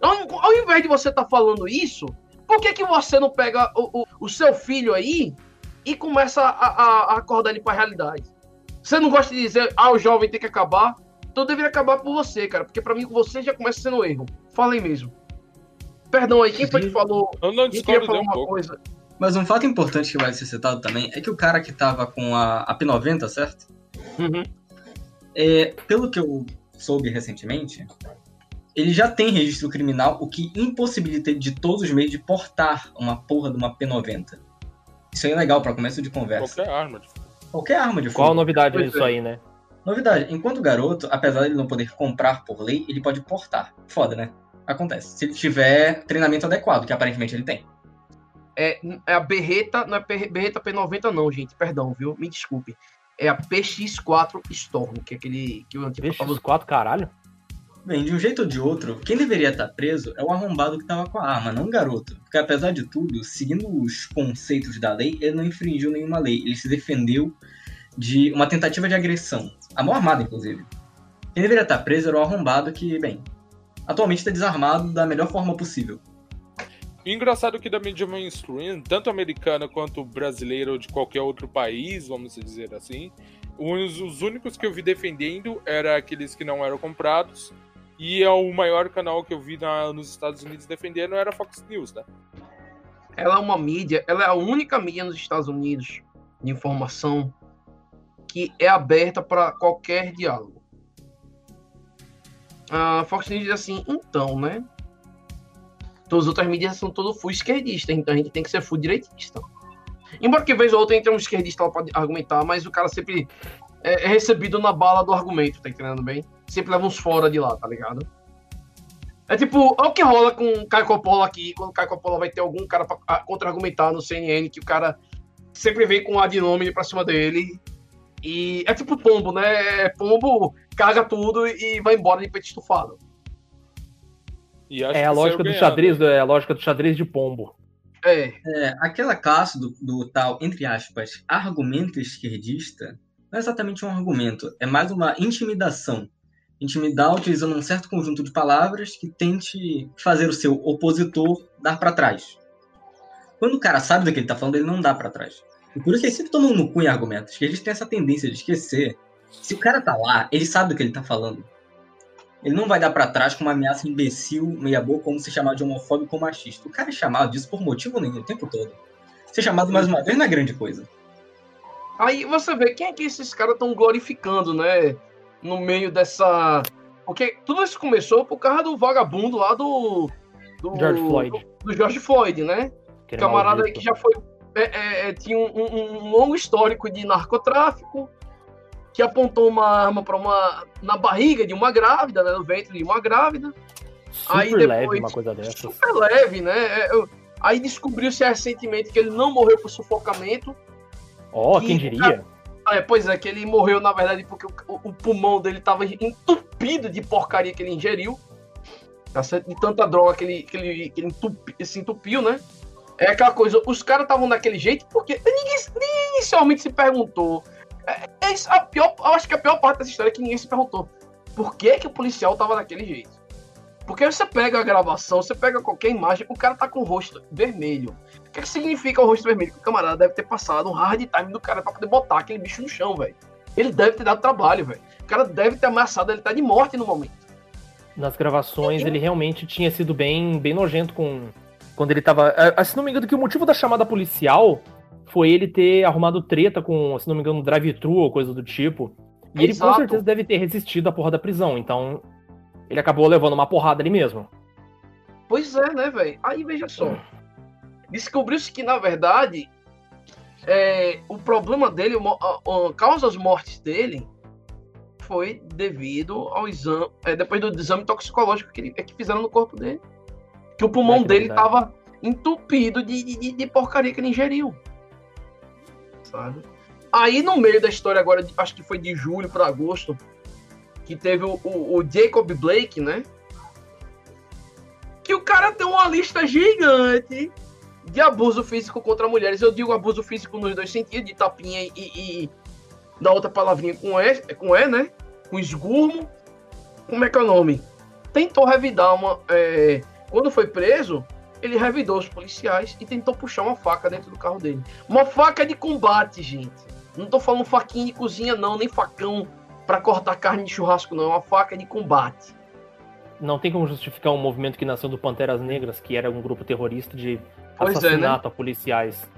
Ao, ao invés de você estar falando isso, por que, que você não pega o, o, o seu filho aí e começa a, a, a acordar ele para a realidade? Você não gosta de dizer, ah, o jovem tem que acabar? Então deveria acabar por você, cara, porque para mim você já começa sendo erro. Falei mesmo. Perdão aí, quem foi que falou? Eu não discordo falar um uma pouco. coisa? Mas um fato importante que vai ser citado também é que o cara que tava com a, a P90, certo? Uhum. É, pelo que eu soube recentemente, ele já tem registro criminal, o que impossibilita ele de todos os meios de portar uma porra de uma P90. Isso aí é legal pra começo de conversa. Qualquer arma. de- Qualquer arma de fogo. Qual a novidade nisso é. aí, né? Novidade, enquanto garoto, apesar de ele não poder comprar por lei, ele pode portar. Foda, né? Acontece. Se ele tiver treinamento adequado, que aparentemente ele tem. É, é a berreta, não é berreta P90 não, gente, perdão, viu? Me desculpe. É a PX4 Storm, que é aquele que o Antifa Vixe, falou. os quatro caralho. Bem, de um jeito ou de outro, quem deveria estar preso é o arrombado que tava com a arma, não o garoto. Porque apesar de tudo, seguindo os conceitos da lei, ele não infringiu nenhuma lei. Ele se defendeu de uma tentativa de agressão. A mão armada, inclusive. Quem deveria estar preso era o arrombado que, bem, atualmente está desarmado da melhor forma possível. Engraçado é que da mídia mainstream, tanto americana quanto brasileira ou de qualquer outro país, vamos dizer assim, os, os únicos que eu vi defendendo eram aqueles que não eram comprados. E é o maior canal que eu vi na- nos Estados Unidos defendendo era a Fox News, né? Ela é uma mídia, ela é a única mídia nos Estados Unidos de informação que é aberta para qualquer diálogo. A Fox News diz assim, então, né? Todas as outras mídias são todo full esquerdista, então a gente tem que ser full direitista. Embora que vez ou outra entre um esquerdista lá pra argumentar, mas o cara sempre é, é recebido na bala do argumento, tá entendendo bem? Sempre leva uns fora de lá, tá ligado? É tipo, olha o que rola com o Caio Coppola aqui, quando o Caio Coppola vai ter algum cara pra contra-argumentar no CNN, que o cara sempre vem com um hominem pra cima dele. E é tipo pombo, né? É Pombo caga tudo e vai embora de peito estufado. E acho É que a lógica do ganhando. xadrez, é a lógica do xadrez de pombo. É, É, aquela classe do, do tal, entre aspas, argumento esquerdista, não é exatamente um argumento, é mais uma intimidação. Intimidar utilizando um certo conjunto de palavras que tente fazer o seu opositor dar pra trás. Quando o cara sabe do que ele tá falando, ele não dá pra trás. E por isso que eles sempre tomam no cu em argumentos, que eles têm essa tendência de esquecer. Se o cara tá lá, ele sabe do que ele tá falando. Ele não vai dar pra trás com uma ameaça imbecil, meia boca, como se chamar de homofóbico ou machista. O cara é chamado disso por motivo nenhum o tempo todo. Ser chamado mais uma vez não é grande coisa. Aí você vê quem é que esses caras estão glorificando, né? No meio dessa. Porque tudo isso começou por causa do vagabundo lá do. do George Floyd. Do, George Floyd, né? aquele camarada aí que já foi. É, é, é, tinha um, um- um longo histórico de narcotráfico, que apontou uma arma para uma. na barriga de uma grávida, né? No ventre de uma grávida. Super aí depois- leve uma coisa dessa. Super leve, né? É, eu- Aí descobriu-se recentemente que ele não morreu por sufocamento. Ó, que- quem diria? É, pois é, que ele morreu, na verdade, porque o, o- pulmão dele tava entupido de porcaria que ele ingeriu. Tá certo? De tanta droga que ele, que ele, que ele entupi- se entupiu, né? É aquela coisa, os caras estavam daquele jeito porque ninguém, ninguém inicialmente se perguntou. É, é isso, a pior, eu acho que a pior parte dessa história é que ninguém se perguntou por que, que o policial tava daquele jeito. Porque você pega a gravação, você pega qualquer imagem, o cara tá com o rosto vermelho. O que, que significa o rosto vermelho? Que o camarada deve ter passado um hard time do cara pra poder botar aquele bicho no chão, velho. Ele deve ter dado trabalho, velho. O cara deve ter ameaçado ele tá de morte no momento. Nas gravações, ele realmente tinha sido bem, bem nojento com. Quando ele tava. ah, Se não me engano, que o motivo da chamada policial foi ele ter arrumado treta com, se não me engano, um drive-thru ou coisa do tipo. E ele com Exato. certeza deve ter resistido à porra da prisão. Então, ele acabou levando uma porrada ali mesmo. Pois é, né, velho? Aí veja só. Descobriu-se que, na verdade, é, o problema dele, a, a causa das mortes dele, foi devido ao exame. é, depois do exame toxicológico que, ele, é que fizeram no corpo dele. Que o pulmão É, que dele verdade. tava entupido de, de, de- porcaria que ele ingeriu. Sabe? Aí, no meio da história agora, acho que foi de julho para agosto, que teve o, o, o Jacob Blake, né? Que o cara tem uma lista gigante de abuso físico contra mulheres. Eu digo abuso físico nos dois sentidos, de tapinha e, e da outra palavrinha com E, com E, né? Com esgurmo. Como é que é o nome? Tentou revidar uma. é, quando foi preso, ele revidou os policiais e tentou puxar uma faca dentro do carro dele. Uma faca de combate, gente. Não tô falando faquinha de cozinha, não, nem facão pra cortar carne de churrasco, não. É uma faca de combate. Não tem como justificar um movimento que nasceu do Panteras Negras, que era um grupo terrorista de Pois é, assassinato a policiais.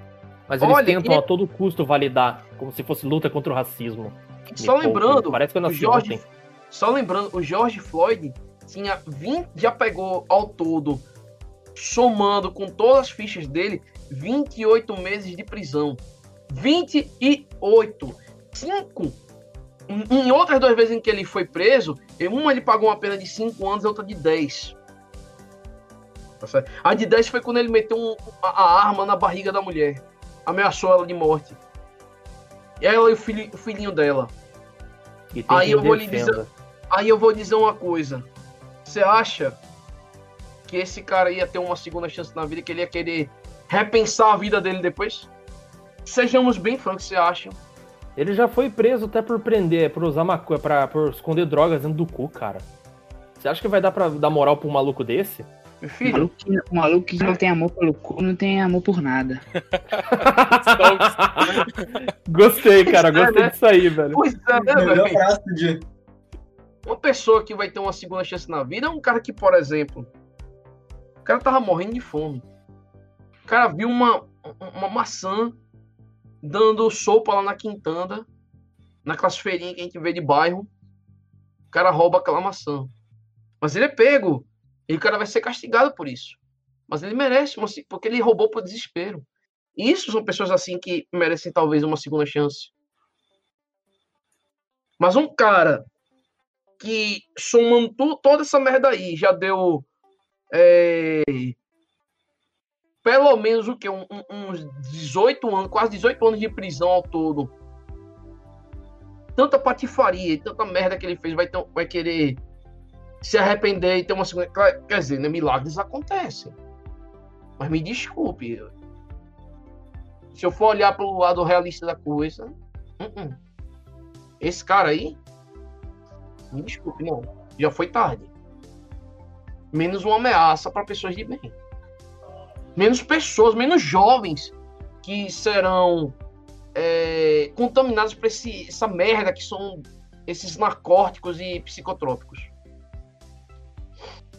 Mas eles Olha, tentam e- a todo custo validar, como se fosse luta contra o racismo. Só Me lembrando, Parece que eu o nasci George, ontem. só lembrando, o George Floyd tinha 20, já pegou ao todo, somando com todas as fichas dele, 28 meses de prisão. 28. Cinco. Em em outras duas vezes em que ele foi preso, em uma ele pagou uma pena de 5 anos, a outra de 10. Tá? A de 10 foi quando ele meteu um- a, arma na barriga da mulher. Ameaçou ela de morte. E ela e o, filho- o filhinho dela. E Aí eu vou lhe defenda. Aí eu vou dizer uma coisa. Você acha que esse cara ia ter uma segunda chance na vida, que ele ia querer repensar a vida dele depois? Sejamos bem francos, você acha? Ele já foi preso até por prender, por usar maconha, pra, por esconder drogas dentro do cu, cara. Você acha que vai dar pra dar moral pra um maluco desse? Meu O filho, maluco, que, o maluco que não tem amor pelo cu, não tem amor por nada. Gostei, cara, é, gostei disso aí, velho. pois é, né, Melhor velho? Uma pessoa que vai ter uma segunda chance na vida é um cara que, por exemplo, o cara tava morrendo de fome. O cara viu uma, uma maçã dando sopa lá na quintanda, naquelas feirinhas que a gente vê de bairro. O cara rouba aquela maçã. Mas ele é pego. E o cara vai ser castigado por isso. Mas ele merece, porque ele roubou por desespero. Isso são pessoas assim que merecem talvez uma segunda chance. Mas um cara que somando toda essa merda aí já deu é, pelo menos o que um, uns 18 anos, quase 18 anos de prisão ao todo. Tanta patifaria, tanta merda que ele fez, vai, ter- vai querer se arrepender e ter uma segunda. Quer dizer, né, milagres acontecem. Mas me desculpe. Se eu for olhar pelo lado realista da coisa, uh-uh. esse cara aí, me desculpe, não. Já foi tarde. Menos uma ameaça para pessoas de bem. Menos pessoas, menos jovens que serão é, contaminados por esse, essa merda que são esses narcóticos e psicotrópicos.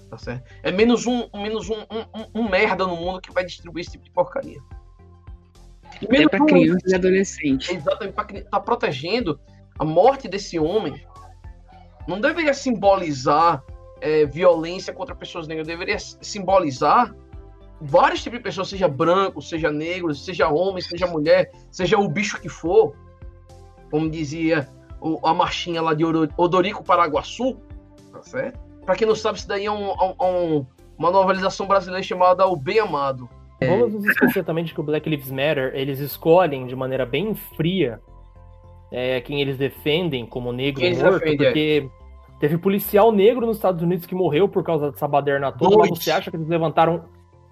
Tá certo? É menos um, menos um, um, um- merda no mundo que vai distribuir esse tipo de porcaria. E Até menos pra um- criança e adolescente. Exatamente, para estar protegendo a morte desse homem. Não deveria simbolizar é, violência contra pessoas negras, deveria simbolizar vários tipos de pessoas, seja branco, seja negro, seja homem, seja mulher, seja o bicho que for, como dizia a marchinha lá de Odorico Paraguaçu, tá certo? Pra quem não sabe, isso daí é um- um- uma novelização brasileira chamada O Bem Amado. Vamos nos esquecer também de que o Black Lives Matter, eles escolhem de maneira bem fria é, quem eles defendem como negro Quem eles morto, defendem, é. porque teve policial negro nos Estados Unidos que morreu por causa dessa baderna toda, mas você acha que eles levantaram...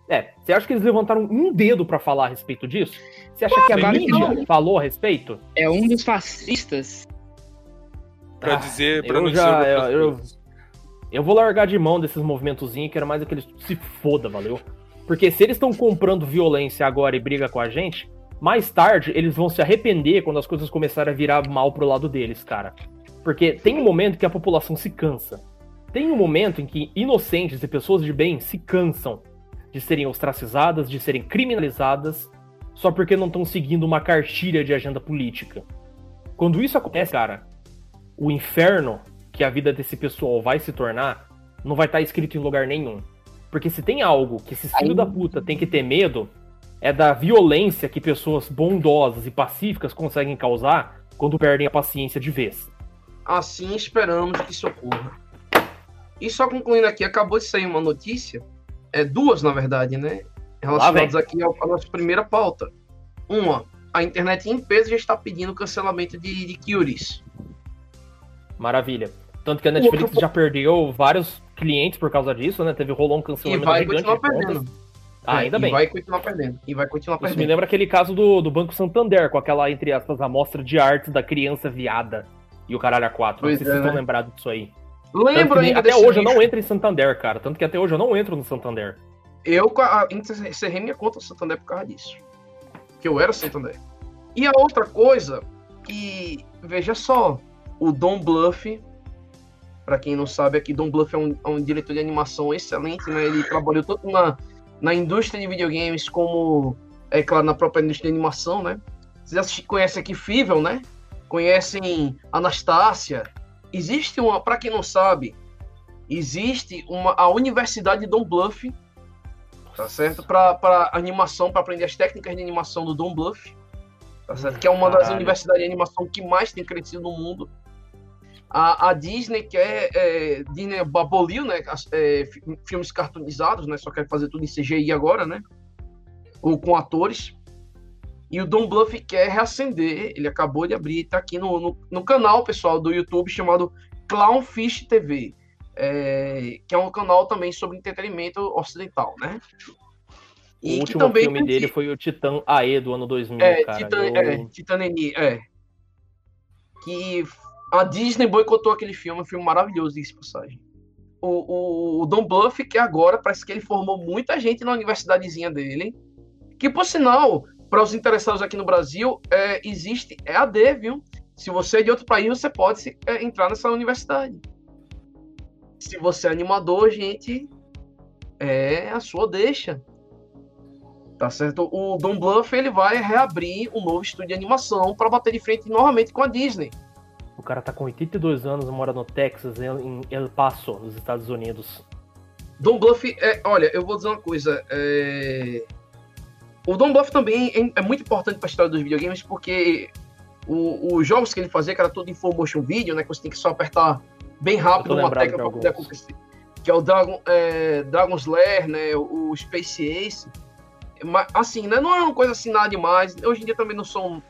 É, você acha que eles levantaram um dedo pra falar a respeito disso? Você acha que a mídia não. falou a respeito? É um dos fascistas. Pra Ah, dizer, pra eu não já- dizer eu- eu-. Eu vou largar de mão desses movimentozinhos, quero mais é que eles se foda, valeu? Porque se eles estão comprando violência agora e briga com a gente, mais tarde eles vão se arrepender quando as coisas começarem a virar mal pro lado deles, cara. Porque tem um momento que a população se cansa. Tem um momento em que inocentes e pessoas de bem se cansam de serem ostracizadas, de serem criminalizadas, só porque não estão seguindo uma cartilha de agenda política. Quando isso acontece, cara, o inferno que a vida desse pessoal vai se tornar não vai estar escrito em lugar nenhum. Porque se tem algo que esses filhos Aí- da puta tem que ter medo, é da violência que pessoas bondosas e pacíficas conseguem causar quando perdem a paciência de vez. Assim esperamos que isso ocorra. E só concluindo aqui, acabou de sair uma notícia, é duas na verdade, né? Relacionadas aqui à nossa primeira pauta. Uma, a internet em peso já está pedindo cancelamento de, de. Maravilha. Tanto que a Netflix já perdeu vários clientes por causa disso, né? Teve rolou um E cancelamento vai gigante continuar de contas. Perdendo. Ah, ainda e bem. vai continuar perdendo. E vai continuar Isso me perdendo. lembra aquele caso do, do Banco Santander, com aquela, entre aspas, amostra de arte da criança viada e o caralho a quatro. Não Pois sei se é, vocês estão né? lembrados disso aí. Lembro ainda até hoje eu não entro em Santander, cara. Tanto que até hoje eu não entro no Santander. Eu encerrei minha conta no Santander por causa disso. Que eu era Santander. E a outra coisa que, veja só, o Don Bluff, pra quem não sabe aqui, Don Bluff é um, é um diretor de animação excelente, né? Ele trabalhou tanto na, na indústria de videogames como, é claro, na própria indústria de animação, né? Vocês conhecem aqui Fível, né? Conhecem Anastácia. Existe uma, pra quem não sabe, existe uma, a Universidade de Don Bluff, tá certo? Para animação, para aprender as técnicas de animação do Don Bluff, tá certo? Que é uma das Caralho. universidades de animação que mais tem crescido no mundo. A, a Disney quer é, Disney aboliu, né? é, fi- filmes cartoonizados, né? Só quer fazer tudo em CGI agora, né? Ou com atores. E o Don Bluff quer reacender. Ele acabou de abrir, tá aqui no, no, no canal, pessoal, do YouTube chamado Clownfish TV é, que é um canal também sobre entretenimento ocidental, né? O que último filme dele foi o Titã AE do ano 2000, é, cara. Titan, Eu- é, Titan Eni, é. Que a Disney boicotou aquele filme, um filme maravilhoso, de passagem. O, o, o Don Bluff, que agora parece que ele formou muita gente na universidadezinha dele. Que, por sinal, para os interessados aqui no Brasil, é, existe EAD, viu? Se você é de outro país, você pode é, entrar nessa universidade. Se você é animador, gente, é a sua deixa. Tá certo? O Don Bluff ele vai reabrir um novo estúdio de animação para bater de frente novamente com a Disney. O cara tá com 82 anos, mora no Texas, em El Paso, nos Estados Unidos. Don Bluff, é, olha, eu vou dizer uma coisa. é, O Don Bluff também é, é muito importante para a história dos videogames porque o- os jogos que ele fazia, que era tudo em full motion video, né? Que você tem que só apertar bem rápido uma tecla para poder acontecer. Que é o Dragon, é, Dragon's Lair, né? O Space Ace. Mas, assim, né? Não é uma coisa assim nada demais. Hoje em dia também não são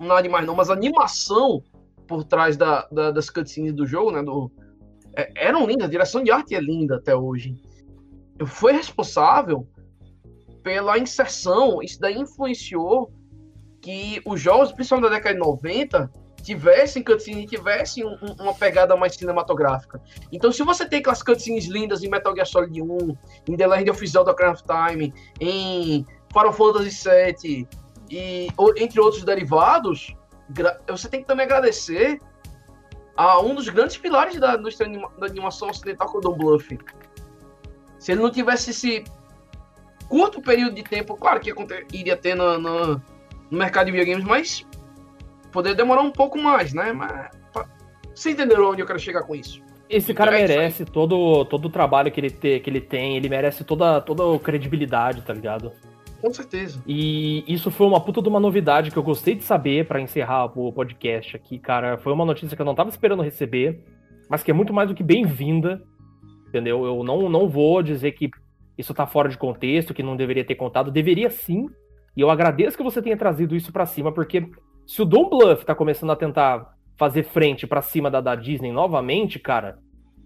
nada demais, não. Mas a animação por trás da, da- das cutscenes do jogo, né? Do, é, eram lindas. A direção de arte é linda até hoje. Foi responsável pela inserção. Isso daí influenciou que os jogos, principalmente da década de 90, tivessem cutscenes, tivessem um- um- uma pegada mais cinematográfica. Então, se você tem aquelas cutscenes lindas em Metal Gear Solid 1, em The Legend of Zelda Ocarina of Time, em Final Fantasy VII, e, entre outros derivados, você tem que também agradecer a um dos grandes pilares da indústria da animação ocidental, que é o Don Bluff. Se ele não tivesse esse curto período de tempo, claro que iria ter no, no- no mercado de videogames, mas poderia demorar um pouco mais, né? Mas pa- vocês entenderam onde eu quero chegar com isso? Esse cara É merece todo, todo o trabalho que ele, te, que ele tem, ele merece toda, toda a credibilidade, tá ligado? Com certeza. E isso foi uma puta de uma novidade que eu gostei de saber pra encerrar o podcast aqui, cara. Foi uma notícia que eu não tava esperando receber, mas que é muito mais do que bem-vinda, entendeu? Eu não, não vou dizer que isso tá fora de contexto, que não deveria ter contado. Deveria sim. E eu agradeço que você tenha trazido isso pra cima, porque se o Don Bluff tá começando a tentar fazer frente pra cima da, da Disney novamente, cara,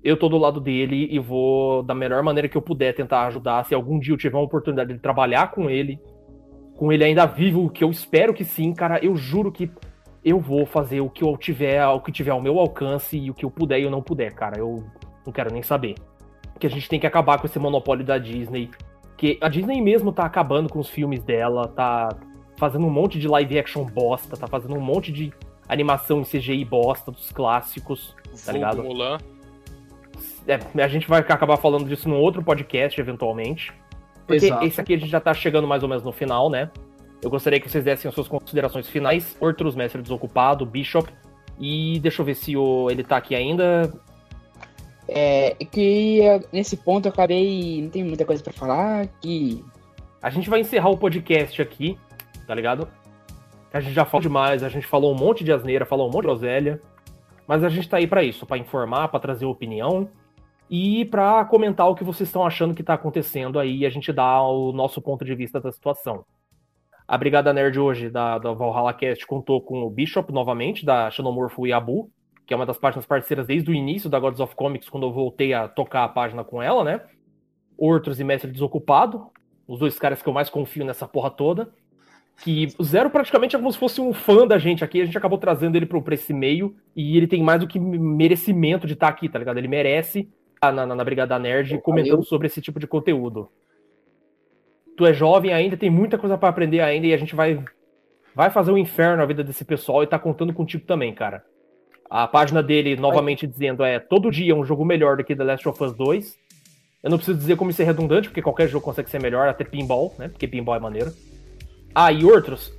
eu tô do lado dele e vou, da melhor maneira que eu puder, tentar ajudar. Se algum dia eu tiver uma oportunidade de trabalhar com ele, com ele ainda vivo, que eu espero que sim, cara, eu juro que eu vou fazer o que eu tiver, o que tiver ao meu alcance e o que eu puder e eu não puder, cara. Eu não quero nem saber. Porque a gente tem que acabar com esse monopólio da Disney. Que a Disney mesmo tá acabando com os filmes dela, tá fazendo um monte de live action bosta, tá fazendo um monte de animação em CGI bosta dos clássicos, tá ligado? Mulan. É, a gente vai acabar falando disso num outro podcast, eventualmente. Porque Exato. esse aqui a gente já tá chegando mais ou menos no final, né? Eu gostaria que vocês dessem as suas considerações finais. Ortrus, mestre desocupado, Bishop. E deixa eu ver se o, ele tá aqui ainda. É que eh, nesse ponto eu acabei. Não tem muita coisa pra falar. Que. A gente vai encerrar o podcast aqui, tá ligado? A gente já falou demais, a gente falou um monte de asneira, falou um monte de groselha. Mas a gente tá aí pra isso, pra informar, pra trazer opinião e pra comentar o que vocês estão achando que tá acontecendo aí a gente dá o nosso ponto de vista da situação. A Brigada Nerd hoje da, da Valhalla Cast contou com o Bishop novamente, da Xenomorpho e Abu. que é uma das páginas parceiras desde o início da Gods of Comics, quando eu voltei a tocar a página com ela, né? Ortros e Mestre Desocupado, os dois caras que eu mais confio nessa porra toda. Que o Zero praticamente é como se fosse um fã da gente aqui, a gente acabou trazendo ele pra esse meio, e ele tem mais do que merecimento de estar aqui, tá ligado? Ele merece na, na, na Brigada Nerd comentando sobre esse tipo de conteúdo. Tu é jovem ainda, tem muita coisa para aprender ainda, e a gente vai, vai fazer um inferno na vida desse pessoal e tá contando contigo também, cara. A página dele, novamente dizendo, é todo dia um jogo melhor do que The Last of Us 2. Eu não preciso dizer como isso é redundante, porque qualquer jogo consegue ser melhor, até pinball, né? Porque pinball é maneiro. Ah, e outros,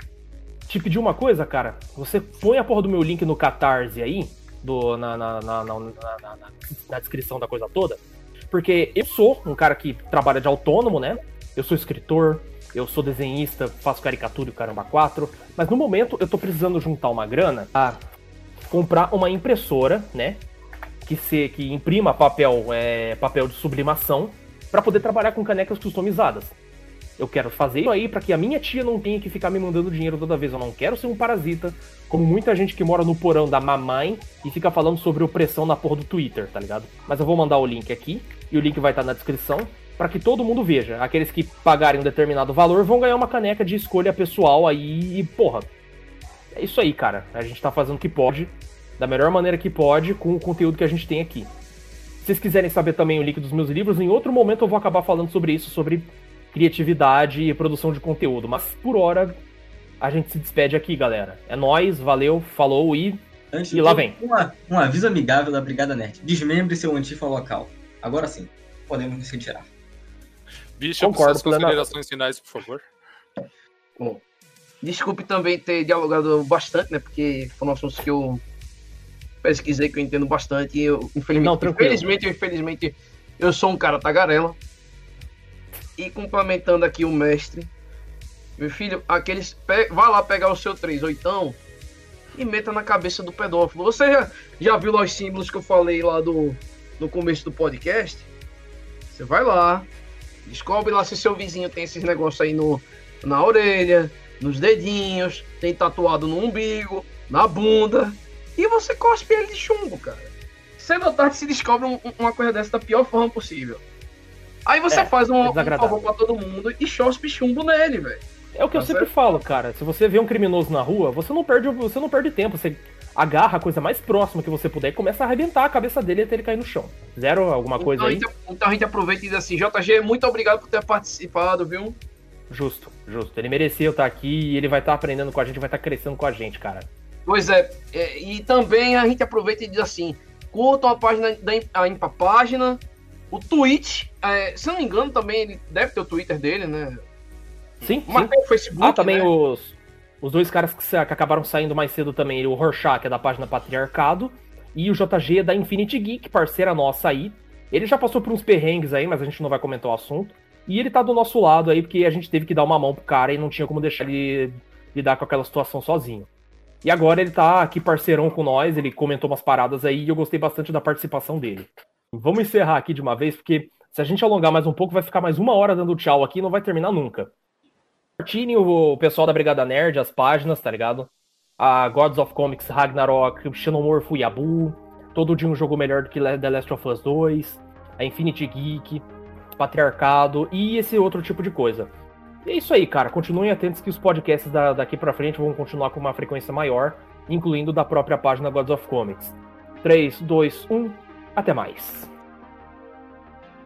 te pedi uma coisa, cara. Você põe a porra do meu link no Catarse aí, do, na, na, na, na, descrição da coisa toda. Porque eu sou um cara que trabalha de autônomo, né? Eu sou escritor, eu sou desenhista, faço caricatura e caramba 4. Mas no momento eu tô precisando juntar uma grana a comprar uma impressora, né? Que, se, que imprima papel, é, papel de sublimação para poder trabalhar com canecas customizadas. Eu quero fazer isso aí para que a minha tia não tenha que ficar me mandando dinheiro toda vez. Eu não quero ser um parasita, como muita gente que mora no porão da mamãe e fica falando sobre opressão na porra do Twitter, tá ligado? Mas eu vou mandar o link aqui e o link vai estar na descrição para que todo mundo veja. Aqueles que pagarem um determinado valor vão ganhar uma caneca de escolha pessoal aí e, porra, é isso aí, cara. A gente tá fazendo o que pode, da melhor maneira que pode, com o conteúdo que a gente tem aqui. Se vocês quiserem saber também o link dos meus livros, em outro momento eu vou acabar falando sobre isso, sobre criatividade e produção de conteúdo. Mas por hora, a gente se despede aqui, galera. É nós, valeu, falou e. Antes e lá vem. Uma, um aviso amigável da Brigada Nerd. Desmembre seu antifa local. Agora sim, podemos nos retirar. Bicho, Concordo, suas considerações finais, por favor. Bom, Desculpe também ter dialogado bastante, né? Porque foram assuntos que eu pesquisei, que eu entendo bastante. E eu, infelizmente, Não, infelizmente, infelizmente, eu sou um cara tagarela. E complementando aqui o mestre, meu filho, aqueles. Vá lá pegar o seu 3 ou então e meta na cabeça do pedófilo. Você já, já viu lá os símbolos que eu falei lá do, no começo do podcast? Você vai lá, descobre lá se seu vizinho tem esses negócios aí no, na orelha, nos dedinhos, tem tatuado no umbigo, na bunda. E você cospe ele de chumbo, cara. Cedo ou tarde se descobre um, uma coisa dessa da pior forma possível. Aí você é, faz um, é um favor pra todo mundo e cospe chumbo nele, velho. É o que tá eu sempre falo, cara. Se você vê um criminoso na rua, você não perde, você não perde tempo. Você agarra a coisa mais próxima que você puder e começa a arrebentar a cabeça dele até ele cair no chão. Zero alguma então, coisa aí? Então, então a gente aproveita e diz assim, JG, muito obrigado por ter participado, viu? Justo, justo. Ele merecia estar aqui e ele vai estar aprendendo com a gente, vai estar crescendo com a gente, cara. Pois é, é e também a gente aproveita e diz assim: curtam a página da a Impa Página, o tweet, é, se eu não me engano, também ele deve ter o Twitter dele, né? Sim, Mas sim. tem o Facebook. Ah, também né? os, os dois caras que, que, acabaram saindo mais cedo também, o Rorschach, que é da página Patriarcado, e o JG da Infinity Geek, parceira nossa aí. Ele já passou por uns perrengues aí, mas a gente não vai comentar o assunto. E ele tá do nosso lado aí, porque a gente teve que dar uma mão pro cara e não tinha como deixar ele lidar com aquela situação sozinho. E agora ele tá aqui parceirão com nós, ele comentou umas paradas aí e eu gostei bastante da participação dele. Vamos encerrar aqui de uma vez, porque se a gente alongar mais um pouco, vai ficar mais uma hora dando tchau aqui e não vai terminar nunca. Compartilhem o pessoal da Brigada Nerd, as páginas, tá ligado? A Gods of Comics, Ragnarok, Xenomorph, Yabu, todo dia um jogo melhor do que The Last of Us 2, a Infinity Geek, patriarcado e esse outro tipo de coisa. E é isso aí, cara. Continuem atentos que os podcasts da, daqui para frente vão continuar com uma frequência maior, incluindo da própria página Gods of Comics. 3, 2, 1, até mais.